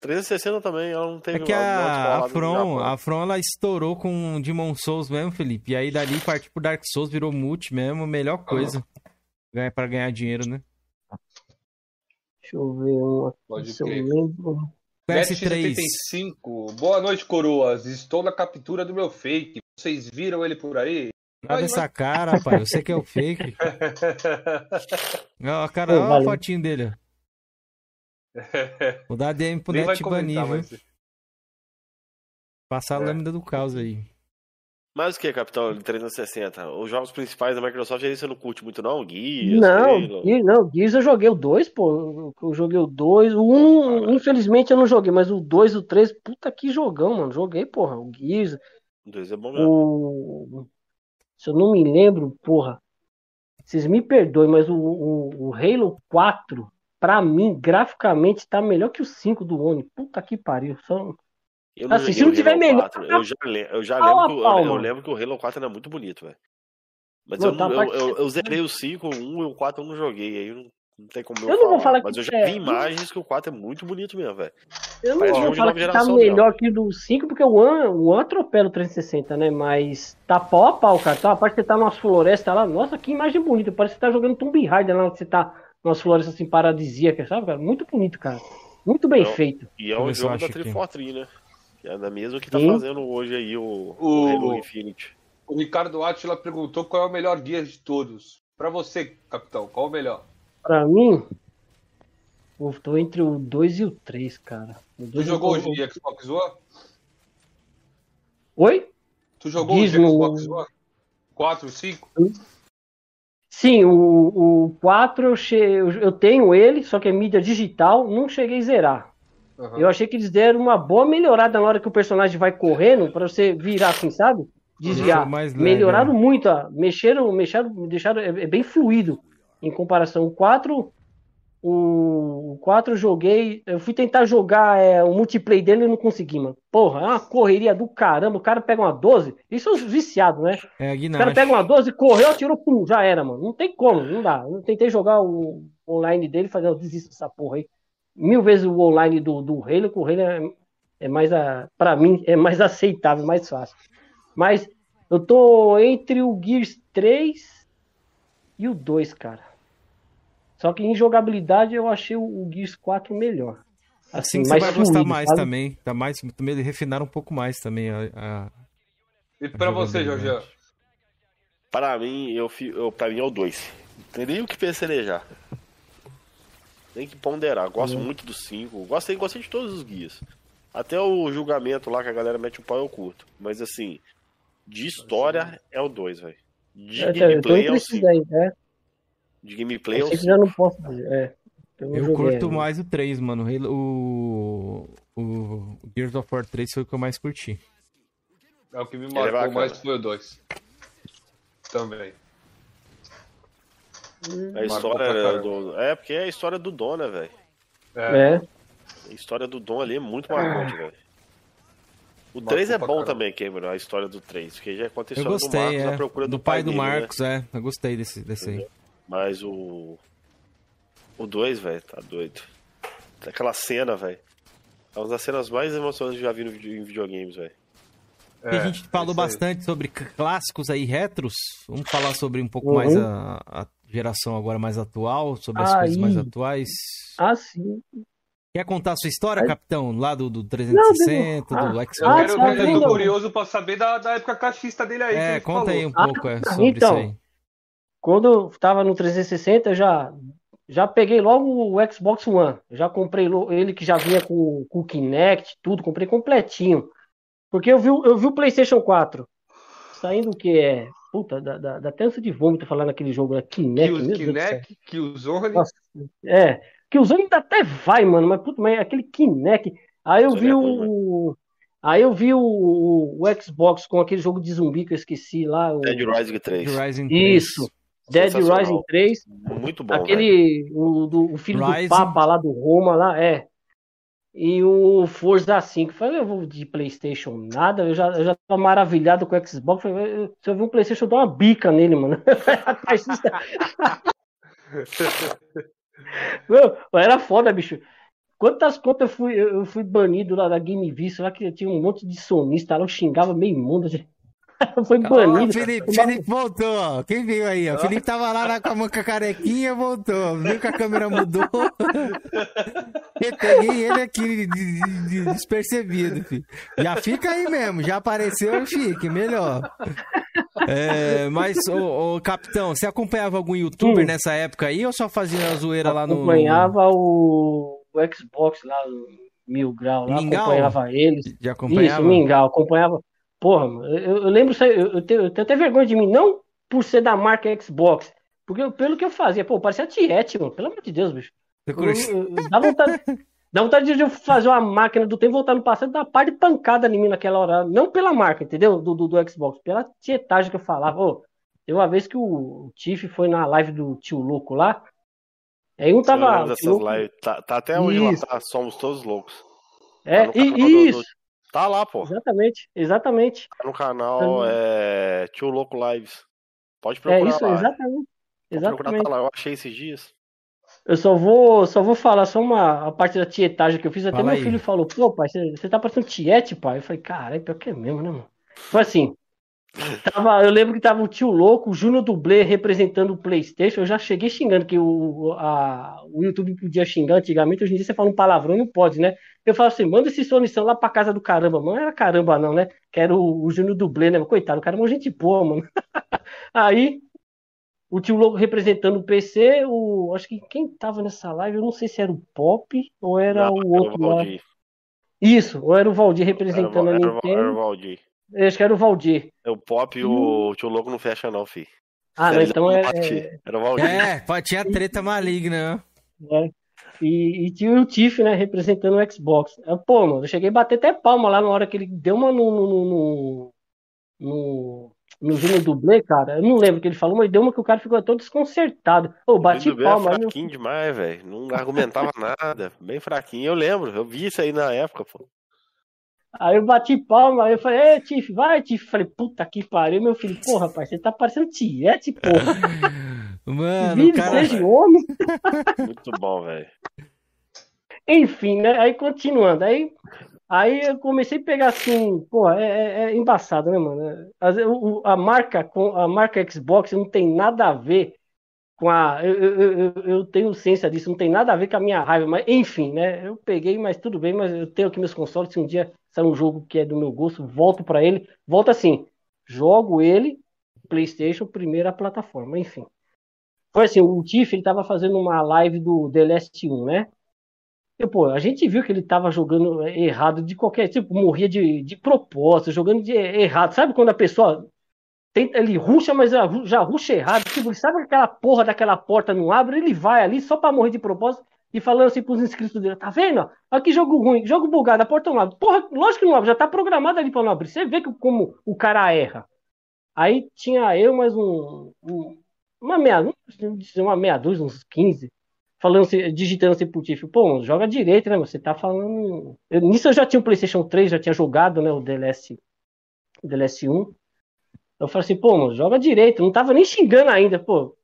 C: 360 também, ela não teve
A: É que a, a From, a From ela estourou com Demon Souls mesmo, Felipe. E aí dali partiu pro Dark Souls, virou multi mesmo, melhor coisa. Ganha para ganhar dinheiro, né?
D: deixa eu ver uma.
B: Pode
D: Se eu
B: crer.
D: lembro.
A: PS3.
B: 75. Boa noite, coroas. Estou na captura do meu fake. Vocês viram ele por aí?
A: Olha essa cara, rapaz. Você que é o fake. Ó, a cara,
D: Pô,
A: ó a fotinho dele. Ó. Vou dar DM pro
B: Nem
A: Net banir,
B: mas...
A: Passar a
B: É.
A: lâmina do caos aí.
C: Mas o que, Capitão 360? Os jogos principais da Microsoft aí você não curte muito, não? Guias,
D: Não? Gears, não, Gears eu joguei o 2, pô. Eu joguei o 2. O 1, infelizmente, eu não joguei, mas o 2 e o 3, puta que jogão, mano. Joguei, porra. O Gears,
C: O dois é bom mesmo.
D: o. Se eu não me lembro, porra. Vocês me perdoem, mas o, o, o Halo 4, pra mim, graficamente, tá melhor que o 5 do One. Puta que pariu. Só...
C: Eu não
D: assim, se não tiver melhor,
C: 4. Eu já, eu já lembro,
D: a
C: que, eu, eu lembro que o Halo 4 era muito bonito, velho. Mas
D: Não,
C: eu,
D: tá a
C: eu,
D: parte-
C: eu, eu zerei o 5, o 1 e o 4 eu não joguei. Aí não, Não tem como eu, eu não falar, vou falar mas eu já é... vi imagens que o 4 é muito bonito mesmo, velho.
D: Eu não vou falar que tá melhor que o do 5, porque o One, o One atropela o 360, né? Mas tá pau a pau, cara. Tá, parece que você tá numa floresta lá. Nossa, que imagem bonita. Parece que você tá jogando Tomb Raider lá, onde você tá umas florestas assim paradisíacas, sabe, cara? Muito bonito, cara. Muito bem
C: não,
D: feito.
C: E é um jogo da 343, né? Que é da mesma que tá Sim. fazendo hoje aí o, o, Halo Infinite.
B: O Ricardo Atila perguntou qual é o melhor guia de todos. Para você, capitão, qual é o melhor?
D: Para mim, eu tô entre o 2 e o 3, cara. O
B: tu jogou hoje de Xbox One?
D: Oi?
B: Tu jogou o Xbox One? 4, 5?
D: Sim, o, o 4 eu, che... eu tenho ele, só que é mídia digital, não cheguei a zerar. Uhum. Eu achei que eles deram uma boa melhorada na hora que o personagem vai correndo, para você virar assim, sabe? Desviar. Melhoraram né? muito, ó. mexeram, mexeram, deixaram, é, é bem fluido em comparação. O 4 o 4 eu joguei, eu fui tentar jogar é, o multiplayer dele e não consegui, mano. Porra, é uma correria do caramba. O cara pega uma 12, isso é os viciados, né?
A: É,
D: o cara pega uma 12, correu, atirou, pum, já era, mano. Não tem como, não dá. Eu tentei jogar o online dele, fazer, eu desisto dessa porra aí. Mil vezes o online do, do Halo, que o Halo é, é mais, a, pra mim, é mais aceitável, mais fácil. Mas eu tô entre o Gears 3 e o 2, cara. Só que em jogabilidade eu achei o Gears 4 melhor.
A: Assim, assim você vai gostar mais sabe? também. Tá mais, também refinaram um pouco mais também a. a
B: e pra você, Jorge?
C: Para mim, eu, eu, pra mim é o 2. Não tem nem o que pecelejar. Tem que ponderar. Gosto hum. muito do 5. Gostei, gostei de todos os guias. Até o julgamento lá que a galera mete um pau eu curto. Mas assim, de história é o 2, velho. De é, gameplay é o 5. Né? De gameplay, eu,
D: eu já não posso dizer. É,
A: eu, eu curto mais o 3, mano. O, o Gears of War 3 foi o que eu mais curti.
B: É o que me é marcou é mais foi o 2. Também.
C: A história do. É, porque é a história do Dom, né, velho?
D: É. é.
C: A história do Dom ali é muito marcante, velho. O 3 é bom também, Cameron, a história do 3, porque já aconteceu
A: eu gostei,
C: do Marcos
A: é.
C: na procura do,
A: do pai, pai
C: do
A: dele, né? Marcos, né? é. Eu gostei desse, desse aí.
C: Mas o. O 2, velho, tá doido. Aquela cena, velho. É uma das cenas mais emocionantes que eu já vi no video, em videogames, velho.
A: É, a gente falou bastante sobre clássicos aí, retros. Vamos falar sobre um pouco uhum. mais a, a, geração agora mais atual, sobre as aí. coisas mais atuais.
D: Ah, sim.
A: Quer contar a sua história, capitão? Lá do, do 360, não, do
B: Xbox? Ah, eu, tô curioso pra saber da, da época cachista dele aí.
A: É, conta falou. aí um pouco é, sobre então, isso aí.
D: Quando eu tava no 360, eu já, já peguei logo o Xbox One. já comprei ele que já vinha com, com o Kinect, tudo, comprei completinho. Porque eu vi, eu vi o PlayStation 4 saindo o que é. Puta, da, da, da até de vômito falar naquele jogo, né? Kinect.
B: Que, Kinect, que usou ali.
D: É, que usou ainda até vai, mano, mas puta, mas aquele Kinect. Aí eu Isso vi é o. Aí eu vi o, o, Xbox com aquele jogo de zumbi que eu esqueci lá. O...
C: Dead Rising 3.
A: Rising 3.
D: Isso. Dead Rising 3.
C: Muito bom.
D: Aquele. O, do, o filho Rising. do Papa lá do Roma lá, é. E o Forza 5. Falei, eu vou de PlayStation nada. Eu já, eu já tô maravilhado com o Xbox. Falei, se eu ver um PlayStation, eu dou uma bica nele, mano. Meu, era foda, bicho. Quantas contas eu fui, eu fui banido lá da Game Vista, lá que tinha um monte de sonista lá, eu xingava meio mundo. Foi banido.
A: Oh, Felipe, Felipe voltou. Quem veio aí? O Felipe tava lá, lá com a manca carequinha, voltou. Viu que a câmera mudou. Eu peguei ele aqui de, de, de despercebido, filho. Já fica aí mesmo, já apareceu, fique, melhor. É, mas, ô, ô, capitão, você acompanhava algum youtuber hum. nessa época aí ou só fazia a zoeira lá no.
D: Acompanhava o, o Xbox lá, no Mil Grau, lá, Mingau? acompanhava eles.
A: Já acompanhava?
D: Isso, Mingau, acompanhava. Porra, eu, eu lembro, eu, tenho, eu tenho até vergonha de mim, não por ser da marca Xbox, porque pelo que eu fazia, pô, parecia Tiete, mano, pelo amor de Deus, bicho. Eu, eu, dá vontade, dá vontade de eu fazer uma máquina do tempo, voltar no passado, dar uma par de pancada em mim naquela hora, não pela marca, entendeu? Do, do, do Xbox, pela tietagem que eu falava. Ô, teve uma vez que o, o Tiff foi na live do tio louco lá, aí um tava.
C: Lives, tá, tá até hoje lá, tá, somos todos loucos.
D: É, tá e, isso.
C: Tá lá, pô.
D: Exatamente, exatamente.
C: Tá no canal é, Tio Louco Lives. Pode procurar
D: é isso,
C: lá.
D: Exatamente. exatamente.
C: Procurar tá lá. Eu achei esses dias.
D: Eu só vou, só vou falar só uma a parte da tietagem que eu fiz. Até
A: Fala
D: meu
A: aí.
D: filho falou, pô, pai, você, você tá parecendo tiete, pai. Eu falei, cara, é pior que é mesmo, né, mano? Foi assim. Tava, eu lembro que tava o tio louco, o Júnior Dublê representando o Playstation. Eu já cheguei xingando, que o, a, o YouTube podia xingar antigamente. Hoje em dia você fala um palavrão, não pode, né? Eu falo assim, manda esse Sonição lá pra casa do caramba, mano. Não era caramba, não, né? Que era o, o Júnior Dublê, né? Coitado, o cara é uma gente boa, mano. Aí, o tio louco representando o PC, o. Acho que quem tava nessa live, eu não sei se era o Pop ou era
C: Não,
D: o
C: era
D: outro lá. Isso, ou era o Valdir representando
C: era,
D: a
C: era o
D: Nintendo.
C: Valdir.
D: Eu Acho que era o Valdir.
C: É o Pop e o tio louco não fecha, não, fi.
D: Ah, não, então é.
C: Fi. Era o Valdir.
A: É, pô, tinha treta maligna.
D: é. E, e tinha o Tiff, né, representando o Xbox. Eu, Pô, mano, eu cheguei a bater até palma lá na hora que ele deu uma no. no, no, no, no, no Júnior Dublê, cara. Eu não lembro o que ele falou, mas deu uma que o cara ficou todo desconcertado. Ô, bati
C: bem é
D: palma. aí meu-
C: fraquinho demais, velho. Não argumentava nada. Bem fraquinho. Eu lembro, eu vi isso aí na época, pô.
D: Aí eu bati palma, aí eu falei, ei, Tiff, vai, Tiff. Falei, puta que pariu, meu filho. Porra, rapaz, você tá parecendo Tiete, porra.
A: Mano,
D: Vive,
A: cara.
D: seja homem.
C: Muito bom, velho.
D: Enfim, né? Aí continuando, aí, aí eu comecei a pegar assim, pô, é, é- é embaçado, né, mano? A marca com a marca Xbox não tem nada a ver com a. Eu, eu, eu, eu tenho ciência disso, não tem nada a ver com a minha raiva, mas enfim, né? Eu peguei, mas tudo bem, mas eu tenho aqui meus consoles. Se um dia sair um jogo que é do meu gosto, volto pra ele. Volto assim, jogo ele, PlayStation, primeira plataforma, enfim. Foi assim, o Tiff, ele tava fazendo uma live do The Last 1, né? E, pô, a gente viu que ele tava jogando errado de qualquer tipo, morria de, de propósito, jogando de errado. Sabe quando a pessoa tenta, ele ruxa, mas já, ruxa errado? Tipo, sabe aquela porra daquela porta não abre? Ele vai ali só pra morrer de propósito e falando assim pros inscritos dele: tá vendo? Olha que jogo ruim, jogo bugado, a porta não abre. Porra, lógico que não abre, já tá programado ali pra não abrir. Você vê que, como o cara erra. Aí tinha eu mais um, um- uma meia, uma meia dúzia, uns 15 falando assim, digitando assim pro Tiff, pô, joga direito, né? Você tá falando. Eu- nisso eu já tinha o PlayStation 3, já tinha jogado, né? O DLS, DLS 1. Eu falei assim, pô, mano, joga direito. Não tava nem xingando ainda, pô.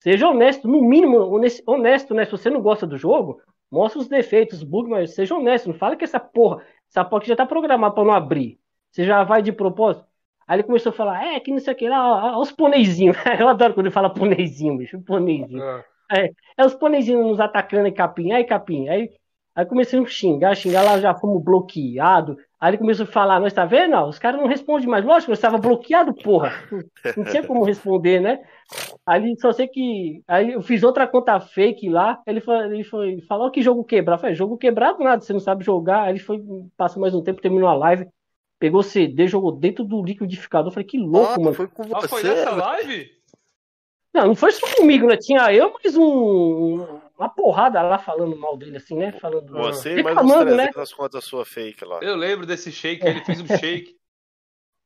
D: Seja honesto, no mínimo, honest- honesto, né? Se você não gosta do jogo, mostra os defeitos, os bugs, mas seja honesto. Não fala que essa porra, essa porra que já tá programada pra não abrir. Você já vai de propósito. Aí ele começou a falar, é, que não sei o que lá, ó, os ponezinhos. Eu adoro quando ele fala ponezinho, bicho, ponezinho.
B: Ah,
D: É os ponezinhos nos atacando e capim, aí capim. Aí, aí comecei a xingar, xingar lá, já fomos bloqueados. Aí ele começou a falar, nós tá vendo? ó, Os caras não respondem mais. Lógico, eu estava bloqueado, porra. Não tinha como responder, né? Aí só sei que. Aí eu fiz outra conta fake lá. Ele foi, ele foi falou que jogo quebrado. Eu falei, jogo quebrado nada, você não sabe jogar. Aí ele foi, passou mais um tempo, terminou a live. Pegou CD, jogou dentro do liquidificador. Eu falei, que louco,
C: Ah,
D: mano.
C: foi com
B: ah, foi
C: você.
B: nessa
C: velho.
B: live?
D: Não, não foi só comigo, né? Tinha eu, mais um, uma porrada lá falando mal dele, assim, né? Falando,
C: Você e mais uns
D: reclamando, né?
C: 300 contas sua fake lá.
B: Eu lembro desse shake, ele fez um shake.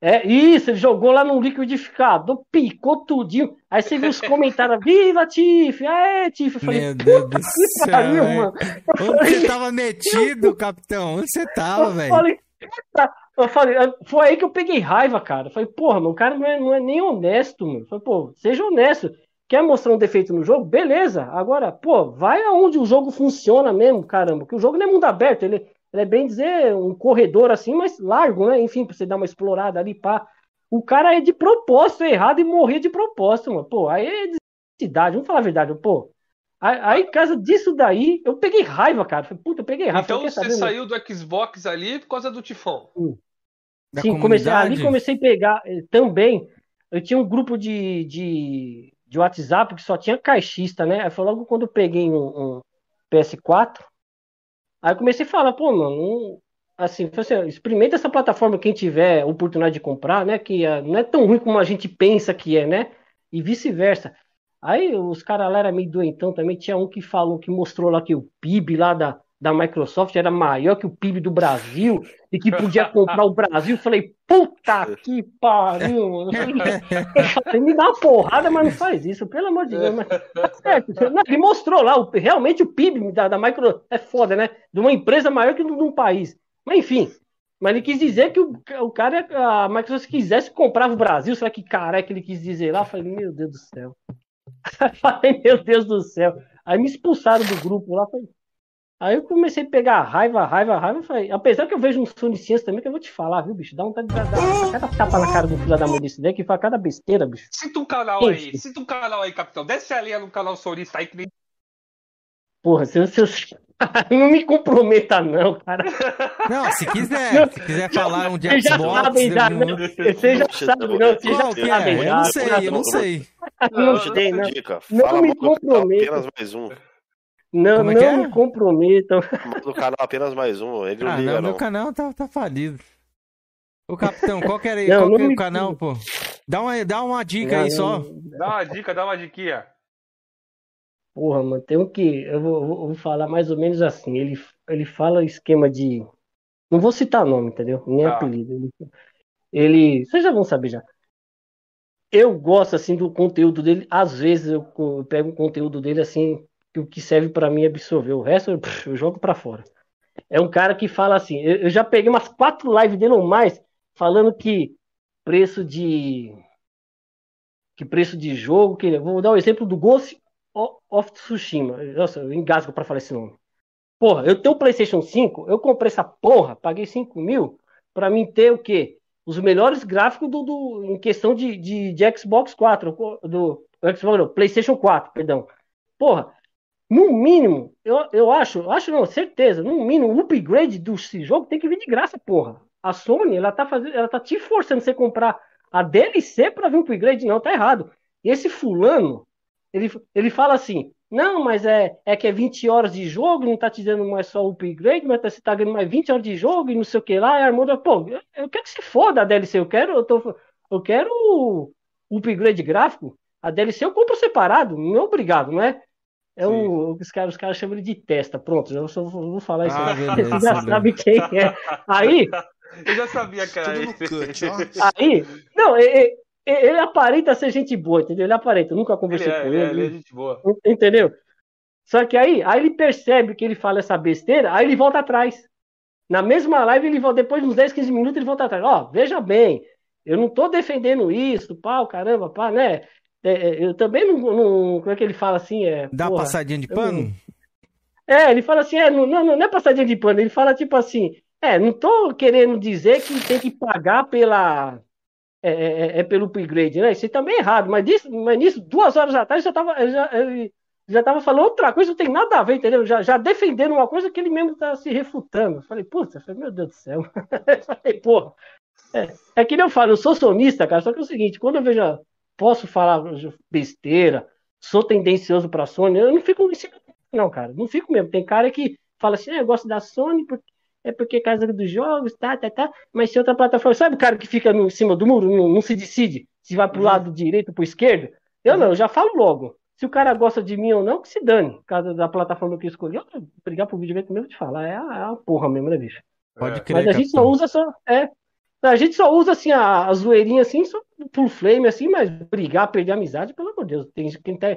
D: É, isso, ele jogou lá no liquidificador, picou tudinho. Aí você viu os comentários, viva Tiff, aê Tiff. Eu falei,
A: Meu Deus do
D: que
A: céu.
D: pariu, mano.
A: Onde você tava metido, capitão? Onde você tava,
D: Eu
A: velho?
D: falei, eu falei, foi aí que eu peguei raiva, cara. Eu falei, porra, mano, o cara não é, não é nem honesto, mano. Eu falei, pô, seja honesto. Quer mostrar um defeito no jogo? Beleza. Agora, pô, vai aonde o jogo funciona mesmo, caramba. Que o jogo não é mundo aberto, ele, ele é bem dizer um corredor assim, mas largo, né? Enfim, pra você dar uma explorada ali, pá. O cara é de propósito errado e morrer de propósito, mano. Pô, aí é desigualdade, vamos falar a verdade, pô. Aí, em casa disso daí, eu peguei raiva, cara. Falei, puta, eu peguei raiva.
B: Então você saiu do Xbox ali por causa do Tifão.
A: Da
D: Sim, comecei, ali comecei a pegar eh, também. Eu tinha um grupo de, de, de WhatsApp que só tinha caixista, né? Aí foi logo quando eu peguei um, um PS4. Aí comecei a falar, pô, mano, assim, assim, experimenta essa plataforma quem tiver oportunidade de comprar, né? Que eh, não é tão ruim como a gente pensa que é, né? E vice-versa. Aí os caras lá eram meio doentão também. Tinha um que falou, que mostrou lá que o PIB lá da, da Microsoft era maior que o PIB do Brasil e que podia comprar o Brasil. Eu Falei, puta que pariu, mano. Me dá uma porrada, mas não faz isso, pelo amor de Deus. Mas, tá ele mostrou lá, realmente o PIB da, da Micro é foda, né? De uma empresa maior que de um país. Mas enfim. Mas ele quis dizer que o, o cara, a Microsoft quisesse comprava o Brasil. Será que que ele quis dizer lá? Falei, meu Deus do céu. Falei, meu Deus do céu. Aí me expulsaram do grupo lá. Falei, Aí eu comecei a pegar raiva, raiva, raiva. Falei, apesar que eu vejo uns Soniciense também, que eu vou te falar, viu, bicho? Dá vontade de dar, dar cada tapa na cara do filho da mãe desse daí, que faz cada besteira, bicho.
B: Sinta um canal aí, sinta um canal aí, capitão. Desce a linha no canal Sonista aí que nem.
D: Porra, se, se, não me comprometa, não, cara.
A: Não, se quiser, não, se quiser falar um de Xbox...
D: Já sabem já, não. Vocês já sabem, não. Vocês já sabem
A: é? Eu não sei, eu não sei.
D: Não, não sei, não. Não me comprometa.
C: Apenas mais um.
D: Não, Como é não é? me comprometam.
C: No canal apenas mais um, ele não ah, liga, não.
A: Meu canal tá, tá falido. Ô, capitão, qual que era aí? Não, qual que é o canal, pô? Dá uma, dá uma dica não, aí só.
B: Dá uma dica, dá uma diquinha.
D: Porra, mano, tem um que. Eu vou, eu vou falar mais ou menos assim. Ele, ele fala esquema de. Não vou citar nome, entendeu? Nem ah. apelido. Ele, ele. Vocês já vão saber já. Eu gosto, assim, do conteúdo dele. Às vezes eu, eu pego o conteúdo dele, assim, que o que serve para mim é absorver. O resto eu, eu jogo para fora. É um cara que fala assim. Eu, eu, já peguei umas quatro lives dele ou mais falando que preço de que preço de jogo, que vou dar o um exemplo do Ghost of Tsushima. Nossa, eu engasgo para falar esse nome. Porra, eu tenho o PlayStation 5, eu comprei essa porra, paguei 5 mil para mim ter o quê? Os melhores gráficos do, do em questão de, de, de Xbox 4, do Xbox, não, PlayStation 4, perdão. Porra, no mínimo, eu, eu acho, acho não, certeza, no mínimo, o upgrade do jogo tem que vir de graça, porra. A Sony, ela tá fazendo, ela tá te forçando você comprar a DLC para vir um upgrade, não, tá errado. E esse fulano, ele, ele fala assim: "Não, mas é, é que é 20 horas de jogo, não tá te dando mais só o upgrade, mas você tá ganhando mais 20 horas de jogo e não sei o que lá". E a armadura, pô, eu, eu quero que se foda a DLC, eu quero, eu tô eu quero o upgrade gráfico. A DLC eu compro separado, não é obrigado, não é? É um, os caras, os caras chamam ele de testa. Pronto, eu só vou falar isso. Ah, beleza, Você já sabe quem é. Aí.
B: Eu já sabia que era esse.
D: Aí. Não, ele, ele, aparenta ser gente boa, entendeu? Ele aparenta. Eu nunca conversei
B: ele é,
D: com
B: ele. É, ele é gente boa.
D: Entendeu? Só que aí, aí ele percebe que ele fala essa besteira, aí ele volta atrás. Na mesma live, ele volta, depois de uns 10, 15 minutos, ele volta atrás. Ó, oh, veja bem, eu não tô defendendo isso, pau, caramba, pá, né? É, é, eu também não, não, Como é que ele fala assim? É,
A: Dá porra, passadinha de pano?
D: É, ele fala assim, é, não, não, não é passadinha de pano, ele fala tipo assim, é, não tô querendo dizer que tem que pagar pela. É, é, é, é pelo upgrade, né? Isso também é errado, mas, disso, mas nisso, duas horas atrás, já tava, já, ele já tava falando outra coisa, não tem nada a ver, entendeu? Já, já defendendo uma coisa que ele mesmo tá se refutando. Eu falei, puta, meu Deus do céu. eu falei, porra. É, é que nem eu falo, eu sou sonista, cara, só que é o seguinte, quando eu vejo posso falar besteira, sou tendencioso para Sony, eu não fico em cima, não, cara, não fico mesmo. Tem cara que fala assim, ah, eu gosto da Sony porque é porque é casa dos jogos, tá, tá, tá. Mas se outra plataforma, sabe o cara que fica no, em cima do muro, não, não se decide se vai pro uhum. lado direito ou pro esquerdo? Eu não, eu já falo logo. Se o cara gosta de mim ou não, que se dane. Caso da plataforma que eu escolhi, eu brigar por vídeo mesmo te falar. É a, é a porra mesmo, né, bicho?
A: Pode crer,
D: Mas a gente só usa só. É, a gente só usa assim a, a zoeirinha assim, só por flame, assim, mas brigar, perder amizade, pelo amor de Deus. Tem quem tá.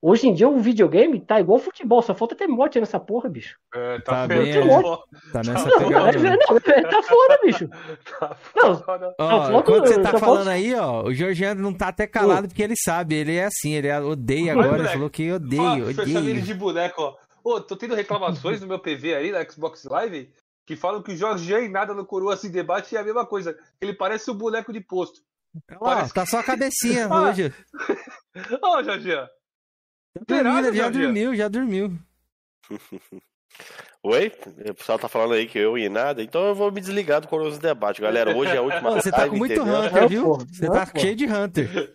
D: Hoje em dia o videogame tá igual futebol, só falta ter morte nessa porra, bicho.
B: É, tá, tá bem,
A: tá nessa não, pegada.
D: É, não, é, tá fora, bicho.
A: tá não, ó, quando você tá falando aí, ó, o Georgiano não tá até calado porque ele sabe, ele é assim, ele odeia agora, ele falou que odeia, odeia.
B: ele de boneco, ó. Ô, tô tendo reclamações no meu PV aí, na Xbox Live, que falam que o Jorge e nada no Coroa se debate é a mesma coisa. Ele parece um boneco de posto.
A: parece... Tá só a cabecinha ah. hoje.
B: Ô, oh, Jorge.
A: Tá já dormiu, já dormiu.
C: Oi? O pessoal tá falando aí que eu e nada, então eu vou me desligar do Coroa Debate, galera. Hoje é a última
A: Você tá com muito entendeu? Hunter, viu? Você tá cheio de Hunter.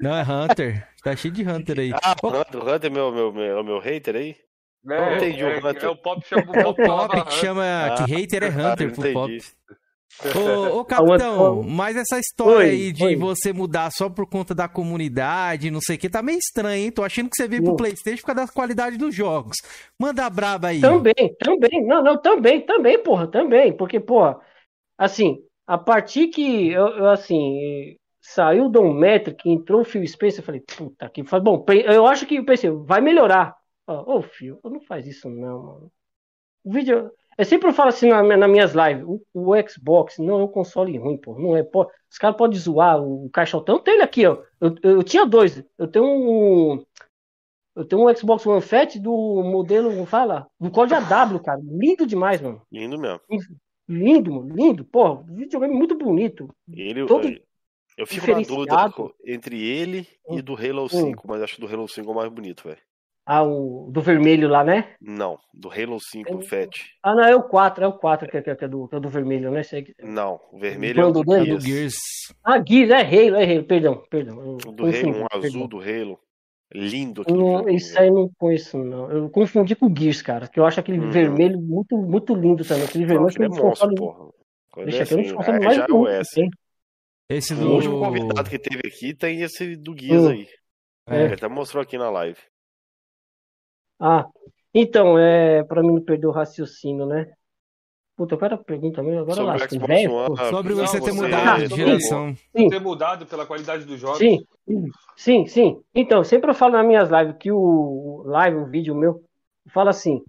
A: Não, é Hunter. Tá cheio de Hunter aí.
C: Ah, o Hunter, Hunter é meu, meu, meu, meu hater aí?
B: É, entendi é, o Hunter. É, o Pop chama
A: o Pop, pop que chama. Ah, que hater é Hunter pro Pop. Ô, ô, capitão, mas essa história oi, aí de oi. você mudar só por conta da comunidade, não sei o que, tá meio estranho, hein? Tô achando que você veio pro Playstation por causa da qualidade dos jogos. Manda braba aí.
D: Também, também. Não, não, também, também, porra, também. Porque, porra, assim, a partir que, eu, eu assim, saiu o Dom Metric, entrou o Phil Spencer, eu falei, puta que... Bom, eu acho que, pensei, vai melhorar. Ô, oh, filho, não faz isso não, mano. O vídeo. Eu sempre falo assim na, nas minhas lives: o, o, Xbox não é um console ruim, pô. Não é, pô. Os caras podem zoar o caixotão. Eu tenho ele aqui, ó. Eu, eu, eu, tinha dois. Eu tenho um. Eu tenho um Xbox One Fat do modelo, como fala? Do código AW, cara. Lindo demais, mano.
C: Lindo mesmo.
D: Lindo, mano. Lindo. Pô, videogame muito bonito.
C: Ele, Todo eu, eu fico na dúvida entre ele e do Halo 5, hum. mas acho do Halo 5 é o mais bonito, velho.
D: Ah, o do vermelho lá, né?
C: Não, do Halo 5, o Fat.
D: Ah, não, é o 4, é o 4 que, é, que, é, do, que é do vermelho, né?
C: Não, o vermelho é o do
A: Gears. Gears.
D: Ah, Gears, é Halo, é Halo, perdão, perdão.
C: O do Halo, um azul perdão. do Halo. Lindo
D: aquele não, Isso aí eu não conheço, não. Eu confundi com o Gears, cara, que eu acho aquele uhum. vermelho muito, muito lindo também. Aquele vermelho
C: que é monstro, porra. Deixa é assim, é, mais já é o S.
A: Esse do...
C: O último convidado que teve aqui tem esse do Gears hum. aí. É. Ele até mostrou aqui na live.
D: Ah, então, é para mim não perder o raciocínio, né? Puta, qual era a pergunta mesmo? Agora lá,
A: Sobre você não, ter você mudado de geração.
B: Sim. Ter mudado pela qualidade dos jogos.
D: Sim, sim, sim. Então, sempre eu falo nas minhas lives que o live, o vídeo meu, fala assim,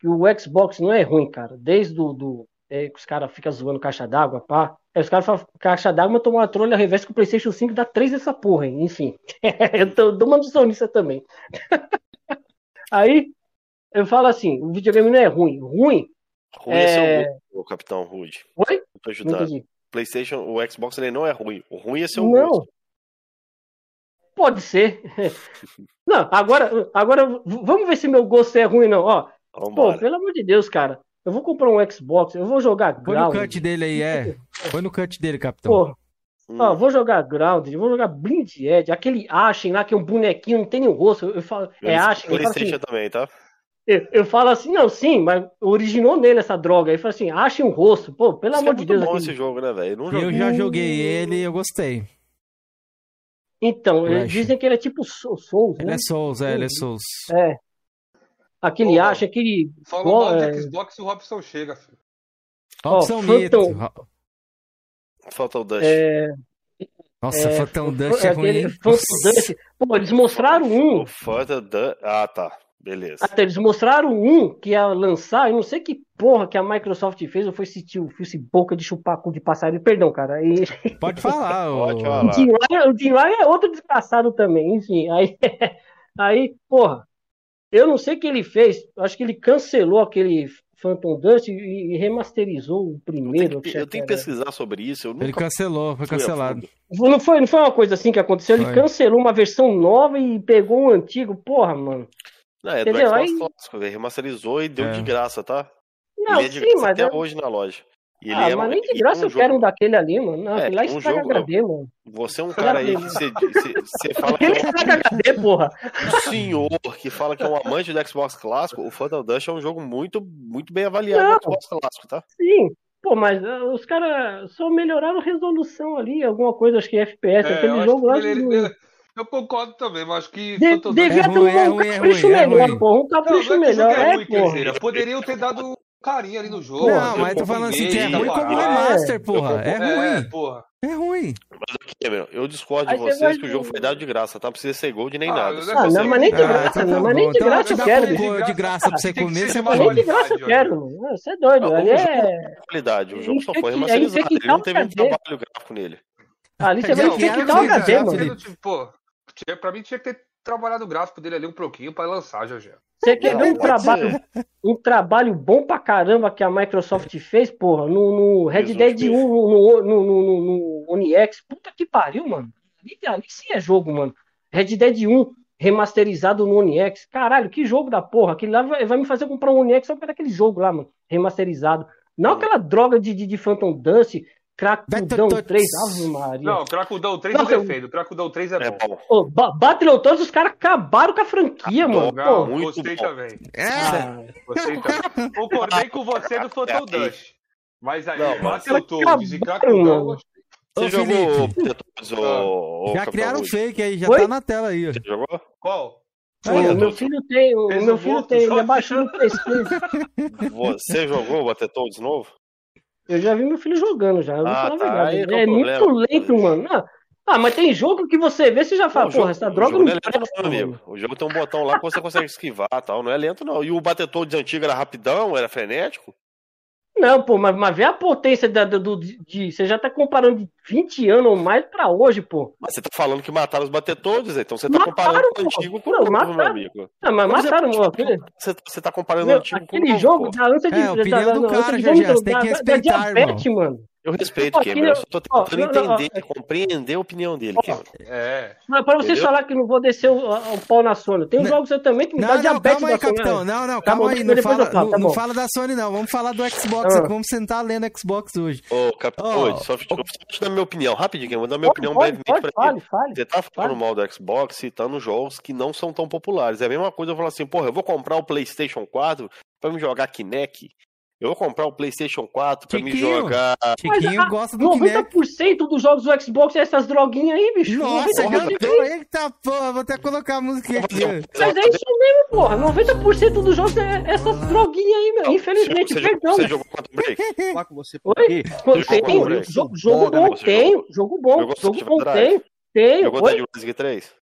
D: que o Xbox não é ruim, cara. Desde do, do é, os caras ficam zoando caixa d'água, pá. Aí os caras falam, caixa d'água, tomou uma trolha reveste com o Playstation 5 dá 3 dessa porra, hein? Enfim. eu tô, dou uma noção nisso também. Aí eu falo assim: o videogame não é ruim. Ruim.
C: Ruim é, é o, o Capitão Rude.
D: Oi?
C: Vou ajudar. PlayStation, o Xbox ele não é ruim. O ruim é ser o não. Gosto.
D: Pode ser. não, agora, agora vamos ver se meu gosto é ruim, não. Ó, pô, pelo amor de Deus, cara. Eu vou comprar um Xbox, eu vou jogar
A: Põe no cut dele aí, é. Põe no cut dele, capitão. Pô,
D: Hum. Ó, vou jogar Ground, vou jogar Blind Edge, aquele Ashen lá que é um bonequinho, não tem nem rosto. Eu falo, eu é Ashen.
C: PlayStation assim, também, tá?
D: Eu, eu, falo assim, não, sim, mas originou nele essa droga. Aí fala assim, Ashen um rosto. Pô, pelo Isso amor é de Deus. É
C: bom aqui. esse jogo, né, velho?
A: Eu já joguei ele e eu gostei.
D: Então, eles dizem que ele é tipo Souls,
A: né? Ele é Souls, é, ele é Souls.
D: É. Aquele Ashen, aquele.
B: Falou mal de Xbox e o Robson chega, filho.
A: Robson Mito.
C: Falta o Dust.
D: É...
A: Nossa, é, Phantom Dust é ruim.
D: Dust. Pô, eles mostraram um.
C: O Phantom Dust. Ah, tá. Beleza.
D: Até eles mostraram um que ia lançar, eu não sei que porra que a Microsoft fez, ou foi esse tio, esse boca de chupacu de passarinho, perdão, cara. E...
A: Pode falar,
C: Pode falar.
D: O Jim Ryan é outro desgraçado também, enfim. Aí, aí, porra, eu não sei o que ele fez, acho que ele cancelou aquele Phantom Dust e, remasterizou o primeiro.
C: Eu tenho que, eu tenho que pesquisar sobre isso.
A: Ele cancelou, foi cancelado.
D: Não foi, não foi uma coisa assim que aconteceu. Ele foi. cancelou uma versão nova e pegou um antigo. Porra, mano.
C: Não, é Entendeu? do Xbox Aí... clássico, remasterizou e deu é. de graça, tá?
D: Não,
C: é
D: sim, mas
C: até é... hoje na loja.
D: E ah, é mas nem de graça um eu jogo... quero um daquele ali, mano. Não, é, lá um estraga jogo... HD, mano.
C: Você é um cara aí que você, você fala que é
D: um... HD, porra.
C: Um senhor que fala que é um amante do Xbox clássico, o Phantom Dust é um jogo muito, muito bem avaliado no Xbox clássico, tá?
D: Sim, Pô, mas uh, os caras só melhoraram a resolução ali, alguma coisa, acho que FPS, é, aquele jogo lá. Ele, ele,
B: eu concordo também, mas acho que.
D: De, devia ter um, é um capricho é melhor, pô. Um capricho não, não é melhor. É,
B: Poderiam ter dado carinho ali no jogo.
A: Não, mas tô falando assim que é ruim como remaster, porra. É, ruim.
B: porra.
A: É ruim.
C: Mas aqui, eu discordo de vocês que o jogo foi dado de graça, tá? Não precisa ser gold nem ah, nada.
D: Ah, não, mas nem de graça, não, mas nem de graça eu quero.
A: De graça pra você comer, você
D: vai. Nem de graça eu quero, Você é doido. Ali é.
C: Qualidade, o jogo só foi remasterizado. Ele não teve um trabalho gráfico nele.
D: Ali você vai ter que dar o HD, mano.
B: Pô, pra mim tinha que ter trabalhado o gráfico dele ali um pouquinho pra lançar, já já.
D: Você quer ver um trabalho, um trabalho bom pra caramba que a Microsoft fez, porra, no, no Red Dead 1, no, no, no, no. Puta que pariu, mano. Ali, ali sim é jogo, mano. Red Dead 1 remasterizado no Oni X. Caralho, que jogo da porra. Aquele lá vai, vai me fazer comprar um Oni X só por aquele jogo lá, mano. Remasterizado. Não aquela droga de, de, de Phantom Dust Cracudão 3, Ave Maria.
B: Não, Cracudão 3 Nossa, eu defendo. Cracudão 3 é, é bom.
D: bom. Battletoads, os caras acabaram com a franquia, ah, mano.
B: Não, muito gostei bom. também. É. Ah. Gostei também. Concordei com você do é. Dash. Mas aí, não, Battletoads e Cracudão,
C: você jogou Battletoads
A: ou... Já criaram fake aí, já Oi? tá na tela aí. Você
C: jogou?
B: Qual?
D: Aí, o meu filho tem, o meu filho tem, ele abaixou no PlayStation.
C: Você jogou o Battletoads novo?
D: Eu já vi meu filho jogando já. Ah, tá. É, é muito lento, mano. Ah, ah, mas tem jogo que você vê, você já fala, porra, essa droga não é lento,
C: não, amigo. O jogo tem um botão lá que você consegue esquivar tal. Não é lento, não. E o Battletoads antigo era rapidão, era frenético.
D: Não, pô, mas, mas vê a potência da, do, de. Você já tá comparando de 20 anos ou mais pra hoje, pô.
C: Mas você tá falando que mataram os batetores, então você tá mataram, comparando pô. o antigo com o novo,
D: mataram. meu amigo. Não, mas mataram,
C: você, aquele... você, você tá comparando meu, o antigo
D: com o novo. Aquele jogo da ânsia de. É,
A: a opinião da, do cara, já, já, você tem que respeitar, da, irmão.
C: mano. Eu respeito, Cameron. Eu só tô tentando entender, não, compreender a opinião dele, Cameron.
D: É. Mas pra vocês falar que não vou descer o, o pau na Sony, tem um jogo você também que me
A: não,
D: dá
A: não,
D: diabetes
A: calma aí, capitão. Não, não, tá calma aí. Não fala, falo, tá não, fala da Sony, não. Vamos falar do Xbox. Ah. Vamos sentar lendo Xbox hoje.
C: Ô, capitão, oh, só, oh. te dar minha opinião. Rapidinho, eu vou dar minha opinião brevemente pra fale, fale, Você tá falando fale. mal do Xbox citando jogos que não são tão populares. É a mesma coisa eu falar assim, porra, eu vou comprar o PlayStation 4 pra me jogar Kinect eu vou comprar o PlayStation 4 pra Chiquinho, me jogar.
D: Chiquinho Mas, gosta do 90% Kinect. dos jogos do Xbox é essas droguinhas aí, bicho.
A: Nossa, já deu. Eita porra, vou até colocar a música aqui.
D: Mas é isso mesmo, porra. 90% dos jogos é essas droguinhas aí, meu. Infelizmente, você, perdão. Você jogou quanto break? Falar com você por Oi? Tenho. Jogo, jogo bom, tenho. Jogo bom. Jogo bom, tenho. Tenho. Jogou Dead Rising 3?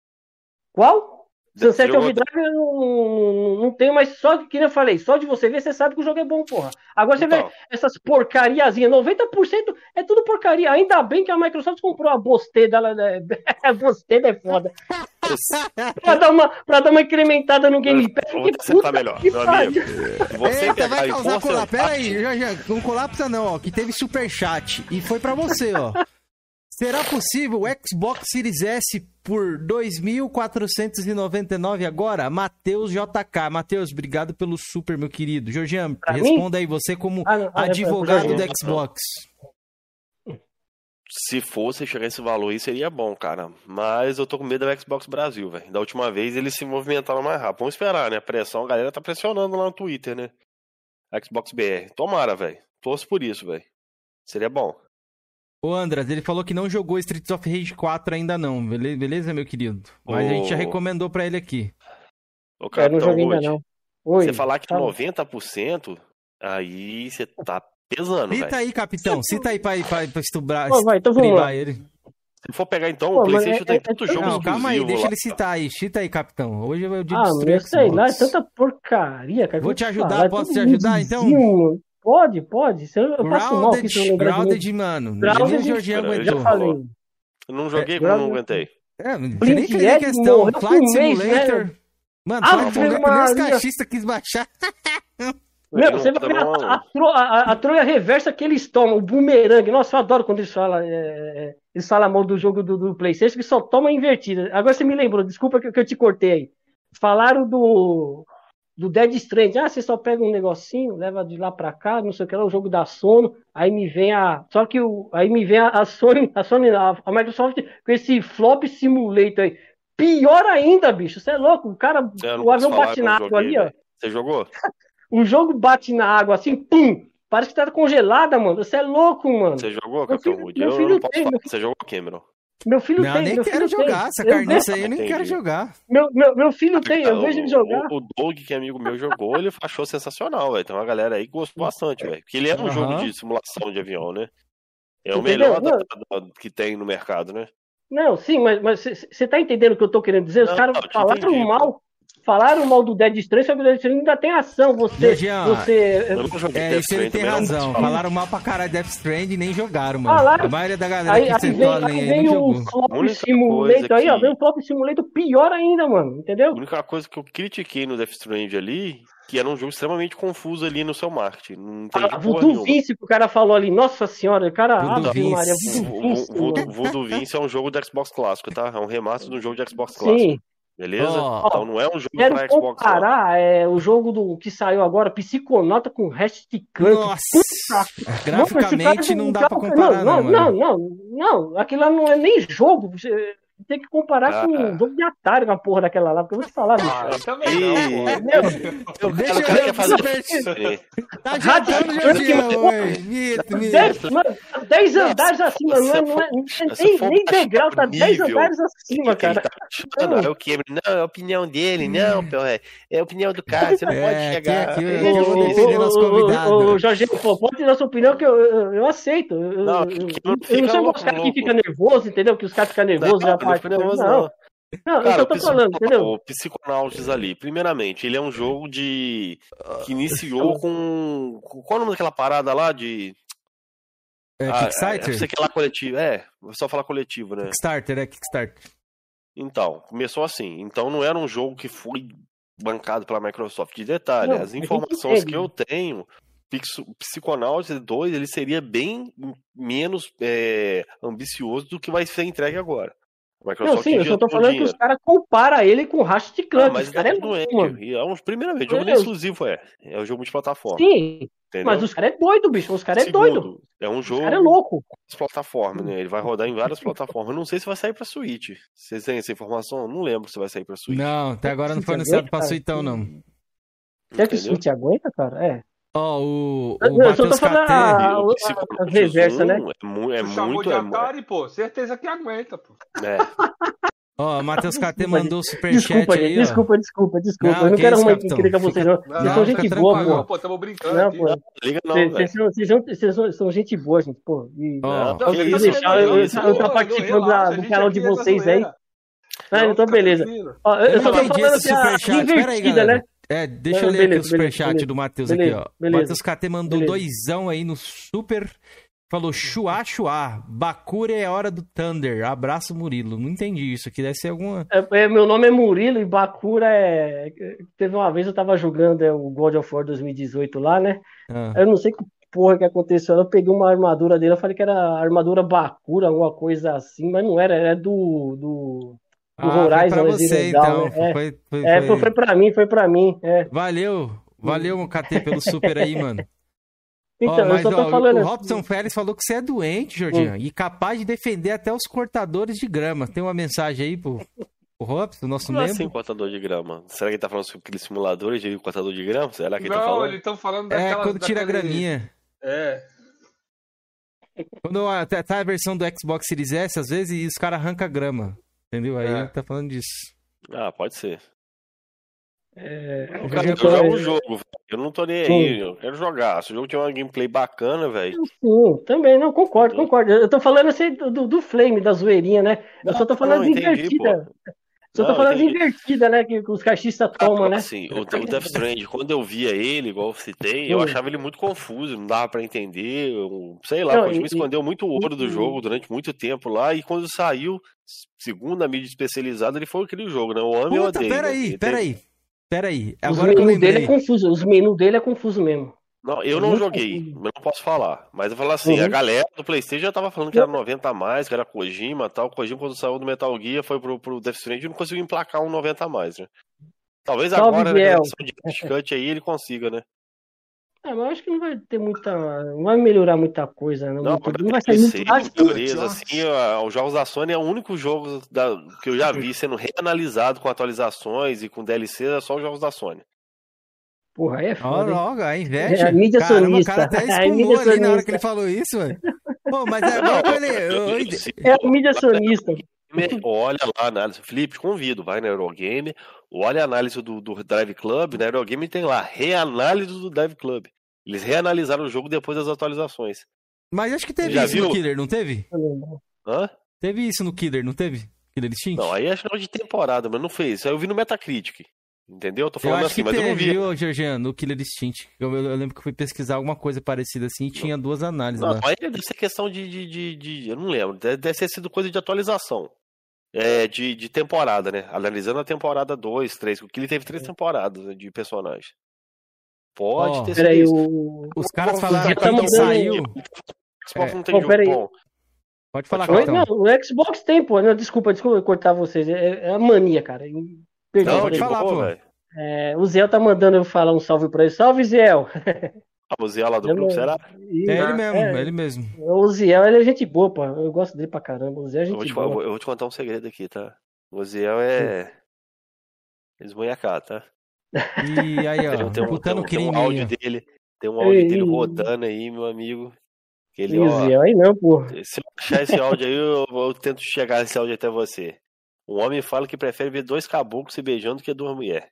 D: Qual? Sunset. Overdrive eu não, não tenho, mas só que, como eu falei, só de você ver, você sabe que o jogo é bom, porra. Agora você então. vê essas porcariazinhas, 90% é tudo porcaria. Ainda bem que a Microsoft comprou a Bosteda, ela, é, Bosteda é foda. pra, dar uma, pra dar uma incrementada no Game Pass.
C: Você tá melhor, meu amigo.
A: Você Eita, vai causar colapso. Pera aí, já, já, não colapsa não, ó, que teve superchat e foi pra você, ó. Será possível o Xbox Series S por 2.499 agora? Matheus JK. Matheus, obrigado pelo super, meu querido. Jorgian, responda aí, você como ah, não, advogado do Xbox.
C: Se fosse chegar esse valor aí, seria bom, cara. Mas eu tô com medo do Xbox Brasil, velho. Da última vez eles se movimentaram mais rápido. Vamos esperar, né? A pressão, a galera tá pressionando lá no Twitter, né? Xbox BR. Tomara, velho. Torço por isso, velho. Seria bom.
A: O Andras, ele falou que não jogou Streets of Rage 4 ainda não, beleza, meu querido? Mas a gente já recomendou pra ele aqui.
C: Ô, cara, não joguei ainda não. Oi, você falar que tá 90%, aí você tá pesando,
A: Cita aí, capitão, cita aí pra, pra, pra estubrar,
D: Pô, vai, então vamos lá.
C: ele. Se for pegar então, Pô, o Playstation é, tem é, tanto é, jogo Não,
A: calma aí, deixa lá. ele citar aí. Cita aí, capitão. Hoje eu
D: digo Ah, eu sei lá, é tanta porcaria, cara.
A: Vou te ajudar, falar, posso te ajudar então?
D: Pode, pode. Eu
A: passo mal aqui se eu Grounded, mano.
D: Grounded, nem Jorginho aguentou. Já falei.
C: Eu não joguei é, porque eu não aguentei.
A: É, você nem fez a questão. Flight Simulator. Né? Mano, Flight Simulator, nem os caixistas quis baixar.
D: Meu, você vai ver a, a, a, a trolha reversa que eles tomam, o boomerang. Nossa, eu adoro quando eles falam, é, é, eles falam mal do jogo do, do PlayStation, que só toma invertida. Agora você me lembrou, desculpa que, que eu te cortei aí. Falaram do, do Dead Strand. Ah, você só pega um negocinho, leva de lá para cá, não sei o que lá, o jogo da sono. Aí me vem a. Só que o, aí me vem a, a Sony, a Sony, a, a, Microsoft com esse flop simulator aí. Pior ainda, bicho. Você é louco. O cara, o avião bate na água ali, ó.
C: Você jogou?
D: o jogo bate na água assim, pum! Parece que tá congelada, mano. Você é louco, mano.
C: Você jogou, Capitão Wood? Eu, eu não posso falar. Você jogou, Cameron?
D: Meu filho
A: não,
D: tem.
A: nem quero jogar. Tem. Essa carniça aí eu nem Entendi. quero jogar.
D: Meu, meu, meu filho tem, eu vejo ele jogar.
C: O, o Doug, que é amigo meu, jogou, ele achou sensacional, velho. Tem uma galera aí que gostou bastante, velho. Porque ele é um uhum. jogo de simulação de avião, né? É o melhor da, da, que tem no mercado, né?
D: Não, sim, mas você tá entendendo o que eu tô querendo dizer? Os caras falaram entendi, mal. Falaram mal do Dead Stranding, só que o Dead Stranding ainda tem ação. Você. Jean, você...
A: É, isso ele tem razão. Falaram mal pra caralho Death Stranding e nem jogaram, mano. Falaram... A maioria da galera aí, que sentou a lenha aí, não
D: o Flop Simulator aí, ó. Vem o Flop Simulator pior ainda, mano. Entendeu? A
C: única coisa que eu critiquei no Death Stranding ali que era um jogo extremamente confuso ali no seu marketing. Não tem ah,
D: Voodoo Vince que o cara falou ali, nossa senhora, o cara.
A: Voodoo
D: ah,
A: Vince. Maria,
C: Voodoo, Voodoo Vince é um jogo de Xbox clássico, tá? É um remaster de um jogo de Xbox clássico. Sim. Beleza? Oh, então não é um jogo
D: quero pra Xbox. comparar é, o jogo do, que saiu agora, Psiconauta com Ratchet Clank.
A: Nossa! Puta, Graficamente não, não dá pra comparar,
D: não. Não, não, não, não, não. Aquilo lá não é nem jogo tem que comparar ah, com um jogo de Atari na porra daquela lá, porque eu vou te falar, bicho. Ah, eu também
A: não, Deixa eu ver fazer Tá jogando Jordião,
D: Mano, 10 andares acima, não é, não é, nem, nem degrau, tá 10 andares acima, cara.
C: Não, é o que? Não, é a opinião dele, não, é, é a opinião do cara, você não pode chegar.
D: Ô, Jorge, pode ter a sua opinião que eu aceito. Eu não sei gostar que fica nervoso, entendeu? Que os caras ficam nervosos já
C: nervoso, não.
D: Não, Cara, eu tô falando, entendeu? O
C: Psychonauts ali, primeiramente, ele é um jogo de. que iniciou com. Qual é o nome daquela parada lá de.
A: É, ah, Kickstarter?
C: É, quer lá coletivo, é, só falar coletivo, né?
A: Kickstarter, é Kickstarter.
C: Então, começou assim. Então não era um jogo que foi bancado pela Microsoft. De detalhe, não, as informações que eu tenho, Psychonauts 2 ele seria bem menos é, ambicioso do que vai ser entregue agora.
D: Microsoft não, sim, eu só tô falando dinheiro. que os caras comparam ele com o Ratchet Clank. Ah, mas
C: cara é é, é um, primeiramente, o jogo não é exclusivo, é. É um jogo multiplataforma.
D: Sim, entendeu? mas os caras é doido, bicho. Os caras é doido.
C: É um jogo.
D: Os caras é louco.
C: Plataforma, né? Ele vai rodar em várias plataformas. Eu não sei se vai sair pra Switch. Vocês têm essa informação? Eu não lembro se vai sair pra Switch.
A: Não, até agora não foi anunciado pra Switch, então, não.
D: Será que o Switch aguenta, cara? É.
A: Ó, oh, o, o eu só tô falando a, a,
D: a reversa, né?
C: É, mu é
B: muito.
C: de
B: é Atari, pô. Certeza que aguenta, pô.
A: É. Ó, o Matheus KT mandou o superchat
D: desculpa,
A: aí,
D: Desculpa, desculpa, desculpa. Não, eu não quero arrumar encrenca com vocês, não. Vocês são gente boa, pô.
B: pô. Tamo brincando não,
D: pô. Liga não, Vocês são gente boa, gente, pô. E, eu, deixar, eu, eu tô participando do canal de vocês aí. Ah, então beleza. Ó, eu só tô falando assim, a invertida, né?
A: É, deixa eu ler beleza, aqui o superchat do Matheus aqui, ó. Matheus KT mandou beleza. doisão aí no super Falou chuá, chuá. Bakura é a hora do Thunder. Abraço, Murilo. Não entendi isso aqui. Deve ser alguma.
D: É, é, meu nome é Murilo e Bakura é. Teve uma vez eu tava jogando é, o God of War 2018 lá, né? Ah. Eu não sei que porra que aconteceu. Eu peguei uma armadura dele. Eu falei que era armadura Bakura, alguma coisa assim, mas não era. Era do. do...
A: Ah, Horizon, foi pra você, então. Né? É, foi,
D: foi, é, foi, foi pra mim, foi pra mim. É.
A: Valeu, valeu, KT, pelo super aí, mano.
D: Então, mas, eu só tô ó, falando.
A: O Robson assim. Félix falou que você é doente, Jorginho, hum. e capaz de defender até os cortadores de grama. Tem uma mensagem aí pro, pro Robson, nosso Como membro? assim,
C: cortador de grama? Será que ele tá falando sobre aqueles simuladores de cortador de grama? Será que ele
B: Não,
C: tá falando?
B: eles estão falando
A: é, daquela... É, quando tira daquele... a graminha.
B: É.
A: Quando tá, tá a versão do Xbox Series S, às vezes, os caras arrancam grama. Entendeu? Aí é. tá falando disso.
C: Ah, pode ser. É, eu, cara, eu jogo o jogo, eu não tô nem aí, eu quero jogar. Se o jogo tiver uma gameplay bacana, velho.
D: Sim, também, não, concordo, concordo. Eu tô falando assim do, do flame, da zoeirinha, né? Eu não, só tô falando não, de invertida. Só não, tô falando de invertida, né? Que, que os caixistas tomam, né?
C: Assim, o, o Death Strand, quando eu via ele, igual eu citei, eu achava ele muito confuso, não dava pra entender. Eu, sei lá, não, me escondeu muito ouro do jogo durante muito tempo lá, e quando saiu, segundo a mídia especializada, ele foi aquele jogo, né? O amo e o odeio.
A: Peraí,
C: né?
A: peraí. Pera aí,
D: agora Os menus dele é confuso, os menus dele é confuso mesmo.
C: Não, eu não joguei, eu não posso falar. Mas eu falo assim, uhum. a galera do Playstation já tava falando que era 90 a mais, que era Kojima e tal. Kojima, quando saiu do Metal Gear, foi pro, pro Death Stranding e não conseguiu emplacar um 90 a mais, né? Talvez Salve agora, na versão de cut aí, ele consiga, né?
D: É, mas eu acho que não vai ter muita. Não vai melhorar muita coisa. Não, não,
C: não vai ser muito fácil. assim, os jogos da Sony é o único jogo da, que eu já vi sendo reanalisado com atualizações e com DLC, é só os jogos da Sony.
D: Porra, aí é foda.
A: Logo, a inveja.
D: É a mídia Caramba, sonista.
A: O cara até espumou ali na hora que ele falou isso, velho. Pô, mas é bom ele.
D: É a mídia sonista.
C: Olha lá a análise. Felipe, convido, vai na Eurogame, olha a análise do, do Drive Club, na Eurogame tem lá, reanálise do Drive Club. Eles reanalisaram o jogo depois das atualizações.
A: Mas acho que teve isso viu? no Killer, não teve?
C: Hã?
A: Teve isso no Killer, não teve? Killer Instinct?
C: Não, aí é final de temporada, mas não fez. Isso aí eu vi no Metacritic. Entendeu? Eu tô falando eu assim, mas
A: teve,
C: eu não vi.
A: Viu, Georgiano, no Killer Instinct. Eu, eu, lembro que eu fui pesquisar alguma coisa parecida assim e tinha duas análises não, lá.
C: Aí deve ser questão de, de, de, de, Eu não lembro. Deve, ter sido coisa de atualização. É, de, de temporada, né? Analisando a temporada 2, 3, porque ele teve três temporadas né, de personagem. Pode oh, ter sido.
D: Peraí, o...
A: Os caras falaram que não saiu.
C: Xbox é. não tem jogo bom.
A: Pode falar,
D: Pode Não, o Xbox tem, pô. Não, desculpa, desculpa cortar vocês. É, é a mania, cara.
A: Perdão, não, falar, pô.
D: É, o Zé tá mandando eu falar um salve pra ele. Salve, Zé!
C: Ah, o Zé lá do grupo, será?
A: E, é ele mesmo, é, ele mesmo.
D: O Ziel, ele é gente boa, pô. Eu gosto dele pra caramba. O Zé é gente eu
C: vou te,
D: boa.
C: Eu vou te contar um segredo aqui, tá? O Ziel é. Esmonhacado, tá?
A: E aí, ó, tem, um, tem, um,
C: tem um áudio dele, tem um áudio Ei. dele rodando aí, meu amigo.
D: Que ele, ó, aí não, pô.
C: Se eu achar esse áudio aí, eu, eu, tento chegar esse áudio até você. Um homem fala que prefere ver dois caboclos se beijando do que duas mulheres.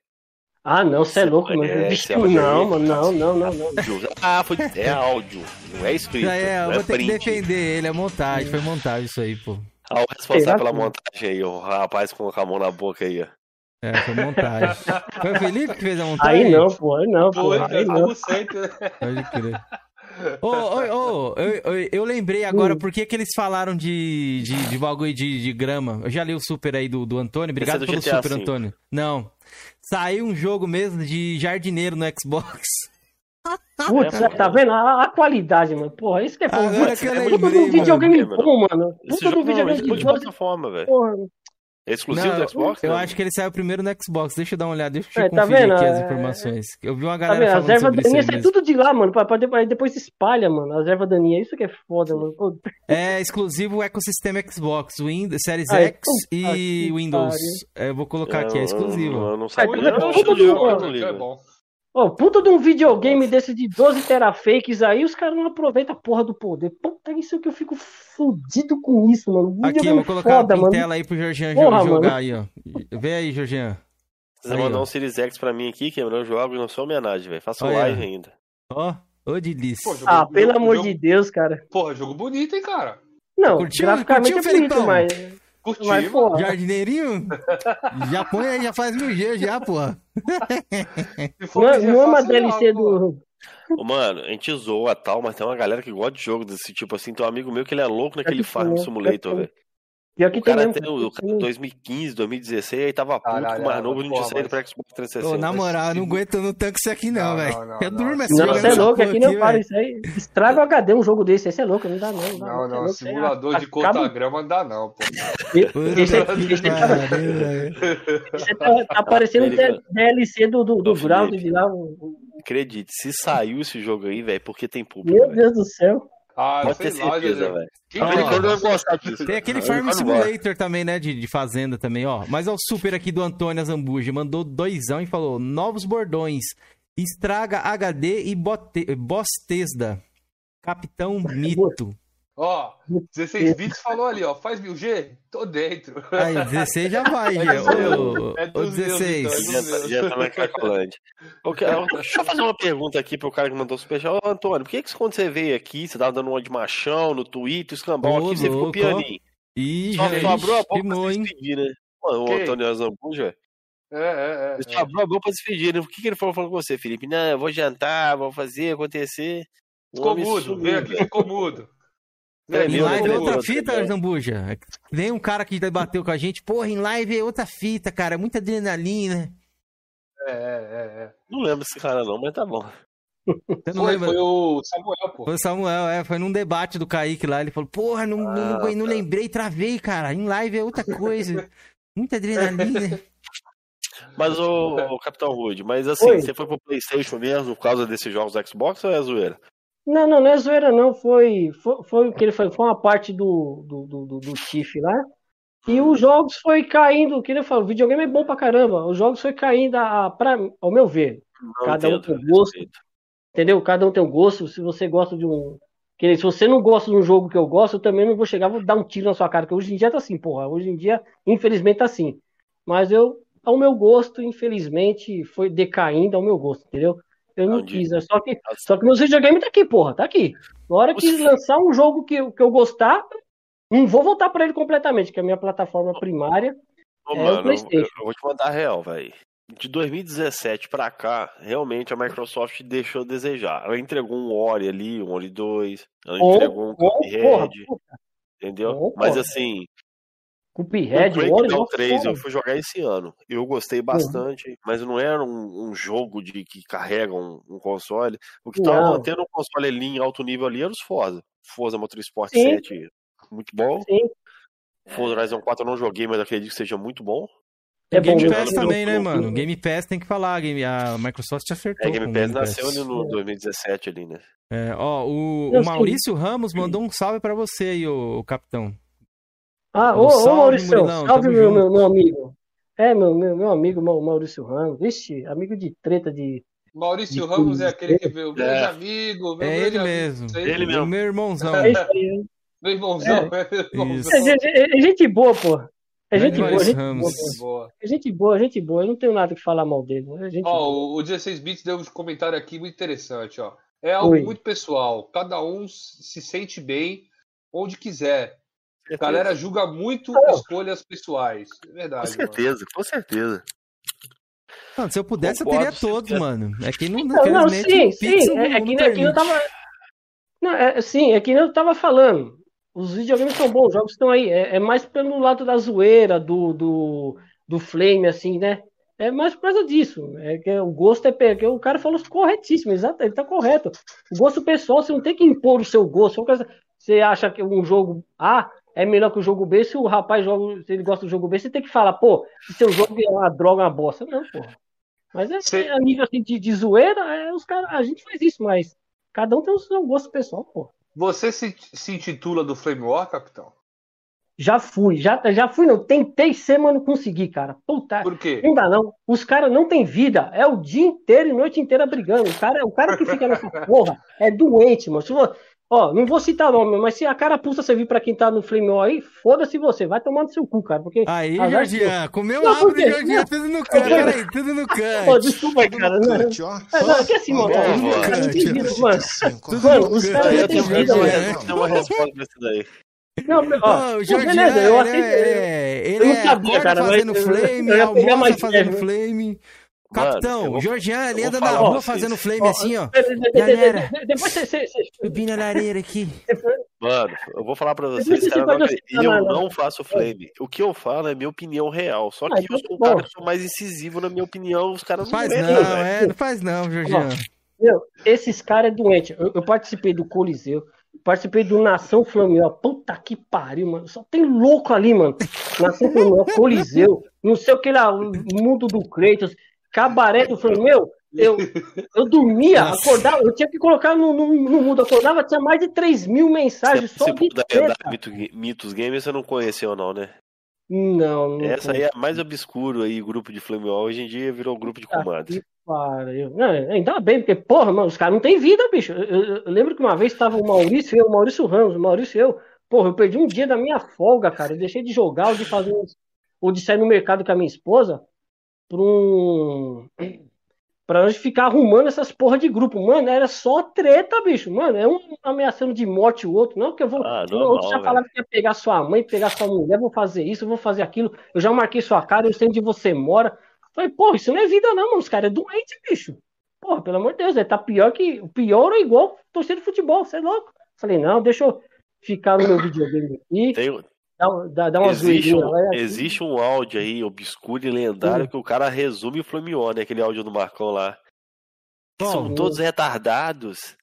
D: Ah, não, você é louco, mano. Vixe, não, mano, não, não, não, não.
C: Ah, foi, é áudio, não é escrito.
A: é, eu vou é ter print. que defender ele, é montagem, foi montagem isso aí, pô.
C: Olha o responsável pela montagem aí, o rapaz com a mão na boca aí, ó.
A: É, foi montagem. foi o Felipe que fez a montagem?
D: Aí não, pô, aí não, pô.
B: Foi,
D: aí
B: não.
A: Pode crer. Ô, ô, ô, eu, eu, lembrei agora hum. por que, que eles falaram de, de, de bagulho de, de grama. Eu já li o super aí do, do Antônio. Obrigado é pelo GTA super, Antônio. Não. Saiu um jogo mesmo de jardineiro no Xbox.
D: Putz, é, tá vendo? A, a, qualidade, mano. Porra, isso que é foda. Puta do videogame bom, mano. Puta do videogame
C: de plataforma, velho. É exclusivo não, do Xbox?
A: Eu acho que ele saiu primeiro no Xbox. Deixa eu dar uma olhada, deixa eu é, tá conferir aqui as é, informações. Eu vi uma tá galera tá falando As ervas daninhas
D: sai tudo de lá, mano. Pra, pra, pra, depois se espalha, mano. As ervas daninhas. Isso que é foda, mano. Pô.
A: É exclusivo ecossistema Xbox, Windows, Series Ai, X e Windows. É, eu vou colocar aqui, é exclusivo.
C: Eu, eu não sabia. Eu, eu,
D: eu, eu, eu, Ô, puta de um videogame desse de 12 terafakes aí, os caras não aproveitam a porra do poder. Puta, isso que eu fico fudido com isso, mano.
A: Aqui, eu vou colocar foda, a tela aí pro porra, jogar mano. aí, ó. Vê aí, Jorginho.
C: Você mandou um Series X pra mim aqui, quebrou o jogo e não sou homenagem, velho. Faço Olha. live ainda.
A: Ó, ô delícia.
D: Pô, ah, pelo amor jogo, de Deus, cara.
B: Porra, jogo bonito, hein, cara.
D: Não, curtiu, graficamente curtiu, é bonito.
B: Curtiu, Mas, porra.
A: Jardineirinho? já põe aí, já faz mil G já, porra.
D: Não, é, não é uma DLC do.
C: Ô, mano, a gente zoa tal, mas tem uma galera que gosta de jogo desse tipo assim. Tem um amigo meu que ele é louco naquele Farm Simulator, velho. Pior que o cara tem, o, cara 2015, 2016, aí tava puto Caralho, com o mais novo, não tinha saído pra Xbox 360. Ô,
A: na moral, eu não aguento no tanque isso aqui não, velho. Eu durmo
D: assim. Não, você é louco, aqui não para isso aí. Estraga o HD um jogo desse, esse é louco, não dá não.
B: Não, não, não é simulador de conta-grama não dá não, pô.
D: Esse tá, tá parecendo DLC do, do, do Ground de lá.
C: Acredite, se saiu esse jogo aí, velho, porque tem público.
D: Meu Deus do céu.
B: Ah, Pode ter certeza,
A: velho. Tem aquele Farm Simulator também, né? De, de fazenda também, ó. Mas ó, o super aqui do Antônio Zambuja mandou doisão e falou: novos bordões. Estraga HD e bote, Bostesda. Capitão Mito.
B: Ó, 16 bits falou ali, ó. Faz 1000G? Tô dentro.
A: Aí, 16 já vai, já. Ô, é 16. Meus, então,
C: já, já tá na Cracolândia. Okay, deixa eu fazer uma pergunta aqui pro cara que mandou o superchat. Ô, Antônio, por que, que quando você veio aqui, você tava dando uma de machão no Twitter, escambau aqui, você ficou pianinho?
A: Ih, só, só abriu a boca
C: pra se despedir, né? Mano, o Antônio Azambuja.
B: É, é, é.
C: Só abriu a boca pra se despedir, né? O que, que ele falou falando com você, Felipe? Não, eu vou jantar, vou fazer acontecer.
B: Ficou mudo, veio aqui, ficou mudo.
A: É, em live é outra fita, é. Zambuja. Vem um cara que debateu com a gente, porra, em live é outra fita, cara, muita adrenalina.
B: É, é, é.
C: Não lembro esse cara não, mas tá bom.
B: Você não foi, lembra? foi o Samuel, pô.
A: Foi o Samuel, é, foi num debate do Kaique lá, ele falou, porra, não, ah, não, não, não tá. lembrei, travei, cara, em live é outra coisa. muita adrenalina.
C: Mas, o, o Capitão Rude, mas assim, Oi. você foi pro Playstation mesmo por causa desses jogos do Xbox ou é zoeira?
D: Não, não, não é zoeira, não. Foi, foi, foi o que ele foi, foi uma parte do, do, do, do Tiff lá. E os jogos foi caindo, que ele falou, o videogame é bom pra caramba. Os jogos foi caindo, a, pra, ao meu ver. Não cada um tem um gosto. Entendeu? Cada um tem um gosto. Se você gosta de um. Se você não gosta de um jogo que eu gosto, eu também não vou chegar, vou dar um tiro na sua cara. Que hoje em dia tá assim, porra. Hoje em dia, infelizmente, tá assim. Mas eu, ao meu gosto, infelizmente, foi decaindo ao meu gosto, entendeu? Eu não, quis, é só que, só que meu videogame tá aqui, porra, tá aqui. Na hora que lançar um jogo que, que eu gostar, não vou voltar para ele completamente, que é a minha plataforma primária Ô, é
C: mano, o PlayStation. Eu, eu vou te mandar a real, velho. De 2017 para cá, realmente a Microsoft deixou a desejar. Ela entregou um Ori ali, um Ori 2, ela entregou um Cuphead, entendeu? Mas assim,
D: Cuphead,
C: o Breakdown 3 eu fui jogar esse ano. Eu gostei bastante, uhum. mas não era um, um, jogo de que carrega um, um console. O que estava mantendo o console ali em alto nível ali era os Forza. Forza Motorsport Sim. 7, muito bom. Sim. Forza Horizon 4 eu não joguei, mas acredito que seja muito bom.
A: É Game Pass também, né, mano? Game Pass tem que falar, Game, a Microsoft acertou.
C: É, Game Pass Game nasceu Pass. no 2017 ali, né?
A: É, ó, o, o Maurício Ramos mandou um salve para você aí, o, o capitão.
D: Ah, ô, ô Maurício, Murilão, salve meu, meu, meu, amigo. É, meu, meu, meu amigo Maurício Ramos. Vixe, amigo de treta de.
B: Maurício de Ramos é aquele que vê o grande é. amigo.
A: Meu
B: é
A: ele mesmo.
C: Ele mesmo.
A: Meu irmãozão.
B: É meu irmãozão. É.
D: É, é, gente boa, pô. É gente boa, gente boa, É gente boa, gente boa. Eu não tenho nada que falar mal dele. É
B: ó, o, o 16 bits deu um comentário aqui muito interessante, ó. É algo Oi. muito pessoal. Cada um se sente bem onde quiser. A galera julga muito oh. escolhas pessoais. É verdade.
C: Com certeza,
B: mano.
C: com certeza.
A: Mano, se eu pudesse, Concordo, eu teria todos, mano. É que não,
D: não, não sim, sim. É, é, que, é que eu tava. Não, é, sim, é que eu tava falando. Os videogames são bons, os jogos estão aí. É, é, mais pelo lado da zoeira, do, do, do flame, assim, né? É mais por causa disso. É que o gosto é. Que o cara falou corretíssimo, exato, ele tá correto. O gosto pessoal, você não tem que impor o seu gosto. Você acha que um jogo A é melhor que o jogo B, se o rapaz joga, se ele gosta do jogo B, você tem que falar, pô, se seu jogo é uma droga, uma bosta. Não, pô. Mas é, Cê... a nível assim, de, de zoeira, é, os cara, a gente faz isso, mas cada um tem o seu gosto pessoal, pô.
B: Você se, se intitula do Flame War, capitão?
D: Já fui, já, já fui, não. Tentei ser, mas não consegui, cara. Puta.
B: Por quê?
D: Não dá, não. Os caras não têm vida. É o dia inteiro e noite inteira brigando. O cara, o cara que fica nessa porra é doente, mano. Ó, não vou citar nome, mas se a cara pulsa servir pra quem tá no Flame aí, foda-se você, vai tomar no seu cu, cara. Porque
A: aí, Jorginho, comeu não, de Jorginho, tudo no canto, peraí, tudo no canto. Pô,
D: desculpa aí, cara. Não, cante, ó. É, não, é que assim, mano, tudo no cante. Mano, mano, os caras já têm vida, mano. Tem uma resposta pra isso daí. Não, ó, o Jorginho, beleza, eu aceito.
A: Ele, ele, eu não sabia, cara, fazendo flame, almoça fazendo flame. Capitão, Georgian, ele anda na rua fazendo flame assim, ó. Galera, depois você. Subi na lareira aqui.
C: Mano, eu vou falar pra vocês, cara, não, eu não faço flame. O que eu falo é minha opinião real. Só que ah, eu sou um cara que sou mais incisivo na minha opinião, os caras
A: não faz não, é, não faz não, Georgian.
D: Meu, esses caras é doente. Eu, eu, participei do Coliseu, participei do Nação Flamengo. Puta que pariu, mano. Só tem louco ali, mano. Nação Flamengo, Coliseu, não sei o que lá, o mundo do Kratos cabaré do Flamengo. Meu, eu, eu dormia, Nossa. acordava, eu tinha que colocar no, no, no mundo, acordava, tinha mais de 3 mil mensagens
C: você, só de treta. Mitos Games você não conheceu não, né?
D: Não, não
C: Essa aí é a mais obscuro aí, grupo de Flame Hoje em dia virou grupo de comandos.
D: Ah, não, ainda bem, porque, porra, mano, os caras não tem vida, bicho. Eu, eu, eu, lembro que uma vez tava o Maurício e eu, o Maurício Ramos, o Maurício e eu. Porra, eu perdi um dia da minha folga, cara. Eu deixei de jogar ou de fazer. Ou de sair no mercado com a minha esposa pra um. Pra nós ficar arrumando essas porra de grupo. Mano, era só treta, bicho. Mano, é um ameaçando de morte o outro. Não, que eu vou. Ah, o outro já falava que ia pegar sua mãe, pegar sua mulher, vou fazer isso, vou fazer aquilo. Eu já marquei sua cara, eu sei onde você mora. Falei, porra, isso não é vida, não, mano. Os caras é doente, bicho. Porra, pelo amor de Deus, é, tá pior que. O pior ou igual torcer de futebol, você é louco. Falei, não, deixa eu ficar no meu videogame aqui.
C: Tem, Dá, dá, uma existe, um, assim. existe um áudio aí, obscuro e lendário, que o cara resume o Flamion, né? Aquele áudio do Marcão lá. São todos retardados.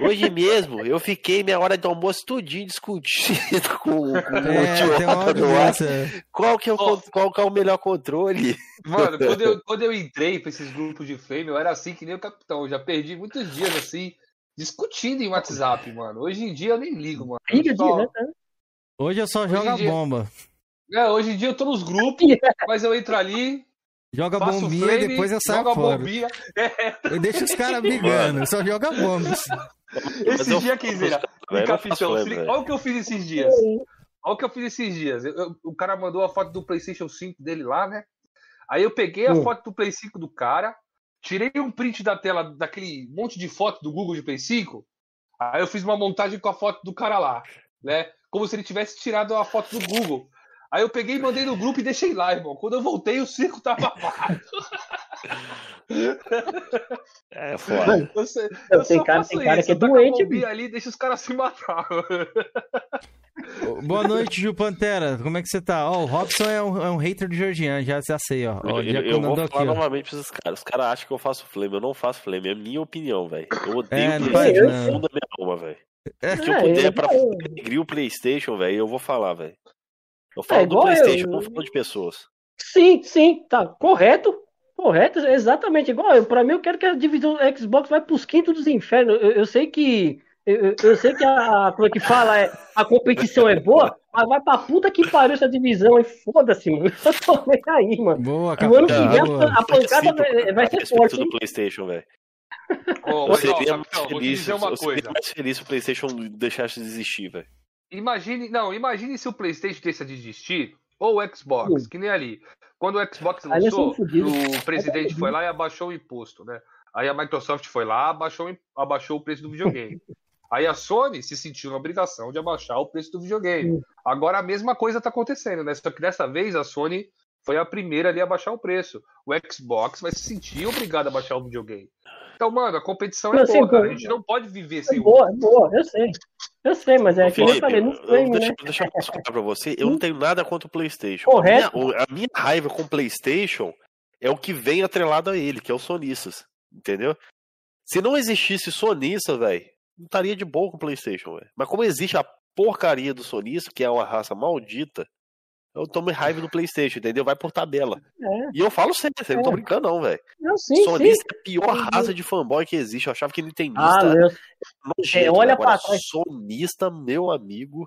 C: Hoje mesmo, eu fiquei minha hora de almoço tudinho discutindo com, com é, o tio Qual que, é o, qual que é o melhor controle?
B: Mano, quando eu, quando eu entrei pra esses grupos de flame, eu era assim que nem o capitão. Eu já perdi muitos dias assim, discutindo em WhatsApp, mano. Hoje em dia eu nem ligo, mano. Liga só... direto, né?
A: Hoje eu só jogo a bomba.
B: É, hoje em dia eu tô nos grupos, mas eu entro ali.
A: Joga bombinha e depois eu saio fora. Bombinha. É. Eu deixo os caras brigando, só joga bombas.
B: Esse dia, Kenzeira, capitão, olha o que eu fiz esses dias. Olha o que eu fiz esses dias. Eu, eu, o cara mandou a foto do PlayStation 5 dele lá, né? Aí eu peguei a hum. foto do Play 5 do cara, tirei um print da tela daquele monte de foto do Google de Play 5. Aí eu fiz uma montagem com a foto do cara lá, né? Como se ele tivesse tirado a foto do Google. Aí eu peguei, mandei no grupo e deixei lá, irmão. Quando eu voltei, o circo tava vago.
C: É foda.
D: Você, eu tem cara, tem cara que é doente.
B: Eu ali deixa os caras se matar.
A: Boa noite, Ju Pantera. Como é que você tá? Ó, oh, o Robson é um, é um hater de Georgian, já, já sei, ó.
C: ó eu, eu vou falar aqui, novamente pra esses caras. Os caras acham que eu faço flame. Eu não faço flame. É minha opinião, velho. Eu odeio é, o PlayStation no fundo da minha alma, velho. É, o que eu puder é, pra denegrir o PlayStation, velho, eu vou falar, velho. Eu falo é, do PlayStation, eu... não falo de pessoas.
D: Sim, sim, tá correto. Correto, exatamente igual. Eu, pra mim, eu quero que a divisão Xbox vai pros quintos dos infernos. Eu, eu sei que. Eu, eu, sei que a. Como é que fala? É, a competição é boa, mas vai pra puta que pariu essa divisão e foda-se, mano. Eu tô nem aí, mano.
A: Boa,
D: cara. o ano que vem a, a pancada vai, vai ser forte.
C: do PlayStation, velho. Oh, eu seria, mais feliz, uma eu coisa. mais feliz se o PlayStation deixasse de existir, velho.
B: Imagine, não, imagine se o PlayStation deixa de existir ou o Xbox, Sim. que nem ali. Quando o Xbox lançou, o presidente foi lá e abaixou o imposto, né? Aí a Microsoft foi lá, abaixou, abaixou o preço do videogame. Aí a Sony se sentiu na obrigação de abaixar o preço do videogame. Agora a mesma coisa está acontecendo, né? Só que dessa vez a Sony foi a primeira ali a baixar o preço. O Xbox vai se sentir obrigado a baixar o videogame. Então, mano, a competição é boa, cara. A gente não pode viver sem
D: é boa, é boa, eu sei. Eu sei, mas é que eu falei, não
C: sei, deixa, né? deixa eu explicar pra você, eu não tenho nada contra o Playstation. Correto. A minha, a minha raiva com o Playstation é o que vem atrelado a ele, que é os sonistas. Entendeu? Se não existisse sonista, velho, não estaria de boa com o PlayStation, velho. Mas como existe a porcaria do sonista, que é uma raça maldita, eu tomo raiva do PlayStation, entendeu? Vai por tabela. É. E eu falo sempre, é. não tô é. brincando, não, velho. Sonista sim. é a pior raça de fanboy que existe. Eu achava que Nintendista. Ah, meu...
D: é, olha Agora, pra trás.
C: Sonista, meu amigo.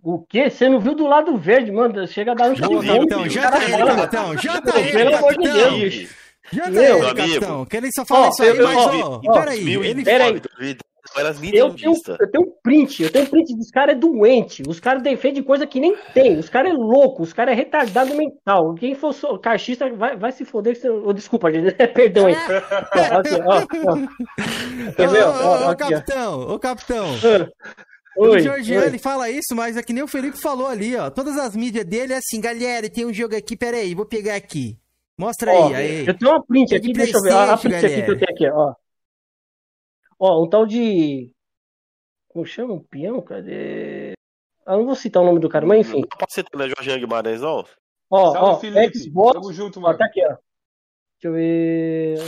D: O quê? Você não viu do lado verde, mano? Chega a dar um
A: chapéu. Então, tá ele, capitão. Tá ele, Pelo amor de Deus. Já tá ele, capitão. Querem só falar isso aí, mas, ó, peraí. Ele...
D: Peraí. Eu tenho, eu tenho um print, eu tenho um print dos caras é doente. Os caras defendem coisa que nem tem. Os caras é louco, os caras é retardado mental. Quem for so, caixista vai, vai se foder. Oh, desculpa, gente. Perdão aí.
A: Entendeu? Ô, capitão, ô capitão. Oi, o Georgiane fala isso, mas é que nem o Felipe falou ali, ó. Todas as mídias dele é assim, galera, tem um jogo aqui, peraí, vou pegar aqui. Mostra aí, aí.
D: Eu tenho uma print aqui, deixa eu ver. Olha a print galera. aqui que eu tenho aqui, ó. Ó, um tal de. Como chama? Um peão? Cadê? Ah, não vou citar o nome do cara, mas enfim. Não
C: pode citar, né? Jorge Guimarães, não?
D: Ó, Salve, ó, Felipe. Xbox. Tamo junto, mano. Ó, tá aqui, ó. Deixa eu ver.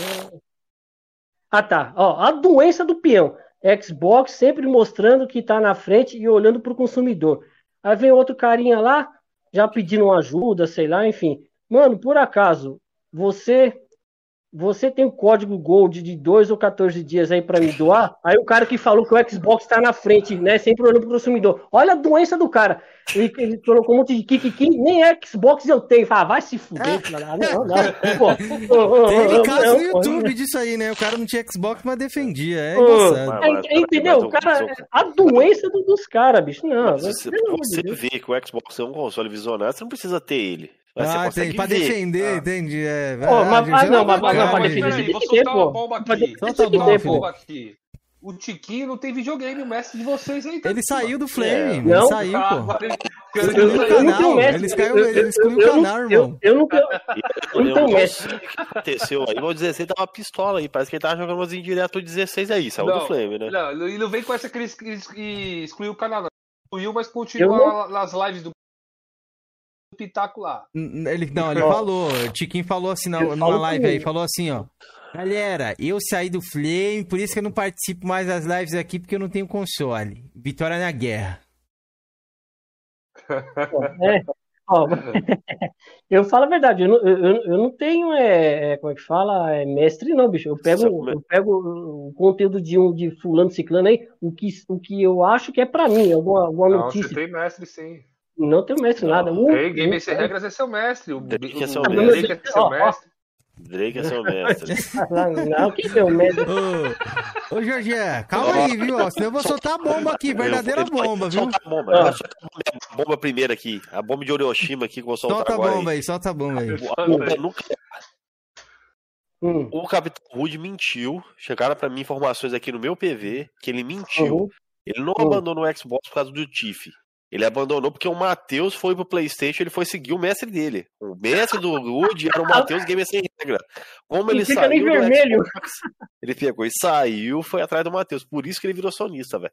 D: Ah, tá. Ó, a doença do peão. Xbox sempre mostrando que tá na frente e olhando pro consumidor. Aí vem outro carinha lá, já pedindo ajuda, sei lá, enfim. Mano, por acaso, você você tem o código Gold de 2 ou 14 dias aí para me doar? Aí o cara que falou que o Xbox está na frente, né? Sempre olhando pro consumidor. Olha a doença do cara. Ele, ele colocou um monte de kikiki, nem Xbox eu tenho. Fala, ah, vai se fuder, ah, não, não. Pô,
A: Teve caso no YouTube disso aí, né? O cara não tinha Xbox, mas defendia. É, é,
D: entendeu? O cara, a doença dos caras, bicho. Não,
C: você, você vê que o Xbox é um console visionário, você não precisa ter ele.
A: Mas ah, entendi. Pra defender, ah. entendi. É,
D: oh, mas, mas, não, mas, não, pra defender. Peraí,
B: vou soltar uma bomba aqui. Solta uma bomba aqui. O Tiquinho não tem videogame, o mestre de vocês aí.
A: Ele saiu do Flame, é. não? saiu, ah, pô. Ele excluiu o canal, ele excluiu o canal, irmão.
D: Eu não tenho eu não tenho mestre.
C: O que aconteceu aí? O 16 tava pistola aí, parece que ele tava jogando umas indireto 16 aí, saiu do Flame, né?
B: Não, ele não vem com essa que ele excluiu o canal, não. Excluiu, mas continua nas lives do pitaco lá.
A: Ele, não, ele falou, o Tiquinho falou assim na, numa live aí, falou assim, ó. Galera, eu saí do Flame, por isso que eu não participo mais das lives aqui, porque eu não tenho console. Vitória na guerra.
D: É, ó, eu falo a verdade, eu não, eu, eu não tenho, é, é, como é que fala, é mestre não, bicho. Eu pego, eu pego o conteúdo de um de fulano, ciclano aí, o que, o que eu acho que é pra mim, alguma, alguma não, notícia. Você
B: tem mestre sim.
D: Não tenho mestre nada.
B: Uh, Ei, Game Sem Regras é seu mestre. O Drake é seu mestre. Drake é seu mestre.
C: Drake é seu mestre.
D: não, quem é o mestre?
A: Ô, ô Jorge, calma aí, viu? Senão eu vou soltar a bomba aqui, verdadeira bomba, viu? Solta a
C: bomba. Ah. Solta a bomba primeiro aqui. A bomba de Orochima aqui que eu vou soltar
A: solta
C: agora.
A: Solta a bomba aí. aí, solta a bomba aí. A bomba nunca...
C: Hum. O Capitão Rude mentiu. Chegaram para mim informações aqui no meu PV que ele mentiu. Uhum. Ele não hum. abandonou o Xbox por causa do Tiff. Ele abandonou porque o Matheus foi pro PlayStation, ele foi seguir o mestre dele. O mestre do Wood era o Matheus Gamer sem regra. Como ele, ele saiu
D: vermelho.
C: Xbox, ele pegou e saiu, foi atrás do Matheus. Por isso que ele virou sonista, velho.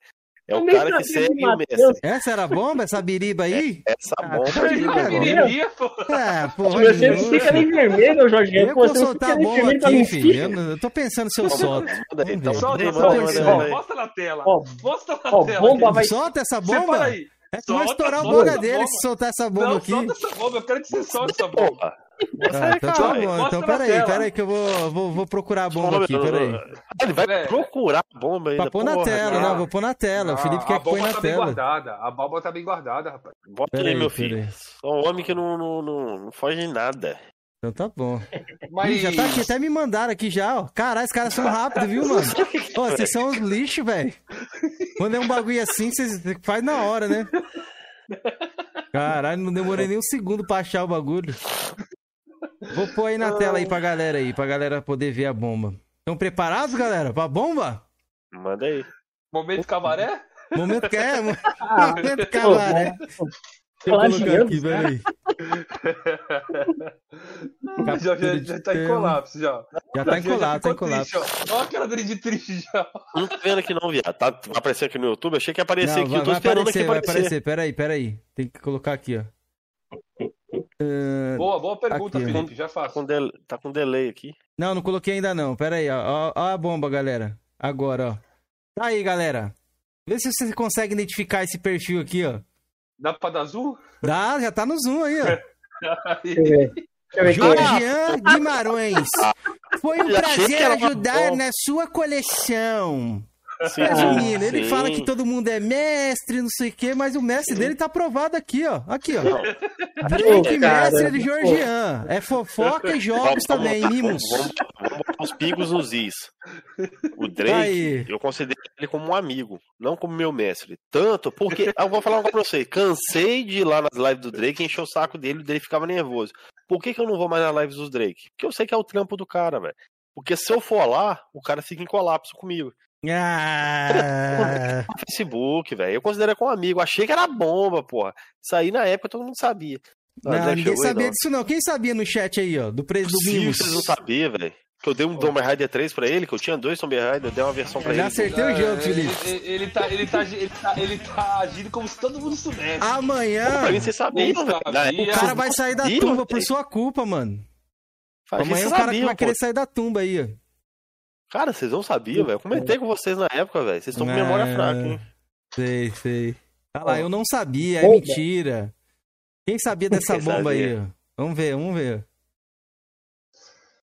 C: É o cara que segue o mestre.
A: Essa era a bomba, essa biriba aí?
C: É, essa ah, bomba aí,
D: biriba, pô. É, pô. Você não fica nem vermelho, Jorginho.
A: Eu vou soltar a bomba aqui, filho. Eu, tô pensando se eu solto.
B: Então, solta, solta, mostra na tela. Mostra na tela.
A: Solta essa bomba. aí. É que vai estourar o boca dele se soltar essa bomba não, aqui.
B: Solta essa bomba, eu quero que você solte essa bomba.
A: Ah, então tá bom, então peraí, peraí que eu vou, vou, vou procurar a bomba aqui, peraí.
C: Ele vai é. procurar a bomba ainda.
A: Pra pôr na tela, não, vou pôr na tela. o Felipe quer que põe na
B: tá
A: tela.
B: Guardada. A bomba tá bem guardada, rapaz.
C: Bota aí, meu filho. Sou um homem que não, não, não, não foge em nada.
A: Então tá bom. Mas... Ih, já tá aqui, até me mandaram aqui já, ó. Caralho, os caras são rápidos, viu, mano? Ô, vocês são os lixos, velho. Quando é um bagulho assim, vocês faz na hora, né? Caralho, não demorei nem um segundo pra achar o bagulho. Vou pôr aí na tela aí pra galera aí, pra galera poder ver a bomba. Estão preparados, galera, pra bomba?
C: Manda aí.
B: Momento cabaré?
A: Momento que é, momento cabaré. Colocar aqui, peraí.
B: já, já, já tá em colapso, já.
A: Já tá em colapso, tá em colapso.
B: Olha aquela grid triste já.
C: Não tô vendo aqui não, viado. Tá, vai aparecer aqui no YouTube? Achei que ia aparecer não, aqui.
A: Vai,
C: eu tô
A: vai
C: esperando
A: aparecer,
C: aqui
A: vai aparecer. Peraí, peraí. Tem que colocar aqui, ó.
B: Uh, boa, boa pergunta, aqui, Felipe. Já faço.
C: Tá com, del... tá com delay aqui.
A: Não, não coloquei ainda não. Pera aí, ó. Ó, ó a bomba, galera. Agora, ó. Tá aí, galera. Vê se você consegue identificar esse perfil aqui, ó.
B: Dá pra dar zoom?
A: Dá, já tá no zoom aí, ó. Jorgian Guimarães. Foi um prazer ajudar na sua coleção. Sim, Resumindo, ele sim. fala que todo mundo é mestre, não sei o quê, mas o mestre dele tá aprovado aqui, ó. Aqui, ó. Drake, mestre de Georgian. É fofoca e jogos vamos, também, vamos, mimos.
C: Vamos, vamos, botar os pingos nos is. O Drake, eu considero ele como um amigo, não como meu mestre. Tanto porque, eu vou falar uma coisa pra você, cansei de ir lá nas lives do Drake, encher o saco dele, o Drake ficava nervoso. Por que, que eu não vou mais nas lives dos Drake? Porque eu sei que é o trampo do cara, velho. Porque se eu for lá, o cara fica em colapso comigo.
A: Ah.
C: Facebook, velho. Eu considero com um amigo. Achei que era bomba, porra. Isso aí na época todo mundo sabia.
A: Não, ninguém sabia não. disso não. Quem sabia no chat aí, ó? Do preço do Mimos.
C: Vocês não sabiam, velho. Que eu dei um oh. Tomb Raider 3 pra ele, que eu tinha dois Tomb Raider, eu dei uma versão pra
A: eu
C: ele.
A: Já acertei o jogo, Felipe.
B: Ele, ele, tá, ele, tá, ele, tá, ele tá agindo como se todo mundo soubesse.
A: Amanhã.
C: Pô, pra mim, você sabia,
A: O cara vai sair da tumba por sua culpa, mano. Amanhã o cara vai querer sair da tumba aí, ó.
C: Cara, vocês não sabiam, velho. Eu comentei com vocês na época, velho. Vocês estão com memória é... fraca, hein?
A: Sei, sei. Ah lá, eu não sabia, é mentira. Quem sabia dessa Quem bomba sabia? aí? Vamos ver, vamos ver.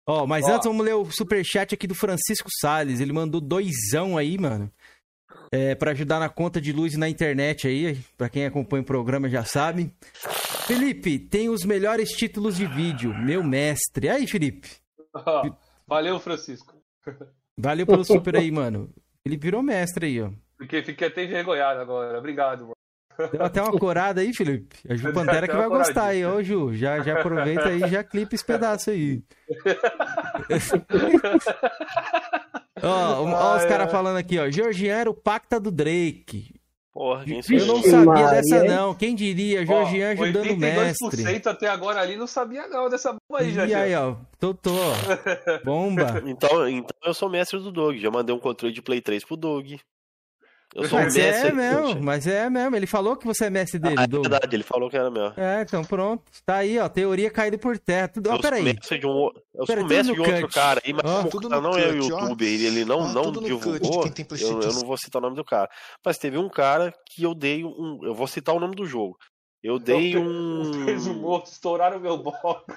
A: Ó, mas Ó. antes vamos ler o superchat aqui do Francisco Sales. Ele mandou doisão aí, mano. É, para ajudar na conta de luz na internet aí. Pra quem acompanha o programa já sabe. Felipe, tem os melhores títulos de vídeo. Meu mestre. Aí, Felipe.
B: Valeu, Francisco.
A: Valeu pelo super aí, mano. Ele virou mestre aí, ó.
B: Fiquei, fiquei até envergonhado agora. Obrigado, mano.
A: Deu até uma corada aí, Felipe. A Ju Pantera que vai gostar aí, ô Ju. Já, já aproveita aí e já clipa esse pedaço aí. ó, ó, os caras falando aqui, ó. Georgian era o pacta do Drake.
C: Porra, quem
A: Eu não sabia Maria. dessa, não. Quem diria? Georgian ajudando o mestre.
B: 82% até agora ali não sabia não dessa bomba aí, já.
A: E aí, ó. Tô, tô. Bomba.
C: então, então eu sou mestre do Dog. Já mandei um controle de Play 3 pro Dog.
A: Eu sou mas mestre. É mesmo, mas é mesmo. Ele falou que você é mestre dele. Ah,
C: é verdade, ele falou que era meu.
A: É, então pronto. Tá aí, ó. Teoria caída por terra. Tudo...
C: Eu
A: peraí.
C: Mestre de um... Eu sou mestre de outro cut. cara aí, mas oh, como não cut, é o YouTube, ele, ele não, oh, não divulgou. Eu, eu não vou citar o nome do cara. Mas teve um cara que eu dei um. Eu vou citar o nome do jogo. Eu dei um.
B: Fez um morto, estouraram meu bloco.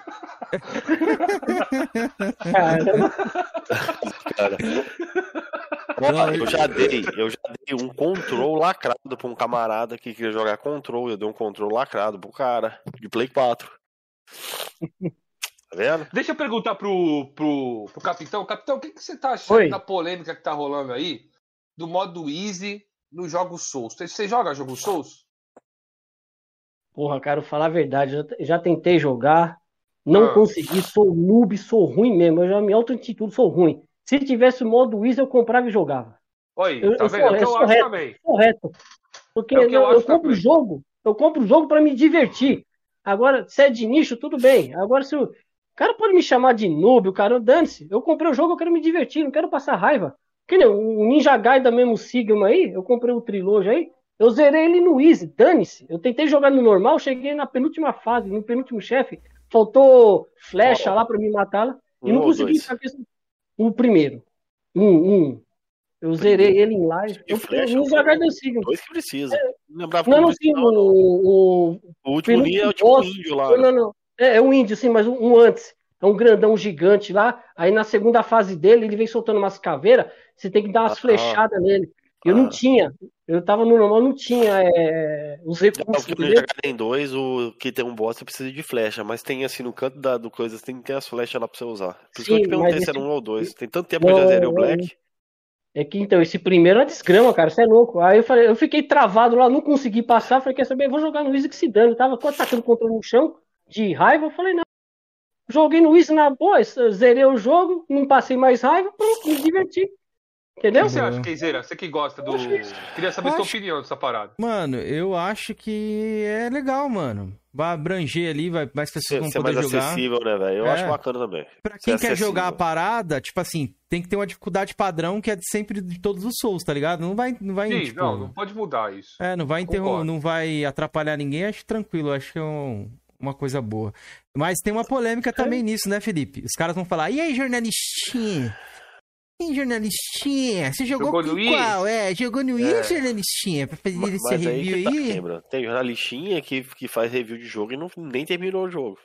C: Cara. Eu já dei, eu já dei um control lacrado pra um camarada que queria jogar control. Eu dei um control lacrado pro cara, de Play 4. Tá vendo?
B: Deixa eu perguntar pro, pro, pro capitão. Capitão, o que, que você tá achando Oi. da polêmica que tá rolando aí? Do modo easy no jogo Souls. Você joga jogo Souls?
D: Porra, quero falar a verdade. Já, já tentei jogar, não ah. consegui, sou noob, sou ruim mesmo. Eu já me auto-intitulo, sou ruim. Se tivesse o modo Easy, eu comprava e jogava.
B: Oi, eu, tá eu vendo? É o que eu, acho também.
D: Correto. Porque é eu, eu, eu compro o jogo, eu compro o jogo para me divertir. Agora, se é de nicho, tudo bem. Agora, se o, o cara pode me chamar de noob, o cara, dane-se. Eu comprei o jogo, eu quero me divertir, não quero passar raiva. Que nem o Ninja Gaiden mesmo Sigma aí, eu comprei o Trilogy aí, eu zerei ele no Easy, dane-se. Eu tentei jogar no normal, cheguei na penúltima fase, no penúltimo chefe, faltou flecha oh. lá para me matá-la. Um e não consegui o primeiro. Um, um. Eu zerei ele em live.
C: Eu flecha, não jogar consigo. Dois que precisa. É.
D: Não não, não, sim, o, o,
C: o último é o tipo índio lá.
D: Não, não, É, é um índio, sim, mas um, um antes. É um grandão gigante lá. Aí na segunda fase dele, ele vem soltando umas caveiras. Você tem que dar umas ah, flechadas nele. Eu ah. não tinha. Eu tava no normal, não tinha é, os recursos.
C: É, porque no Gaiden 2, o que tem um boss, você precisa de flecha, mas tem assim, no canto da, do coisa, tem que ter as flechas lá pra você usar. Por isso que eu te perguntei se era um ou dois. Tem tanto tempo não, que eu já zerei o Black.
D: É que então, esse primeiro é desgrama, cara, você é louco. Aí eu falei, eu fiquei travado lá, não consegui passar, falei, quer saber, vou jogar no Easy que se dane. Eu tava atacando o controle no chão, de raiva, eu falei, não. Joguei no Easy na boa, zerei o jogo, não passei mais raiva, pronto, me diverti.
B: Entendeu? O que você acha, Keizeira? Você que gosta do. Queria saber a sua opinião dessa parada.
A: Mano, eu acho que é legal, mano. Vai abranger ali, vai mais pessoas vão poder mais jogar.
C: acessível, né, velho? Eu é. acho bacana também.
A: Pra quem quer jogar a parada, tipo assim, tem que ter uma dificuldade padrão que é de sempre de todos os Souls, tá ligado? Não vai. Não vai
B: Sim,
A: tipo...
B: não, não pode mudar isso.
A: É, não vai, interrom... não vai atrapalhar ninguém, acho tranquilo, acho que é um uma coisa boa. Mas tem uma polêmica também nisso, né, Felipe? Os caras vão falar, e aí, jornalistinha? Hein, jornalistinha? Você jogou, jogou com qual? É, jogou no é. jornalistinha? Pra fazer mas, esse mas review aí? Tá,
C: aí? Tem jornalistinha que, que faz review de jogo e não, nem terminou o jogo.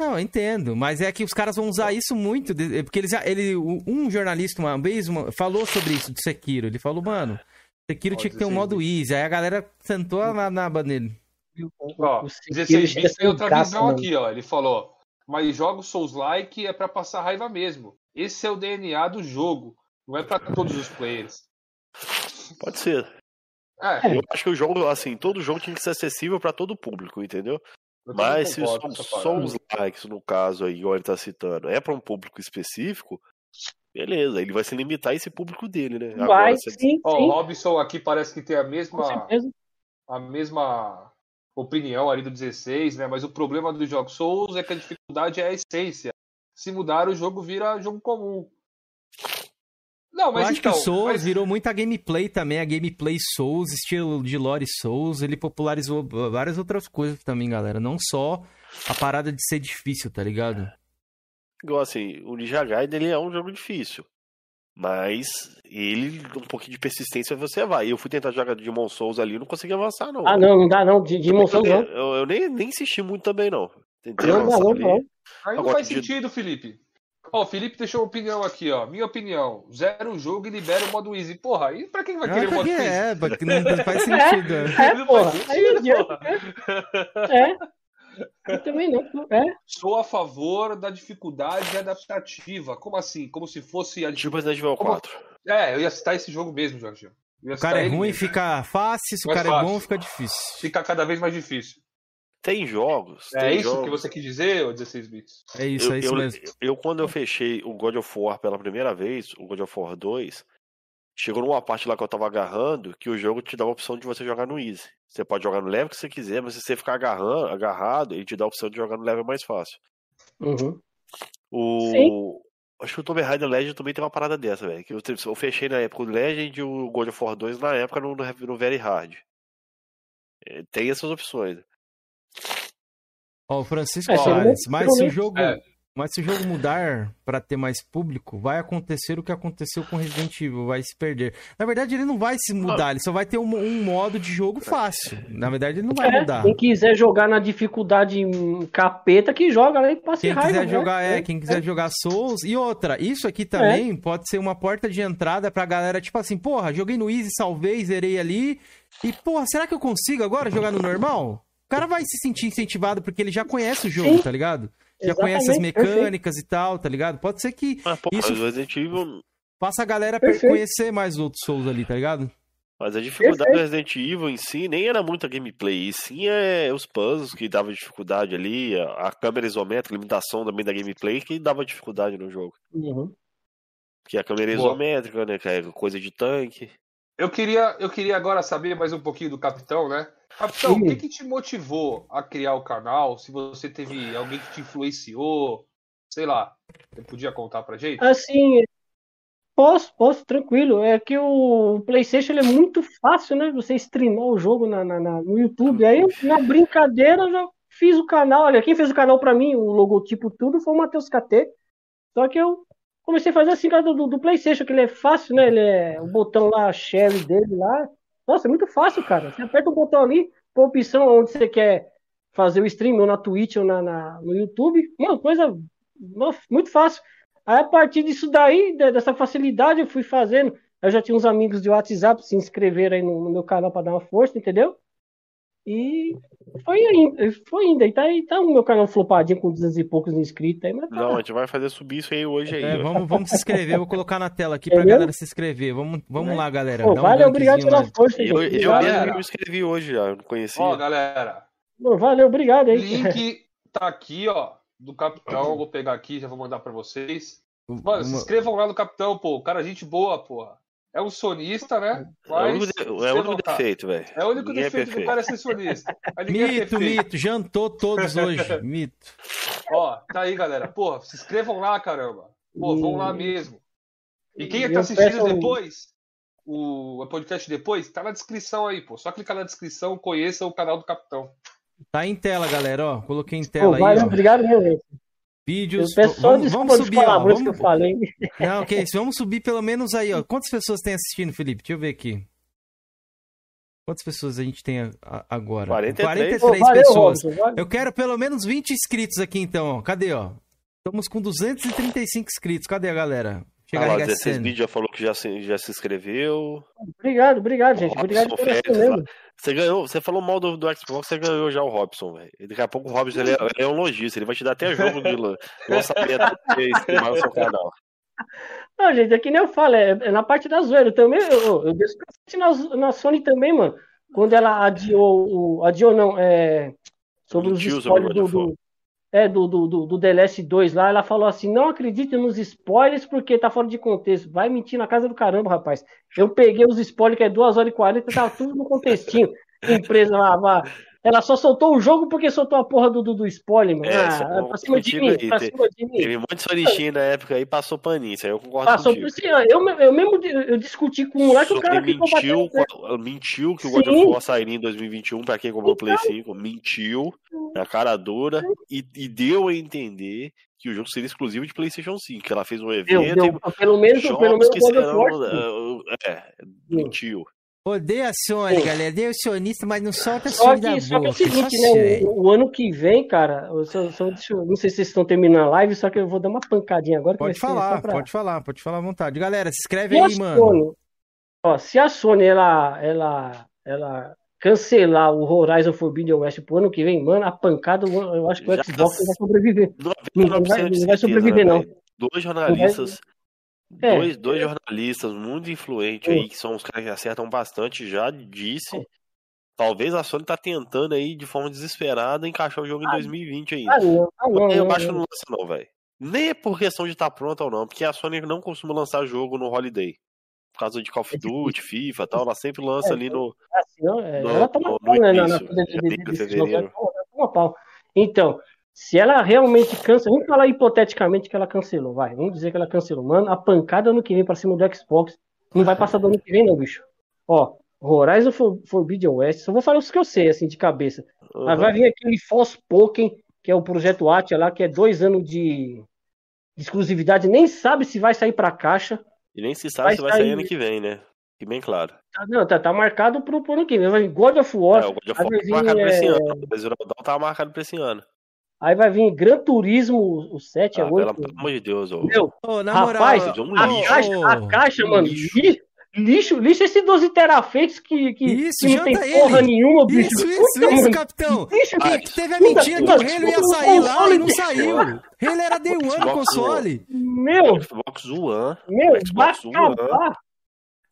A: Não, eu entendo, mas é que os caras vão usar isso muito, porque eles, ele, um jornalista uma vez uma, falou sobre isso de Sekiro. Ele falou, mano, Sekiro tinha que ter um modo easy. Aí a galera sentou na, na aba nele.
B: Ó, 16 bits tem outra visão aqui, ó. Ele falou, mas jogos Souls-like é para passar raiva mesmo. Esse é o DNA do jogo. Não é para todos os players.
C: Pode ser. É. Eu acho que o jogo, assim, todo jogo tinha que ser acessível para todo público, entendeu? Mas se só os likes, no caso aí, igual ele tá citando, é para um público específico, beleza, ele vai se limitar a esse público dele, né?
D: Vai, Agora, sim, sim.
B: o Robson aqui parece que tem a mesma a mesma opinião ali do 16, né? Mas o problema dos jogos Souls é que a dificuldade é a essência se mudar, o jogo vira jogo comum.
A: Não, mas eu acho então, que o Souls mas... virou muita gameplay também, a gameplay Souls, estilo de lore Souls, ele popularizou várias outras coisas também, galera, não só a parada de ser difícil, tá ligado?
C: Igual assim, o Ninja Gaiden ele é um jogo difícil, mas ele, um pouquinho de persistência você vai. Eu fui tentar jogar Demon Souls ali, não consegui avançar não.
D: Ah, não, não dá não, Demon Souls não.
C: Eu, eu, nem, nem insisti muito também não. Tentei
B: não dá não, não. Aí não faz sentido, Felipe. Ó, o Felipe deixou uma opinião aqui, ó. Minha opinião. Zero o jogo e libera o modo easy. Porra, aí pra quem vai querer o modo easy?
A: É, porque não faz sentido.
D: É, é porra. Sentido, porra. É. Eu também não. É.
B: Sou a favor da dificuldade adaptativa. Como assim? Como se fosse a
C: Tipo Resident Evil 4.
B: Como... É, eu ia citar esse jogo mesmo, Jorge.
A: O cara é ruim, mesmo. fica fácil. Se o cara fácil. é bom, fica difícil.
B: Fica cada vez mais difícil.
C: Tem jogos.
B: É
C: tem
B: isso
C: jogos.
B: que você quis dizer, ou 16 bits?
A: É isso,
C: eu,
A: é isso
C: eu,
A: mesmo.
C: Eu, eu, quando eu fechei o God of War pela primeira vez, o God of War 2, chegou numa parte lá que eu tava agarrando que o jogo te dá a opção de você jogar no easy. Você pode jogar no level que você quiser, mas se você ficar agarrando, agarrado, ele te dá a opção de jogar no level mais fácil.
D: Uhum.
C: O. Sim. Acho que o Tomb Raider Legend também tem uma parada dessa, velho. Que eu, eu fechei na época o Legend e o God of War 2 na época no, no, no Very Hard. É, tem essas opções.
A: Ó, o Francisco é, mas se o jogo. É. Mas se o jogo mudar para ter mais público, vai acontecer o que aconteceu com Resident Evil, vai se perder. Na verdade, ele não vai se mudar, ele só vai ter um, um modo de jogo fácil. Na verdade, ele não vai é, mudar.
D: Quem quiser jogar na dificuldade capeta, que joga né, e passe
A: quem
D: raiva.
A: Quiser né? jogar, é, quem quiser é. jogar Souls. E outra, isso aqui também é. pode ser uma porta de entrada pra galera, tipo assim, porra, joguei no Easy, salvei, zerei ali. E, porra, será que eu consigo agora jogar no normal? Cara vai se sentir incentivado porque ele já conhece o jogo, Sim. tá ligado? Já Exatamente, conhece as mecânicas perfeito. e tal, tá ligado? Pode ser que
C: ah, pô, isso Resident Evil...
A: faça a galera perfeito. conhecer mais outros Souls ali, tá ligado?
C: Mas a dificuldade perfeito. do Resident Evil em si nem era muita gameplay, e sim é os puzzles que dava dificuldade ali, a, câmera isométrica, limitação também da gameplay que dava dificuldade no jogo.
D: Uhum.
C: Que é a câmera Boa. isométrica, né? Que é coisa de tanque.
B: Eu queria, eu queria agora saber mais um pouquinho do Capitão, né? Capitão, o que, que, te motivou a criar o canal? Se você teve alguém que te influenciou, sei lá, você podia contar pra gente?
D: Assim, posso, posso, tranquilo. É que o PlayStation é muito fácil, né? Você streamar o jogo na, na, na no YouTube. Aí, na brincadeira, eu já fiz o canal. Olha, quem fez o canal pra mim, o logotipo tudo, foi o Matheus KT. Só que eu comecei a fazer assim, do, do, do PlayStation, que ele é fácil, né? Ele é o botão lá, share dele lá. Nossa, é muito fácil, cara. Você aperta o botão ali, põe a opção onde você quer fazer o stream, ou na Twitch, ou na, na no YouTube. Uma coisa muito fácil. Aí, a partir disso daí, dessa facilidade, eu fui fazendo. Eu já tinha uns amigos de WhatsApp se inscreveram aí no, no meu canal para dar uma força, entendeu? E foi ainda, foi ainda. E tá, aí tá o meu canal flopadinho com 200 e poucos inscritos aí, mas
C: tá. Não, a gente vai fazer subir isso aí hoje aí. É,
A: vamos, vamos se inscrever, vou colocar na tela aqui Entendeu? pra galera se inscrever. Vamos, vamos é. lá, galera.
D: Pô, valeu, um obrigado pela força.
C: Eu, eu, eu, me inscrevi hoje já, não conhecia.
B: Ó, galera.
D: Pô, valeu, obrigado aí.
B: Link tá aqui, ó, do Capitão. Vou pegar aqui, já vou mandar pra vocês. Mano, uma... se inscrevam lá no Capitão, pô. Cara, gente boa, porra. É um sonista, né?
C: Mas, é o único, é o único defeito, velho.
B: É o único ninguém é defeito é do cara é ser sonista.
A: mito, é mito. Jantou todos hoje. mito.
B: Ó, tá aí, galera. Porra, se inscrevam lá, caramba. Pô, vão lá mesmo. E quem tá assistindo depois, o podcast depois, tá na descrição aí, pô. Só clicar na descrição, conheça o canal do Capitão.
A: Tá em tela, galera, ó. Coloquei em tela
D: pô,
A: aí. Valeu,
D: obrigado, meu.
A: Vídeos. Vamos, vamos subir, ó. Vamos... Que eu falei. Não, ok. Vamos subir pelo menos aí, ó. Quantas pessoas tem assistindo, Felipe? Deixa eu ver aqui. Quantas pessoas a gente tem agora?
C: 43,
A: 43 oh, valeu, pessoas. Robson, eu quero pelo menos 20 inscritos aqui, então. Cadê, ó? Estamos com 235 inscritos. Cadê a galera?
C: Chega ah, 16 vídeos já falou que já se, já se inscreveu.
D: Obrigado, obrigado, gente. Obrigado
C: por Você ganhou, você falou mal do, do Xbox, você ganhou já o Robson, velho. Daqui a pouco o Robson ele é, ele é, um lojista, ele vai te dar até jogo de lançamento pra streamar no seu canal.
D: Não, gente, é que nem eu falo, é, é na parte da zoeira. também, eu, eu, deixo na, na Sony também, mano. Quando ela adiou, o, adiou não, é, sobre os spoilers do, do, é, do, do, do, do The Last 2 lá, ela falou assim: não acredite nos spoilers porque tá fora de contexto. Vai mentir na casa do caramba, rapaz. Eu peguei os spoilers, que é 2 horas e 40, tava tudo no contextinho. Empresa lá, lá, ela só soltou o jogo porque soltou a porra do, do, do spoiler, mano. É, ah, pra cima de mim, pra cima
C: de mim. Teve um monte de sonichinho na época aí, passou paninho, isso aí eu concordo
D: passou, contigo. Assim, eu, eu mesmo eu discuti com um lá que o cara
C: que mentiu, mentiu que o God of War sairia em 2021 pra quem comprou o Play 5, então. mentiu na cara dura e, e deu a entender que o jogo seria exclusivo de PlayStation 5, que ela fez um evento. Deu,
D: deu, pelo menos, pelo menos que serão,
C: é, é, mentiu.
A: Odeia a Sony, Pô. galera. Odeia o sionista, mas não solta a Sony da
D: só boca. Só que é o seguinte, né? O, o, ano que vem, cara, eu só, só, eu, não sei se vocês estão terminando a live, só que eu vou dar uma pancadinha agora.
A: Pode falar, pra... pode falar, pode falar à vontade. Galera, se inscreve aí, mano. Sony,
D: ó, se a Sony, ela, ela, ela cancelar o Horizon Forbidden West pro ano que vem, mano, a pancada, eu acho que o Xbox vai sobreviver. Não vai, não vai sobreviver, não.
C: Dois jornalistas é. Dois, dois jornalistas muito influentes aí, que são os caras que acertam bastante, já disse. Talvez a Sony tá tentando aí, de forma desesperada, encaixar o jogo em 2020 ainda. Ah, não, ah, não, eu acho que não lança não, velho. Nem é por questão de estar tá pronto ou não, porque a Sony não costuma lançar jogo no Holiday. Por causa de Call of é Duty, FIFA e tal, ela sempre lança é, ali no. Assim, é,
D: no, ela tá no, no início, na, na. Então, se ela realmente cansa, vamos falar hipoteticamente que ela cancelou, vai. Vamos dizer que ela cancelou. Mano, a pancada ano que vem pra cima do Xbox não vai passar do ano que vem, não, bicho. Ó, Horizon For, Forbidden West, só vou falar os que eu sei, assim, de cabeça. Uhum. Mas vai vir aquele Pokémon, que é o projeto Atia lá, que é dois anos de, de exclusividade, nem sabe se vai sair pra caixa.
C: E nem se sabe vai se vai sair, sair ano que vem, né? Que bem claro.
D: Tá, não, tá, tá marcado pro, pro ano que vem. God of War. É, o God of War tá marcado
C: é... pra esse ano. O Brasil tava marcado pra esse ano.
D: Aí vai vir Gran Turismo, o 7
C: ah, a 8. Pelo amor de Deus, ô.
D: Meu, oh, na rapaz, moral, a, caixa, a caixa, mano, lixo. lixo, lixo esse 12 terafeitos que, que,
A: isso,
D: que não tem porra ele. nenhuma,
A: bicho. Isso, isso, Puta, isso, capitão. Lixo, que, que teve a mentira que o Halo ia sair lá e não saiu. Halo era Day One no console.
D: Meu,
C: Xbox One.
D: Meu, vai acabar.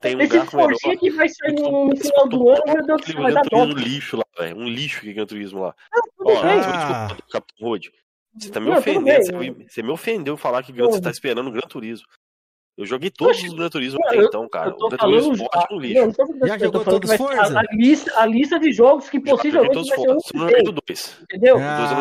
D: Tem um Esse Forchinha que vai sair no, no final do ano, meu Deus do céu, vai dar
C: dó. Um lixo lá, velho. Um lixo que é Gran Turismo lá. Ah, tudo Ó, bem. Desculpa, Capitão Road. Você tá me não, ofendendo. Você, você, me ofendeu falar que você tá esperando o Gran Turismo. Eu joguei todos Poxa, os Gran Turismo até então, cara. O Gran Turismo Sport é um lixo.
A: Não, Já jogou todos Forza?
D: A, a, lista, a lista de jogos que possivelmente vai ser um
C: Não joguei dois.
D: Entendeu?
C: Ah, dois eu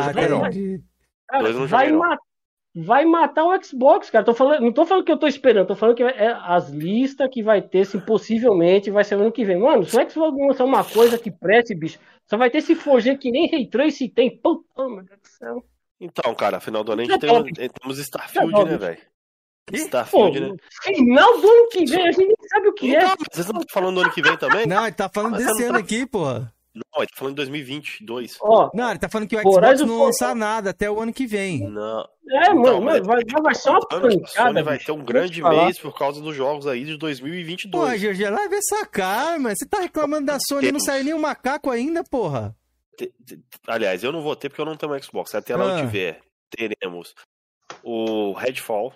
C: não
D: Cara, vai, matar vai matar o Xbox, cara. Tô falando, não tô falando que eu tô esperando, tô falando que é as listas que vai ter, se possivelmente, vai ser ano que vem. Mano, se o Xbox lançar uma coisa que preste, bicho, só vai ter esse Forge que nem Ray Trace tem. Puta, meu Deus do céu.
C: Então, cara, final do ano a gente tem, temos Starfield, né, velho? Starfield, né?
D: Final do ano que vem, a gente nem sabe o que então, é.
C: Vocês não estão falando do ano que vem também?
A: Não, ele tá falando desse ano tá... aqui, porra.
C: Não, ele tá falando de 2022.
A: Oh, não, ele tá falando que o Xbox não lançar nada até o ano que vem.
C: Não.
D: É, mano, vai, vai ser uma pancada.
C: Vai ter um grande mês por causa dos jogos aí de 2022.
A: Pô, GG, leva essa cara, mano. Você tá reclamando da Sony e não saiu nem um macaco ainda, porra.
C: Aliás, eu não vou ter porque eu não tenho um Xbox. Até lá ah. eu tiver, teremos o Redfall.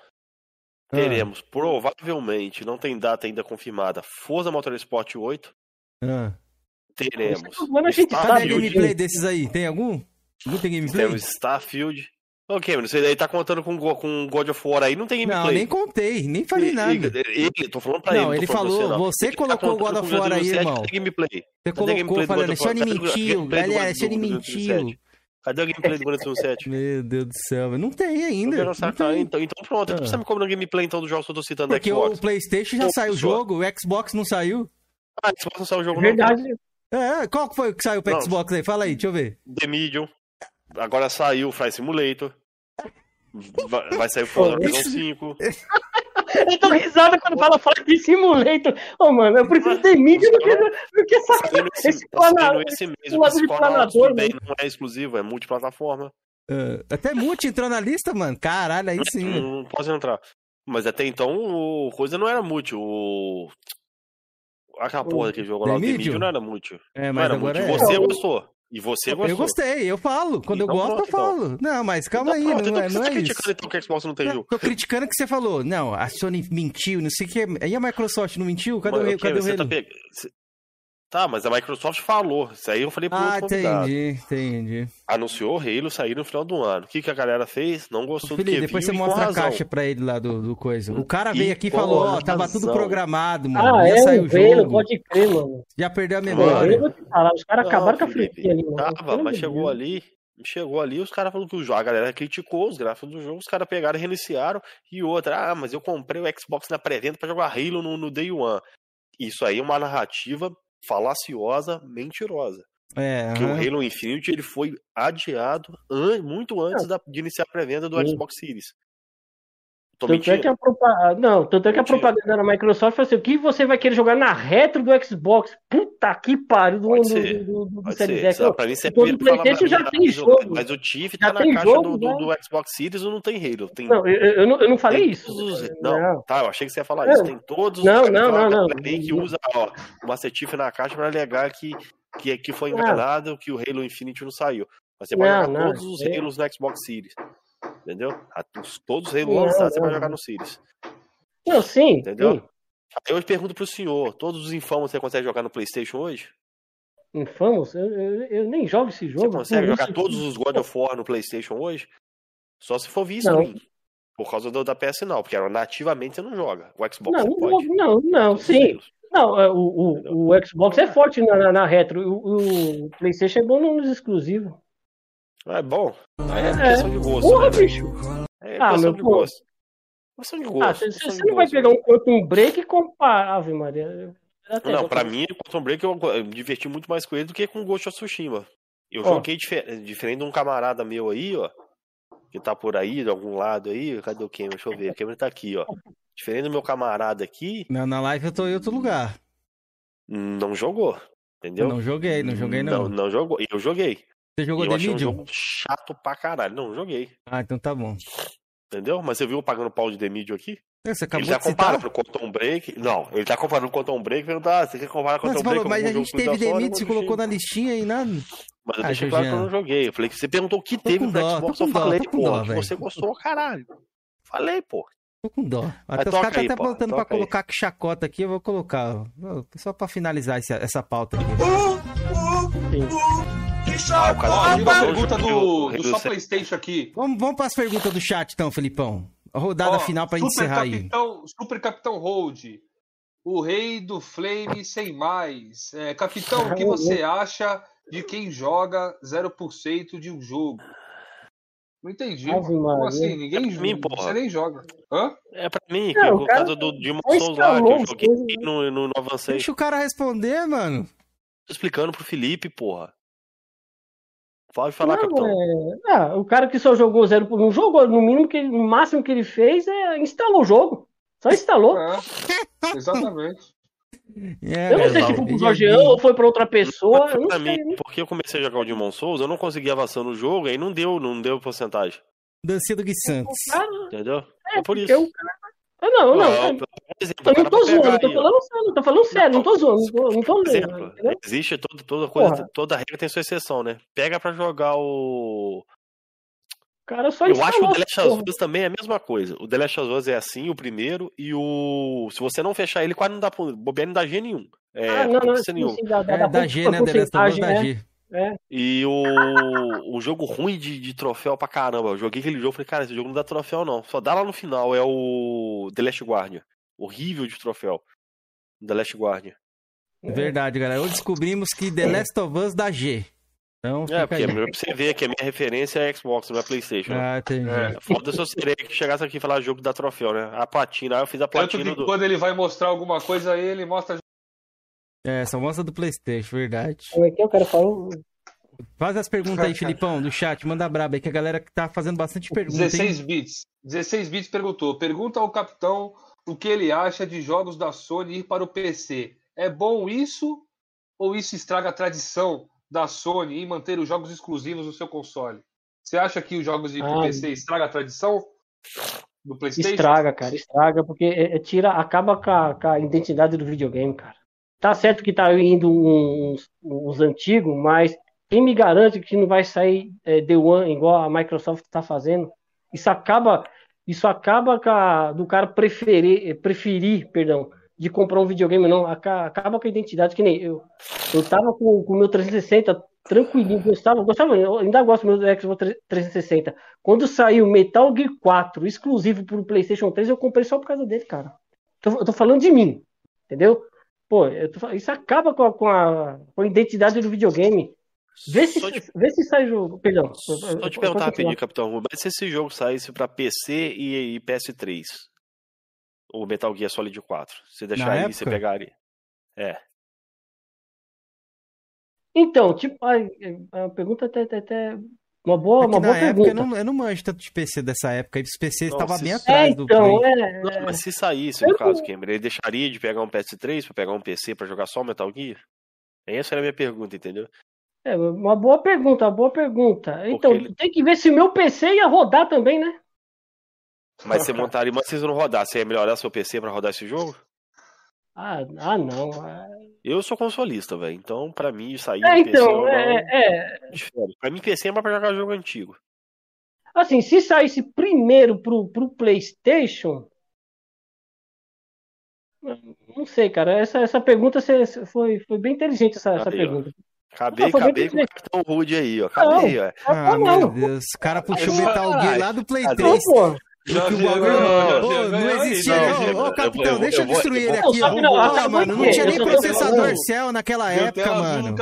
C: Ah. Teremos, provavelmente, não tem data ainda confirmada, Forza Motorsport 8. Ah. Teremos.
A: Mano, a gente tá gameplay desses aí? Tem algum? Não tem gameplay?
C: Temos Starfield. Ok, mas você aí tá contando com, com God of War aí, não tem gameplay.
A: Não, nem contei, nem falei nada.
C: Ele, ele, tô falando pra
A: não,
C: ele.
A: ele falou, você, não. você tá colocou o God of War aí, irmão.
C: Cadê gameplay?
A: Você colocou falando, Sony mentiu, galera, Sony mentiu.
C: Cadê o gameplay do Gran 7?
A: Meu Deus do céu, não tem ainda. Não
C: tem. Então, então pronto, ah. você me cobrando gameplay então dos jogos que eu tô citando
A: Porque
C: Xbox.
A: o Playstation já saiu o jogo, o Xbox não saiu.
C: Ah, o Xbox não saiu o jogo
D: Verdade.
C: não.
A: É, qual que foi que saiu pro não. Xbox aí? Fala aí, deixa eu ver.
C: The Medium. Agora saiu o Fly Simulator. Vai, vai sair o Forza Horizon 5.
D: Eu tô risada quando fala Flight Simulator. Ô, oh, mano, eu prefiro ter mídia do que, do que essa,
C: esse, esse planador. Esse mesmo, esse planador, não é exclusivo, é multiplataforma.
A: Uh, até multi entrou na lista, mano. Caralho, aí sim.
C: Não, não posso entrar. Mas até então o coisa não era multi. O. Aquela porra que jogou lá, o The Medium não era multi.
A: É, mas
C: não
A: era agora
C: multi.
A: É.
C: Você gostou. E você gostou.
A: Eu gostei, eu falo. Quando então, eu gosto, pronto, eu falo. Então. Não, mas calma então, aí, pronto, não, então, é, não
C: tá
A: é isso.
C: criticando então que a Xbox não tem jogo?
A: Tô criticando que você falou. Não, a Sony mentiu, não sei o que. E a Microsoft não mentiu? Cadê mas, o, cadê o
C: Tá, pe... tá, mas a Microsoft falou. Isso aí eu falei pro
A: ah,
C: outro
A: convidado. entendi, entendi.
C: Anunciou o Halo sair no final do ano. O que, que a galera fez? Não gostou Felipe, do que
A: depois
C: viu
A: você mostra
C: a
A: caixa pra ele lá do, do coisa. O cara veio aqui e falou, ó, tava tudo programado,
D: mano.
A: Ah,
D: Ia é, sair o jogo. pode crer, mano.
A: Já perdeu a memória.
D: Mano, falar, os caras acabaram com a franquia ali,
C: mano. Tava, mas chegou ali, chegou ali, os caras falaram que o jogo, a galera criticou os gráficos do jogo, os caras pegaram e reiniciaram. E outra, ah, mas eu comprei o Xbox na pré-venda pra jogar Halo no, no Day One. Isso aí é uma narrativa falaciosa, mentirosa.
A: É,
C: Porque uhum. o Halo Infinite ele foi adiado an muito antes da, de iniciar a pré-venda do. Xbox Series.
D: Tanto é que a propaganda, não, tanto é que a propaganda da Microsoft foi assim, o que você vai querer jogar na retro do Xbox? Puta que pariu do,
C: Pode
D: do,
C: ser.
D: do, do, Series
C: ser.
D: X.
C: Pra mim, você
D: Todo PlayStation já tem jogo.
C: Mas o Tiff tá na caixa jogo, do, do, do, Xbox Series ou não tem Halo? Tem...
D: Não, eu, não, eu não falei isso.
C: Os... Não, não, tá, eu achei que você ia falar isso. Tem todos os
D: não, não, não, não,
C: que usa ó, o Master Chief na caixa pra alegar que, que, que foi enganado, que o Halo Infinite não saiu. Mas você pode
D: não,
C: jogar
D: não,
C: todos os Halos no Xbox Series. Entendeu? Todos os Halo lançados você vai jogar no Series.
D: Não, sim.
C: Entendeu?
D: Sim.
C: Eu pergunto pro senhor, todos os infamos você consegue jogar no Playstation hoje?
D: Infamos? Eu, eu, eu nem jogo esse jogo.
C: Você consegue jogar isso. todos os God of War no Playstation hoje? Só se for via
D: não.
C: Por causa do, da PS não, porque nativamente você não joga. O Xbox
D: não,
C: pode.
D: Não, não, sim. Não, o, o, o Xbox é forte na, na, na retro. O, o, PlayStation é bom nos exclusivos.
C: É bom. É, é questão de gosto.
D: Porra,
C: né,
D: bicho.
C: É
D: ah,
C: questão
D: meu
C: de
D: pô.
C: gosto. Questão de gosto.
D: Ah, você, você não vai pegar um Quantum Break comparar, Ave Maria.
C: Não, pra mim, o Quantum Break eu, eu me diverti muito mais com ele do que com o Ghost of Tsushima. Eu oh. joguei difer diferente de um camarada meu aí, ó. Que tá por aí, de algum lado aí. Cadê o Cameron? Deixa eu ver. O Cameron tá aqui, ó. Diferente do meu camarada aqui.
A: Não, na live eu tô em outro lugar.
C: Não jogou. Entendeu?
A: Não joguei, não joguei não.
C: Não, não jogou. Eu joguei.
A: Você jogou
C: eu
A: The Medium?
C: um jogo chato pra caralho. Não, joguei.
A: Ah, então tá bom.
C: Entendeu? Mas você viu eu pagando pau de The Medium aqui?
A: É, você acabou
C: ele tá
A: de citar?
C: comparando pro Quantum Break. Não, ele tá comparando com o Quantum Break e ah, você quer comparar com o Quantum Break?
A: Mas a gente teve The Medium, você colocou na listinha e nada.
C: Mas eu ah, deixei claro que eu não joguei. Eu falei que você perguntou o que
A: tô
C: teve no
A: dó,
C: Xbox,
A: eu
C: falei,
A: dó,
C: pô,
A: dó,
C: que você gostou, caralho. Falei, pô.
A: Tô com dó. Até os caras tá botando pra
C: aí.
A: colocar que chacota aqui, eu vou colocar. Só pra finalizar essa, essa pauta aqui.
C: Ah, o cara
B: Tem uma
C: jogando
B: pergunta
C: o
B: do, do só Playstation aqui.
A: Vamos, vamos pras perguntas do chat então, Felipão. A rodada
B: Ó,
A: final pra
B: Super
A: encerrar aí.
B: Capitão, Super Capitão Hold. O rei do Flame sem mais. É, capitão, o que você acha de quem joga 0% de um jogo? Não entendi.
D: Ave
B: Como assim? Ninguém
C: É mim,
B: joga.
C: porra.
B: Você nem joga. Hã?
C: É pra mim,
D: Não,
C: por
D: o cara
C: causa do Demon
D: só
C: Souls lá, que eu
D: as
C: joguei e não, não, não avancei.
A: Deixa o cara responder, mano.
C: Tô explicando pro Felipe, porra. Pode falar,
D: Não,
C: capitão.
D: é... ah, o cara que só jogou zero por um jogo, no mínimo que no máximo que ele fez é instalou o jogo. Só instalou.
B: É, exatamente.
A: É,
D: eu não sei se foi pro
A: é
D: Jorgeão ou foi pra outra pessoa. Eu não
C: pra mim, porque eu comecei a jogar o Demon Souls, eu não consegui avançar no jogo, aí não deu, não deu porcentagem.
A: Dancinha do Gui Santos.
D: Cara,
C: Entendeu?
D: é,
C: É por isso.
D: cara. Ah, não, não.
C: Ó,
D: é-
C: por exemplo,
D: Eu não tô zoando, eu tô falando sério, eu tô falando sério, não tô zoando, não tô, não lendo.
C: exemplo,
D: entendeu?
C: existe toda, toda coisa,
D: Porra.
C: toda regra tem sua exceção, né? Pega pra jogar o.
D: Cara só
C: Eu acho que o. The Last of. Us também é a mesma coisa. O The Last of Us é assim, o primeiro, e o. Se você não fechar ele, quase não dá. Bobear não dá G nenhum. É,
D: Ah, não, não,
C: potência
D: sim, dá, dá,
A: É
D: dá
A: G, né? The Last of Us
D: né?
A: G.
C: É. E o, o jogo ruim de, de troféu pra caramba. Eu joguei aquele jogo e falei, cara, esse jogo não dá troféu, não. Só dá lá no final. É o The Last Guardian. Horrível de troféu. The Last Guardian.
A: Verdade, galera. Hoje descobrimos que The Last of Us dá G. Então,
C: é, porque pra você ver que a minha referência é Xbox, não é Playstation.
A: Ah, entendi. É.
C: Foda se eu seria que chegasse aqui e falar jogo da troféu, né? A platina, eu fiz a platina Tanto
B: que do... quando ele vai mostrar alguma coisa, ele mostra...
A: É, só mostra do Playstation, verdade.
D: Como é que eu quero falar?
A: Faz as perguntas aí, Filipão, do chat, manda braba aí, que a galera que tá fazendo bastante perguntas.
B: 16 hein? bits. 16 bits perguntou. Pergunta ao capitão o que ele acha de jogos da Sony ir para o PC. É bom isso ou isso estraga a tradição da Sony em manter os jogos exclusivos no seu console? Você acha que os jogos de ah, PC estraga a tradição do PlayStation?
D: Estraga, cara, estraga, porque é, é, tira, acaba com a, com a, identidade do videogame, cara. Tá certo que tá indo uns, uns antigos, mas quem me garante que não vai sair é, The One igual a Microsoft está fazendo? Isso acaba, isso acaba a, do cara preferir, preferir, perdão, de comprar um videogame, não. Acaba com a identidade, que nem eu. Eu tava com o meu 360 tranquilinho, gostava, gostava, ainda gosto do meu Xbox 360. Quando saiu Metal Gear 4 exclusivo pro PlayStation 3, eu comprei só por causa dele, cara. eu tô falando de mim, entendeu? Pô, tô, isso acaba com a, com a, com a identidade do videogame. Vê se, te... vê se sai jogo. Perdão.
C: Só te perguntar rapidinho, Capitão. Mas se esse jogo saísse pra PC e, e PS3, o Metal Gear Solid 4. Você deixaria, você pegaria. É.
D: Então, tipo, a, a pergunta até, até, até uma boa, é uma boa pergunta.
A: Eu não, eu não manjo tanto de PC dessa época. Os PC estavam bem atrás
D: é,
A: do
D: então, Play. É,
C: não, mas se saísse, no caso, Cameron, ele deixaria de pegar um PS3 para pegar um PC para jogar só Metal Gear? Essa era a minha pergunta, entendeu?
D: É, uma boa pergunta, uma boa pergunta. Então, ele... tem que ver se o meu PC ia rodar também, né?
C: Mas você montaria, mas se não rodar, você ia melhorar seu PC para rodar esse jogo?
D: Ah, ah não. É...
C: Eu sou consolista, velho. Então, pra mim, isso aí.
D: É, então, é, é...
C: Pra mim, PC é mais pra jogar jogo antigo.
D: Assim, se saísse primeiro pro, pro PlayStation. Não sei, cara. Essa, essa pergunta foi, foi bem inteligente, essa, essa pergunta.
C: Acabei, não, acabei com o cartão rude aí, ó. Acabei, ó.
A: Ah, meu Deus. O cara puxou o Metal Gear lá do Play 3. Não, o bagulho, não, não existia. Ô, capitão, deixa eu destruir ele aqui, ó. Ó, mano, não tinha nem processador Cell naquela época, mano.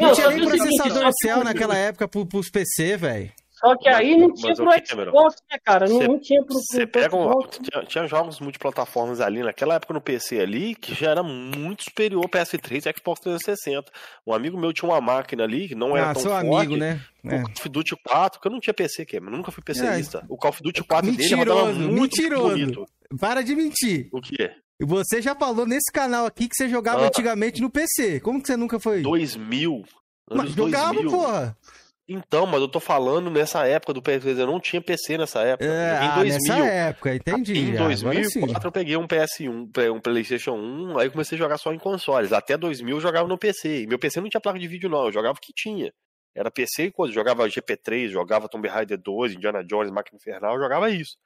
A: Não tinha nem processador Cell naquela época pros PC, velho.
D: Só que aí não tinha pro Xbox, né, cara? Não, não tinha pro.
C: Você pega um, tinha, tinha, jogos multiplataformas ali naquela época no PC ali que já era muito superior ao PS3 e Xbox 360. Um amigo meu tinha uma máquina ali que não era ah, tão seu forte. amigo, né? É. O Call of Duty 4, que eu não tinha PC, que nunca fui PCista. É. O Call of Duty 4
A: mentiroso, dele rodava muito mentiroso. bonito. Para de mentir.
C: O que é?
A: Você já falou nesse canal aqui que você jogava ah. antigamente no PC. Como que você nunca foi?
C: 2000.
A: Anos Mas jogava, 2000. porra.
C: Então, mas eu tô falando nessa época do PS3, eu não tinha PC nessa época.
A: É, em 2000, ah, nessa época, entendi.
C: Em 2004 eu peguei um PS1, um PlayStation 1, aí comecei a jogar só em consoles. Até 2000 eu jogava no PC. E meu PC não tinha placa de vídeo não, eu jogava o que tinha. Era PC e coisa, jogava GP3, jogava Tomb Raider 2, Indiana Jones, Máquina Infernal, eu jogava isso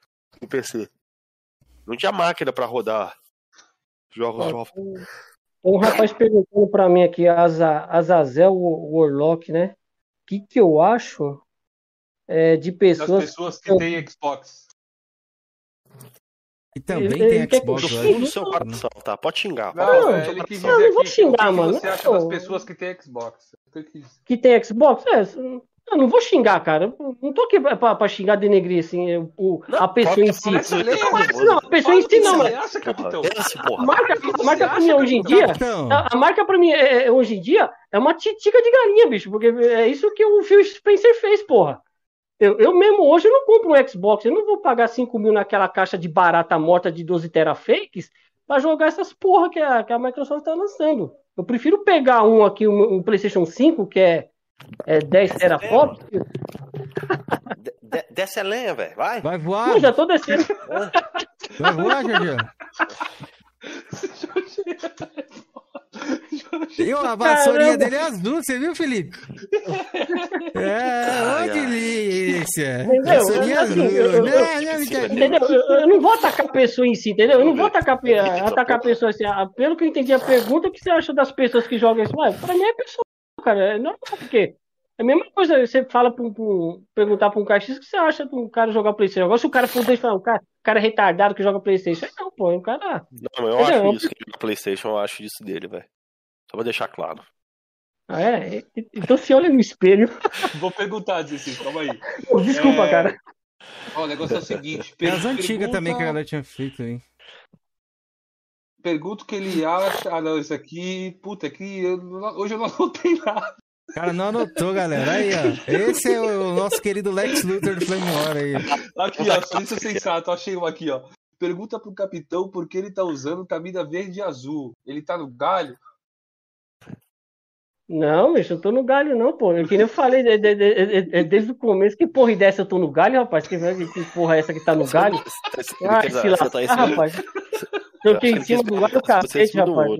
C: no PC. Não tinha máquina para rodar jogos
D: é, Um rapaz perguntando para mim aqui, Azazel Warlock, né? Que, que eu acho é, de pessoas.
B: Das pessoas que têm Xbox.
A: E também ele, tem Xbox.
C: Ele no seu coração, tá? Pode xingar.
B: Não, não, é, ele quis dizer não, não vou xingar, mano. O que você acha das pessoas que têm Xbox?
D: Que tem Xbox? É, eu não vou xingar, cara. Não tô aqui pra, pra xingar, denegrir assim, o, não, a pessoa em si. Não, a pessoa em si não, mas. A marca, a marca pra mim hoje em dia. A, a marca pra mim é, é, hoje em dia é uma titica de galinha, bicho. Porque é isso que o Phil Spencer fez, porra. Eu, eu mesmo hoje eu não compro um Xbox. Eu não vou pagar 5 mil naquela caixa de barata morta de 12 terafakes pra jogar essas porra que a, que a Microsoft tá lançando. Eu prefiro pegar um aqui, um, um PlayStation 5, que é é 10 teraflops?
C: De, desce a lenha, velho. Vai.
A: Vai voar. Eu
D: já tô descendo.
A: Vai voar, Jorge. E a vassourinha dele é azul, você viu, Felipe? É, ô delícia.
D: Entendeu? Vassourinha assim, azul. Eu, eu, eu, entendeu? Eu, não vou atacar a pessoa em si, entendeu? Eu não vou atacar, atacar a pessoa assim. Pelo que eu entendi a pergunta, o que você acha das pessoas que jogam isso? Ué, pra mim é pessoa cara. É normal, porque é a mesma coisa, você fala pra um, pra um perguntar pra um cara, o que você acha de um cara jogar Playstation? Agora se o cara for deixar falar, o cara, o cara é retardado que joga Playstation. Não, pô, é um cara.
C: Não, eu acho é, isso, que joga Playstation, eu acho isso dele, velho. Só pra deixar claro.
D: Ah, é? Então se olha no espelho.
B: Vou perguntar, assim, calma aí.
D: Desculpa, é... cara.
B: Ó, o negócio é o seguinte.
A: Tem as antigas também que a galera tinha feito, hein?
B: Pergunto o que ele acha. Ah, não, isso aqui. Puta, aqui. Eu... Hoje eu não anotei nada.
A: O cara não anotou, galera. Aí, ó. Esse é o nosso querido Lex Luthor do Flame War aí.
B: Aqui, ó. Isso é sensato. Achei um aqui, ó. Pergunta pro capitão por que ele tá usando camisa verde e azul. Ele tá no galho?
D: Não, bicho, eu tô no galho, não, pô. Eu, que nem eu falei de, de, de, desde o começo. Que porra dessa eu tô no galho, rapaz? Que, que porra é essa que tá no galho? Ah, se lascar, rapaz. Eu aqui em cima do galho, cacete, rapaz.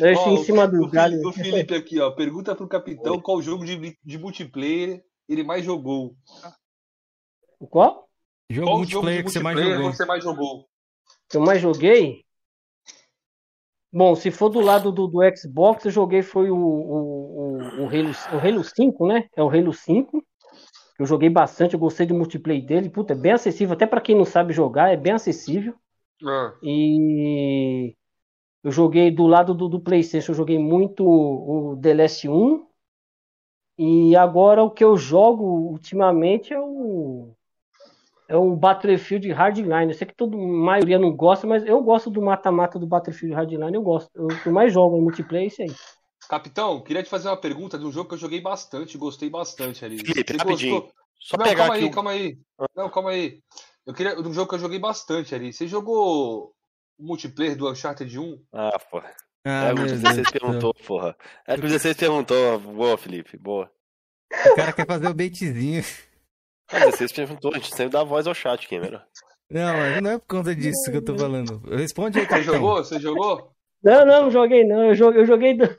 D: Eu oh, em cima do galho.
B: O Felipe aqui, ó. Pergunta pro capitão qual jogo de, de multiplayer ele mais jogou.
D: Qual?
A: Jogo qual multiplayer jogo que você mais jogou?
B: você mais jogou?
D: Que eu mais joguei? Bom, se for do lado do, do Xbox, eu joguei foi o, o, o, o, Halo, o Halo 5, né? É o Halo 5. Eu joguei bastante, eu gostei do multiplayer dele. Puta, é bem acessível, até para quem não sabe jogar, é bem acessível. Ah. E eu joguei do lado do, do PlayStation, eu joguei muito o The Last 1. E agora o que eu jogo ultimamente é o é um Battlefield Hardline. Eu sei que toda a maioria não gosta, mas eu gosto do mata-mata do Battlefield Hardline. Eu gosto. Eu, eu mais jogo em multiplayer, é isso aí.
B: Capitão, queria te fazer uma pergunta de um jogo que eu joguei bastante, gostei bastante ali.
C: Felipe, Você rapidinho. Gostou?
B: Só não, pegar calma aqui aí, calma aí. Não, calma aí. Eu queria um jogo que eu joguei bastante ali. Você jogou o multiplayer do Uncharted 1?
C: Ah, porra. Ah, é, o 16 perguntou, porra. É que o 16 perguntou. Boa, Felipe, boa.
A: O cara quer fazer o baitzinho.
C: Ah, vocês perguntou, a gente sempre dá voz ao chat, Câmera.
A: Não, não é por conta disso que eu tô falando. Responde aí,
B: Você jogou? Você jogou?
D: Não, não, não joguei não. Eu joguei, eu joguei do,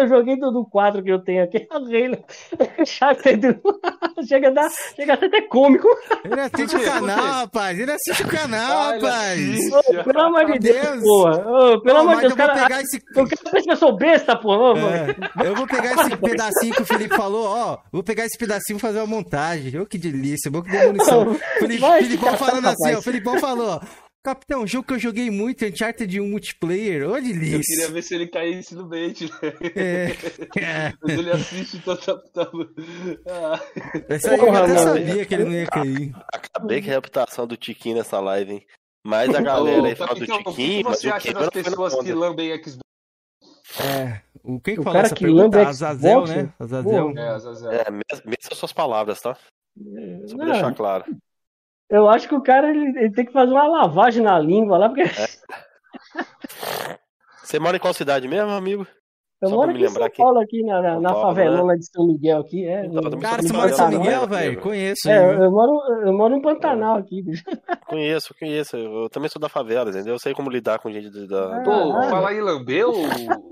D: eu joguei do, do quadro que eu tenho aqui. Chato chega a dar, chega a ser até cômico.
A: Ele assiste o canal, rapaz. Ele assiste o canal, rapaz.
D: Oh, pelo amor de Deus, porra. Oh, pelo oh, amor de Deus, cara. Pegar esse... Eu quero ver se eu sou besta, porra.
A: É, eu vou pegar esse pedacinho que o Felipe falou, ó. Vou pegar esse pedacinho e fazer uma montagem. Oh, que delícia, bom que deu munição. Felipe, Filipão falando assim, ó. O Filipão falou, ó. Capitão, um jogo que eu joguei muito, Uncharted um multiplayer. Ô, delícia. Eu
B: queria ver se ele caísse no bait, né? É. Mas ele assiste toda.
A: Ah. Essa aí eu até sabia que ele não ia cair.
C: Acabei com a reputação do Tiquinho nessa live, hein? Mas a galera aí fala do Tiquinho.
B: O que você acha das pessoas que lambem Xbox?
A: É, o quem o falou essa pergunta? Azazel, né?
B: Azazel. É, Azazel.
C: É, mesmo suas palavras, tá? Só pra deixar claro.
D: Eu acho que o cara ele, ele, tem que fazer uma lavagem na língua lá, porque. É.
C: Você mora em qual cidade mesmo, amigo?
D: Eu Só moro aqui em São Paulo, aqui na, na, na favelona né? de São Miguel aqui. É,
A: então, cara, você mora em São Miguel, velho? Conheço.
D: É, eu, moro, eu moro no Pantanal aqui, bicho.
C: Conheço, conheço. Eu também sou da favela, entendeu? Eu sei como lidar com gente da.
B: Ah, Pô, ah, falar em lambeu,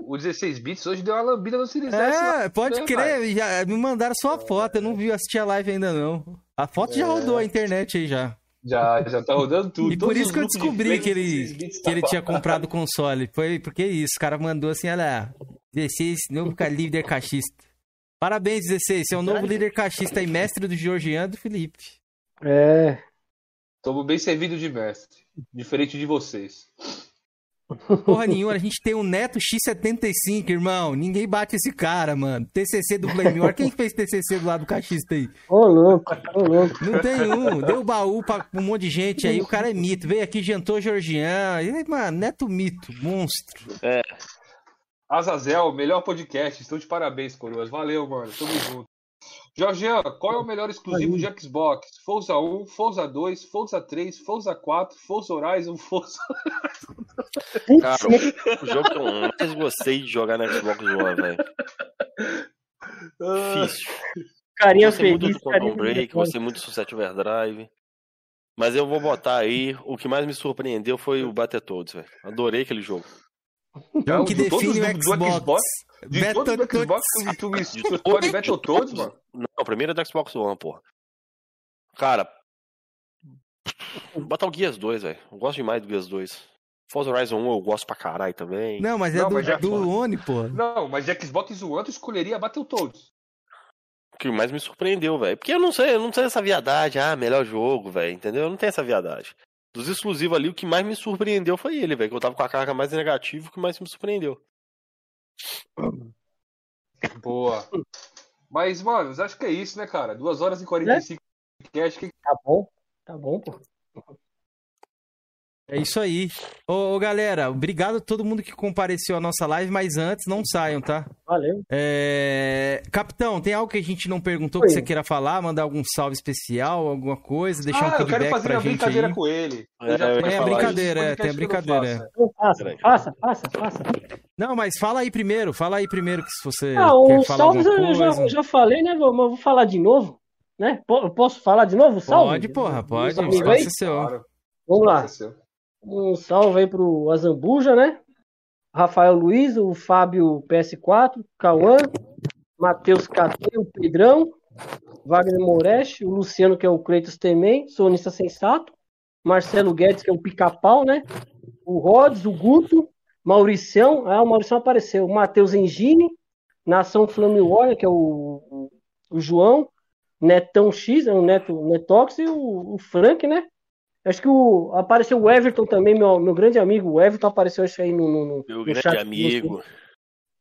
B: o 16 bits hoje deu uma lambida no Series
A: É, pode né, crer. Já me mandaram sua foto. Eu não vi assistir a live ainda, não. A foto é... já rodou a internet aí já.
B: Já, já tá rodando tudo.
A: E por isso que eu descobri de que ele, que ele tinha comprado o console. Foi porque isso, o cara mandou assim, olha, 16, novo líder caixista. Parabéns, 16, você é o novo líder caixista e mestre do Georgiano do Felipe.
D: É.
B: Estamos bem servidos de mestre, diferente de vocês.
A: Porra nenhuma, a gente tem um Neto X75, irmão. Ninguém bate esse cara, mano. TCC do War. Quem fez TCC do lado do cachista aí?
D: Ô, louco, ô, louco.
A: Não tem um. Deu baú pra um monte de gente aí. O cara é mito. Veio aqui, jantou Georgian. E, mano, Neto mito, monstro.
B: É. Azazel, melhor podcast. Estou de parabéns, coroas. Valeu, mano. Tamo junto. Jorgian, qual é o melhor exclusivo de Xbox? Forza 1, Forza 2, Forza 3, Forza 4, Forza Horizon, Forza.
C: Cara, o jogo que eu mais gostei de jogar no Xbox One, velho. Difícil.
D: Carinha
C: gostei
D: feliz.
C: muito do Quantum Break, gostei muito do Sunset Overdrive. Mas eu vou botar aí, o que mais me surpreendeu foi o Battletoads, velho. Adorei aquele jogo.
A: Jogo que define o Xbox.
B: De todos do Xbox, tu, tu, tu escolhe Battletoads, mano?
C: Não, o primeiro é do Xbox One, porra. Cara, botar o Guias 2, velho. Eu gosto demais do Guias 2. Forza Horizon 1 eu gosto pra caralho também.
A: Não, mas é não, do, mas do One, pô.
B: Não, mas Xbox One tu escolheria Battletoads.
C: O que mais me surpreendeu, velho. Porque eu não sei, eu não tenho essa viadagem, ah, melhor jogo, velho, entendeu? Eu não tenho essa viadagem. Dos exclusivos ali, o que mais me surpreendeu foi ele, velho. Que eu tava com a carga mais negativa, o que mais me surpreendeu.
B: Boa. Mas, mano, acho que é isso, né, cara? 2 horas e 45
D: é? acho que... Tá bom, tá bom, pô.
A: É isso aí. Ô, ô, galera, obrigado a todo mundo que compareceu à nossa live, mas antes não saiam, tá?
D: Valeu.
A: É... Capitão, tem algo que a gente não perguntou Oi. que você queira falar? Mandar algum salve especial, alguma coisa? Deixar ah, um feedback
B: eu quero fazer
A: pra
B: uma
A: gente
B: brincadeira aí. com ele.
A: É, é brincadeira, é, tem a brincadeira.
D: Faça, faça, faça, faça.
A: Não, mas fala aí primeiro, fala aí primeiro que se você ah, quer falar salves
D: eu já, já falei, né? Mas vou falar de novo, né? Posso falar de novo? Salve?
A: Pode, porra, pode. Espaço é seu. Claro.
D: Vamos lá. Um salve aí pro Azambuja, né? Rafael Luiz, o Fábio PS4, Cauã, Matheus KT, o Pedrão, Wagner Moretti, o Luciano, que é o Kratos também, sonista sensato, Marcelo Guedes, que é o pica-pau, né? O Rods, o Guto, Mauricião, ah, o Mauricião apareceu, o Matheus Engine, Nação Warrior, que é o, o, João, Netão X, é o Neto Netox e o, o Frank, né? Acho que o, apareceu o Everton também, meu, meu grande amigo. O Everton apareceu acho, aí no, no,
C: no Meu no grande chat, amigo.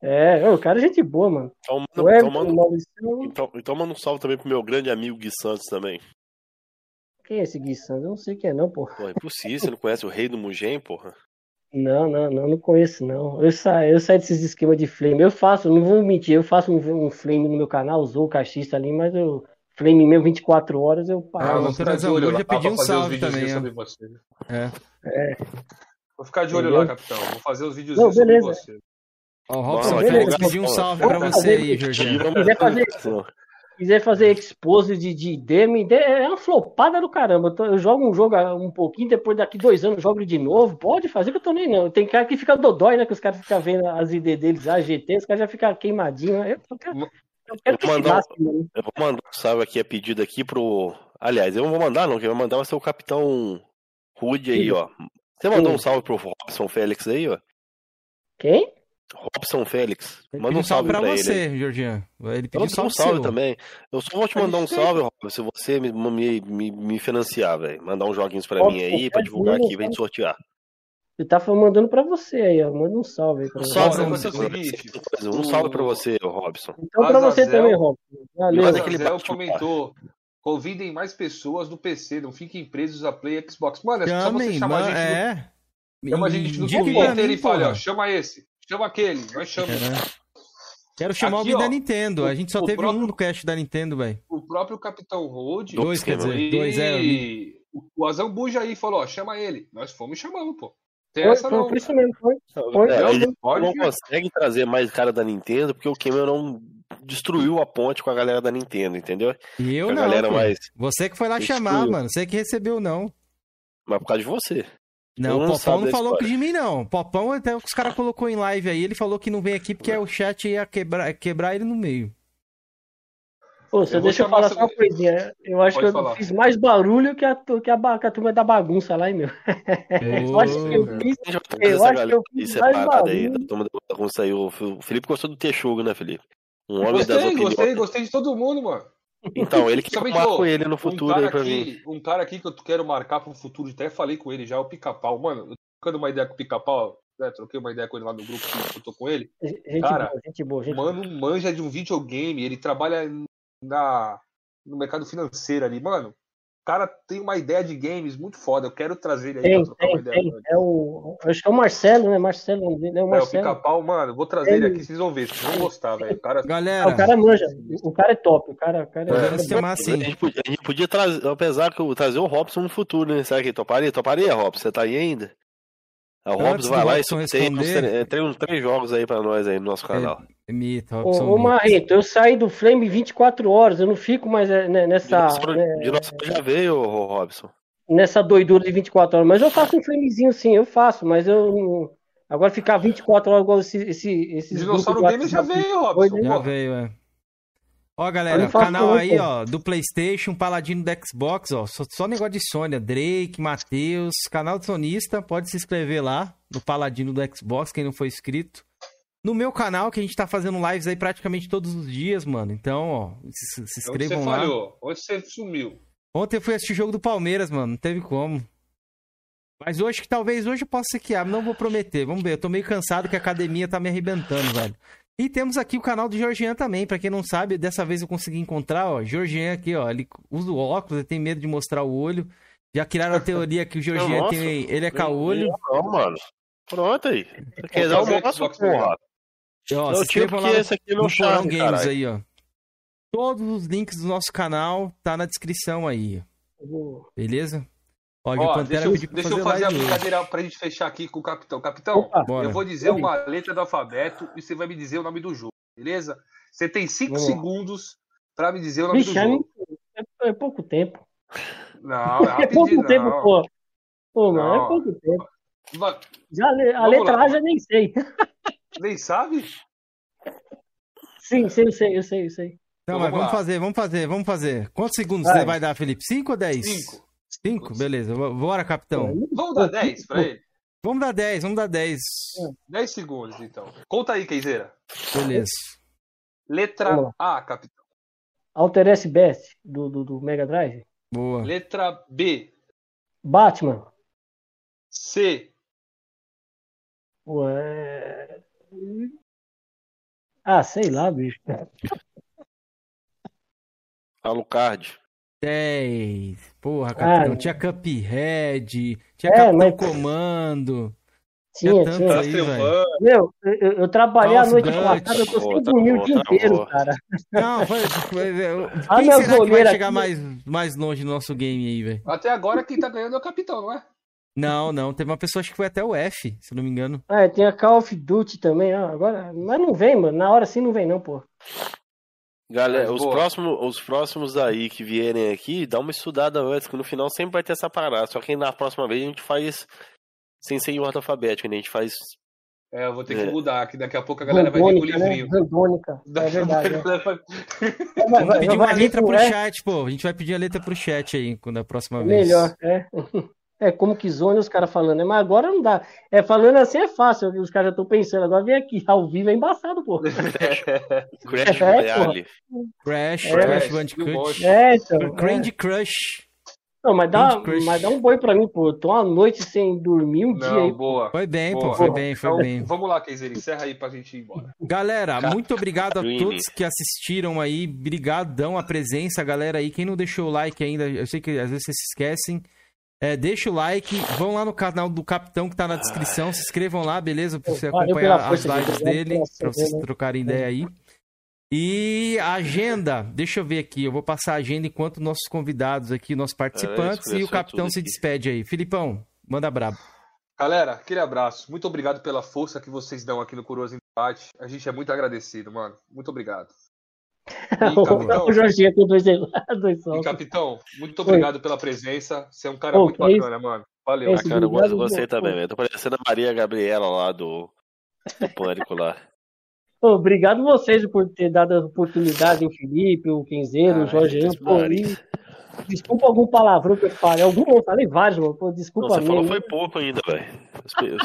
D: É, o cara é gente boa, mano.
C: Então, o Everton, então, manda, então, então manda um salve também pro meu grande amigo Gui Santos também.
D: Quem é esse Gui Santos? Eu não sei quem é não, porra.
C: Pô, é impossível, você não conhece o rei do Mugen, porra?
D: Não, não, não, não conheço não. Eu saio, eu saio desses esquemas de flame. Eu faço, não vou mentir, eu faço um, um flame no meu canal, usou o cachista ali, mas eu Flame meu 24 horas, eu
A: paro. Ah, o Transalor já pediu um salve também.
B: Sobre você. É. é. Vou ficar de olho Entendeu? lá, capitão. Vou fazer os vídeos sobre você.
A: Ó, o Robson Nossa, pediu um salve pra você aí, Jorginho. Se quiser fazer,
D: quiser fazer expose de, de demo, é uma flopada do caramba. Eu, tô, eu, jogo um jogo um pouquinho, depois daqui dois anos jogo de novo. Pode fazer que eu tô nem não. Tem cara que fica dodói, né? Que os caras ficam vendo as ID deles, a GT, os caras já ficam queimadinhos. Né? Eu, eu,
C: eu, vou mandar, um, eu vou mandar um salve aqui, a pedido aqui pro. Aliás, eu não vou mandar, não. Quem vai mandar vai ser o Capitão Rude aí, ó. Você mandou um salve pro Robson Félix aí, ó?
D: Quem?
C: Robson Félix. Manda um salve
A: pra,
C: pra
A: você,
C: ele.
A: Georgian. Ele pediu
C: um salve também. Eu só vou te mandar um salve, Robson, se você me, me, me, me financiar, velho. Mandar uns joguinhos pra mim aí, pra divulgar aqui, vem sortear.
D: Ele tá mandando pra você aí, ó. Manda um salve aí pra
C: um salve, pra você. É um salve pra você, Robson.
D: Então pra você também, Robson.
B: Valeu. Azazel comentou. Convidem mais pessoas do PC, não fiquem presos a Play Xbox. Mano, é só você chamar a gente.
A: É.
B: No... Chama a gente no Twitter e fala, ó, chama esse, chama aquele, nós chamamos.
A: Quero chamar Aqui, alguém ó, da Nintendo. A gente só teve próprio, um no cast da Nintendo, velho.
B: O próprio Capitão Road.
A: Dois, quer dizer, dois, é.
B: O Azambuja aí falou, ó, chama ele. Nós fomos e chamamos, pô.
D: Tem essa foi, não. Foi isso mesmo, foi. foi. É,
C: ele não consegue trazer mais cara da Nintendo porque o Cameron destruiu a ponte com a galera da Nintendo, entendeu?
A: E eu a não. Galera mais você que foi lá destruiu. chamar, mano. Você que recebeu, não.
C: Mas por causa de você.
A: Não, o Popão não falou história. de mim, não. Popão, até os caras colocou em live aí, ele falou que não vem aqui porque é. o chat ia quebrar, quebrar ele no meio.
D: Pô, você deixa eu falar só uma coisinha. Eu acho Pode que eu falar. fiz mais barulho que a, que a, que a turma da bagunça lá, hein, meu. eu acho que eu fiz. Eu acho que eu fiz mais barulho. Aí, da turma da
C: bagunça aí. O Felipe gostou do Texugo, né, Felipe?
B: Um homem gostei, das opiniões. Gostei, gostei de todo mundo, mano.
C: Então, ele que marcou ele no futuro um
B: aí
C: pra
B: aqui, mim. Um cara aqui que eu quero marcar pro futuro, até falei com ele já, o Pica-Pau. Mano, eu tô trocando uma ideia com o Pica-Pau, né, troquei uma ideia com ele lá no grupo que eu tô com ele.
D: Gente cara, boa, gente boa, gente
B: mano, manja de um videogame, ele trabalha na no mercado financeiro ali. Mano, o cara tem uma ideia de games muito foda. Eu quero trazer ele aí
D: tem, pra trocar tem, uma ideia. É o, acho que é o Marcelo, né? Marcelo, é o Marcelo. É, o
B: pica-pau, mano. Vou trazer ele... ele aqui, vocês vão ver. Vocês vão gostar, velho.
A: Cara... Galera.
D: Ah, o cara manja. O cara é top. O cara, o cara é.
A: é. chamar assim.
C: A gente podia, a gente podia trazer, apesar que eu trazer o Robson no futuro, né? Será que toparia? Toparia, Robson? Você tá aí ainda? A Robson vai lá e tem uns, tem uns três jogos aí pra nós aí no nosso canal.
D: É, mito, Robson. Ô, ô Marrito, eu saí do Flame 24 horas, eu não fico mais é, né, nessa.
C: Dinossauro, né, já veio, Robson.
D: Nessa doidura de 24 horas. Mas eu faço um flamezinho sim, eu faço, mas eu. Agora ficar 24 horas igual esse, esse, esses.
B: Dinossauro Games já veio, Robson.
A: Já veio, é. Ó, galera, canal aí, ó, do PlayStation, Paladino do Xbox, ó. Só, só negócio de Sônia, Drake, Matheus, canal do sonista, pode se inscrever lá no Paladino do Xbox, quem não foi inscrito. No meu canal, que a gente tá fazendo lives aí praticamente todos os dias, mano. Então, ó, se, se inscrevam Onde você lá. falhou?
B: Onde você sumiu?
A: Ontem eu fui assistir o jogo do Palmeiras, mano. Não teve como. Mas hoje, que talvez hoje eu possa ser que não vou prometer. Vamos ver, eu tô meio cansado que a academia tá me arrebentando, velho. E temos aqui o canal do Georgian também, para quem não sabe, dessa vez eu consegui encontrar, ó, Georgian aqui, ó, ele usa o óculos, ele tem medo de mostrar o olho. Já criaram a teoria que o Georgian tem, ele é caolho.
C: Não, mano. Pronto aí. Quer dar nosso, porra.
A: Ó, não, se inscrevam lá esse aqui no, no Porão Games carai. aí, ó. Todos os links do nosso canal tá na descrição aí. Beleza?
B: Ó, Ó deixa, eu, deixa fazer eu fazer a brincadeira hoje. pra gente fechar aqui com o capitão. Capitão, Opa, eu vou dizer uma letra do alfabeto e você vai me dizer o nome do jogo, beleza? Você tem cinco segundos pra me dizer o nome Vixe, do jogo.
D: É, é pouco tempo.
B: Não, é,
D: é pouco não. tempo, pô. Pô, mano, é pouco tempo. Já, a letra lá. A já nem sei.
B: Nem sabe?
D: Sim, sei, eu sei, eu sei, eu sei.
A: Então, mas vamos fazer, vamos fazer, vamos fazer. Quantos segundos vai. você vai dar, Felipe? Cinco ou dez?
B: Cinco.
A: Cinco? Beleza, bora, capitão.
B: Vamos dar 10 pra ele?
A: Vamos dar 10, vamos dar 10.
B: 10 segundos, então. Conta aí, Keizeira.
A: Beleza.
B: Letra A, capitão.
D: Alter S Best, do, do, do Mega Drive.
A: Boa.
B: Letra B.
D: Batman.
B: C.
D: Ué... Ah, sei lá, bicho.
C: Alucard.
A: 10. Porra, capitão. Ah, tinha Cuphead, tinha é, Capitão mas... Comando.
D: Tinha, tinha. tinha. Aí, Meu, eu, eu trabalhei a noite passada, eu tô sem dormir o dia inteiro, cara.
A: Não, foi. foi ah, quem será que vai chegar mais, mais longe no nosso game aí, velho?
B: Até agora quem tá ganhando é o capitão, não é?
A: Não, não. Teve uma pessoa acho que foi até o F, se não me engano.
D: Ah, tem a Call of Duty também. Ah, agora, mas não vem, mano. Na hora sim não vem, não, pô.
C: Galera, os próximos, os próximos aí que vierem aqui, dá uma estudada antes, que no final sempre vai ter essa parada. Só que na próxima vez a gente faz sem ser em ordem alfabética, né? A gente faz.
B: É, eu vou ter que é. mudar, que daqui a pouco a galera Randônica, vai vir com o
D: livrinho. Né? Randônica, é verdade.
A: É. Vamos pedir uma letra pro é. chat, pô. A gente vai pedir a letra pro chat aí, quando a próxima vez.
D: Melhor, é. É como que zone os caras falando, né? Mas agora não dá. É, falando assim é fácil, os caras já estão pensando. Agora vem aqui, ao vivo é embaçado, pô.
C: Crash é, Royale.
A: Crash, é, Crash Bandicoot.
D: É, então.
A: Candy é. Crush.
D: Não, mas dá, mas dá um boi pra mim, pô. Tô uma noite sem dormir um não, dia aí.
B: Boa.
A: Foi bem, boa. pô. Foi bem, foi
B: então,
A: bem.
B: Vamos lá, Keizer, encerra aí pra gente ir embora.
A: Galera, muito obrigado a todos que assistiram aí. Brigadão a presença, galera aí. Quem não deixou o like ainda, eu sei que às vezes vocês se esquecem. É, deixa o like, vão lá no canal do Capitão que tá na descrição, se inscrevam lá, beleza? Pra você acompanhar as lives dele, pra vocês trocarem ideia aí. E a agenda, deixa eu ver aqui, eu vou passar a agenda enquanto nossos convidados aqui, nossos participantes, é, e o Capitão se despede aí. Filipão, manda brabo.
B: Galera, aquele abraço. Muito obrigado pela força que vocês dão aqui no Curioso Empate. A gente é muito agradecido, mano. Muito obrigado.
D: o Jorginho tem dois,
B: dois E, capitão, muito obrigado Oi. pela presença. Você é um cara muito bacana, mano. Valeu.
C: É, cara, eu gosto de você também, velho. Tô parecendo a Maria Gabriela lá do, do Pânico lá.
D: Obrigado vocês por ter dado a oportunidade, o Felipe, o Quinzeiro, ah, o Jorginho. Desculpa algum palavrão que eu falei. Algum eu falei vários, mano. Pô, desculpa
C: Não, você falou foi pouco ainda, velho.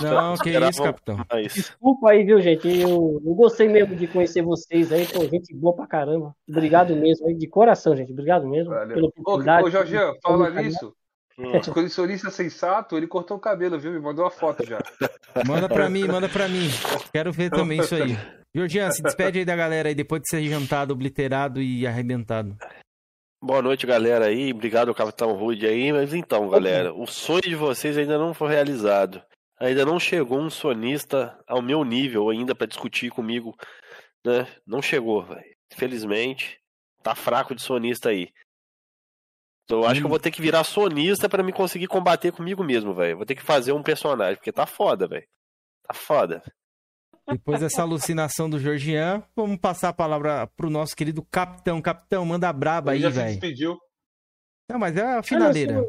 A: Não, que isso, capitão.
D: Mais. Desculpa aí, viu, gente? Eu, eu gostei mesmo de conhecer vocês aí. Pô, gente boa pra caramba. Obrigado mesmo aí, de coração, gente. Obrigado mesmo
B: Valeu. pela oportunidade. Ô, ô Jorginho, fala nisso. Hum. Colecionista sensato, ele cortou o cabelo, viu? Me mandou uma foto já.
A: Manda pra mim, manda pra mim. Quero ver também isso aí. Georgian, se despede aí da galera aí depois de ser jantado, obliterado e arrebentado.
C: Boa noite, galera aí. Obrigado, Capitão Rude aí. Mas então, galera, o sonho de vocês ainda não foi realizado. Ainda não chegou um sonista ao meu nível ainda para discutir comigo, né? Não chegou, velho. Infelizmente, tá fraco de sonista aí. Eu acho hum. que eu vou ter que virar sonista para me conseguir combater comigo mesmo, velho. Vou ter que fazer um personagem, porque tá foda, velho. Tá foda.
A: Depois dessa alucinação do Georgian, vamos passar a palavra pro nosso querido capitão. Capitão, manda braba aí, velho.
B: despediu.
A: Não, mas é a finaleira.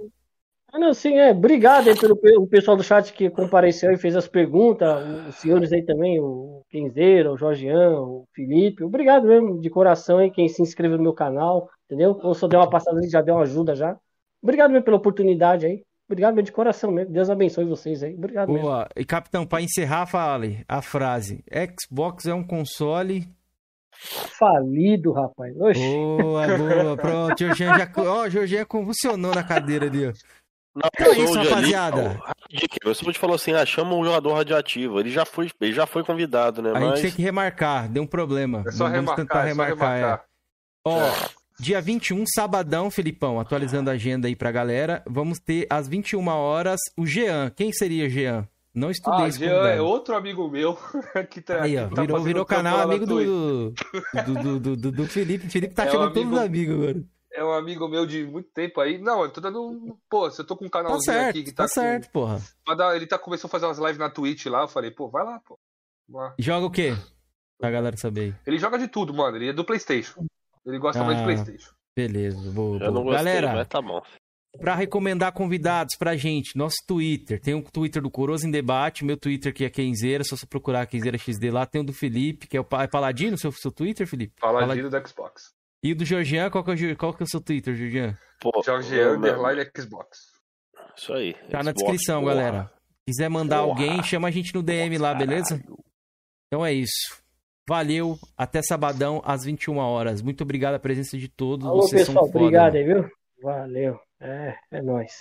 D: Ah, não, sim, é. Obrigado aí pelo o pessoal do chat que compareceu e fez as perguntas. Os senhores aí também, o Kenzeira, o Jorgian, o Felipe. Obrigado mesmo, de coração aí, quem se inscreveu no meu canal, entendeu? Ou só deu uma passada ali, já deu uma ajuda já. Obrigado mesmo pela oportunidade aí. Obrigado mesmo de coração mesmo. Deus abençoe vocês aí. Obrigado Boa. mesmo.
A: E capitão, para encerrar, fale a frase: Xbox é um console
D: Falido, rapaz. Oxi.
A: Boa, boa. Pronto, Jorginho já. Ó, oh, Jorginho convulsionou na cadeira ali, ó. Não, então é isso, rapaziada.
C: Ali, o te falou assim: ah, chama um jogador radioativo. Ele já foi, ele já foi convidado, né?
A: A
C: Mas...
A: gente tem que remarcar, deu um problema.
B: É só Vamos remarcar, tentar remarcar. É remarcar. É.
A: Ó, é. Dia 21, sabadão, Filipão, atualizando a agenda aí pra galera. Vamos ter às 21 horas o Jean. Quem seria Jean? Não estudei ah,
B: Jean é outro amigo meu
A: que tá, aí, ó, que tá virou, virou canal amigo do do, do, do, do, Felipe. Felipe tá é chamando um amigo, todos os amigos agora.
B: É um amigo meu de muito tempo aí. Não, eu tô dando. Pô, se eu tô com um canalzinho tá
A: certo,
B: aqui que tá.
A: Tá certo, com... porra.
B: Ele tá, começou a fazer umas lives na Twitch lá. Eu falei, pô, vai lá, pô.
A: Lá. Joga o quê? Pra galera saber aí.
B: Ele joga de tudo, mano. Ele é do PlayStation. Ele gosta ah, mais de PlayStation.
A: Beleza, vou.
C: Eu não gostei, galera, mas tá bom.
A: Para recomendar convidados pra gente, nosso Twitter. Tem o um Twitter do Coroso em Debate, meu Twitter que é Kenzeira, só você procurar Kenzeira XD lá. Tem o do Felipe, que é o é Paladino, seu, seu Twitter, Felipe?
B: Paladino do Xbox.
A: E o do Georgian, qual que é o, qual que é o seu Twitter, Georgian?
B: Georgian Underline Xbox.
C: Isso aí.
A: Tá Xbox, na descrição, porra. galera. Quiser mandar porra. alguém, chama a gente no DM lá, beleza? Então é isso. Valeu, até sabadão às 21 horas. Muito obrigado a presença de todos.
D: Alô, Vocês pessoal, obrigado aí, viu? Valeu. É, é nóis.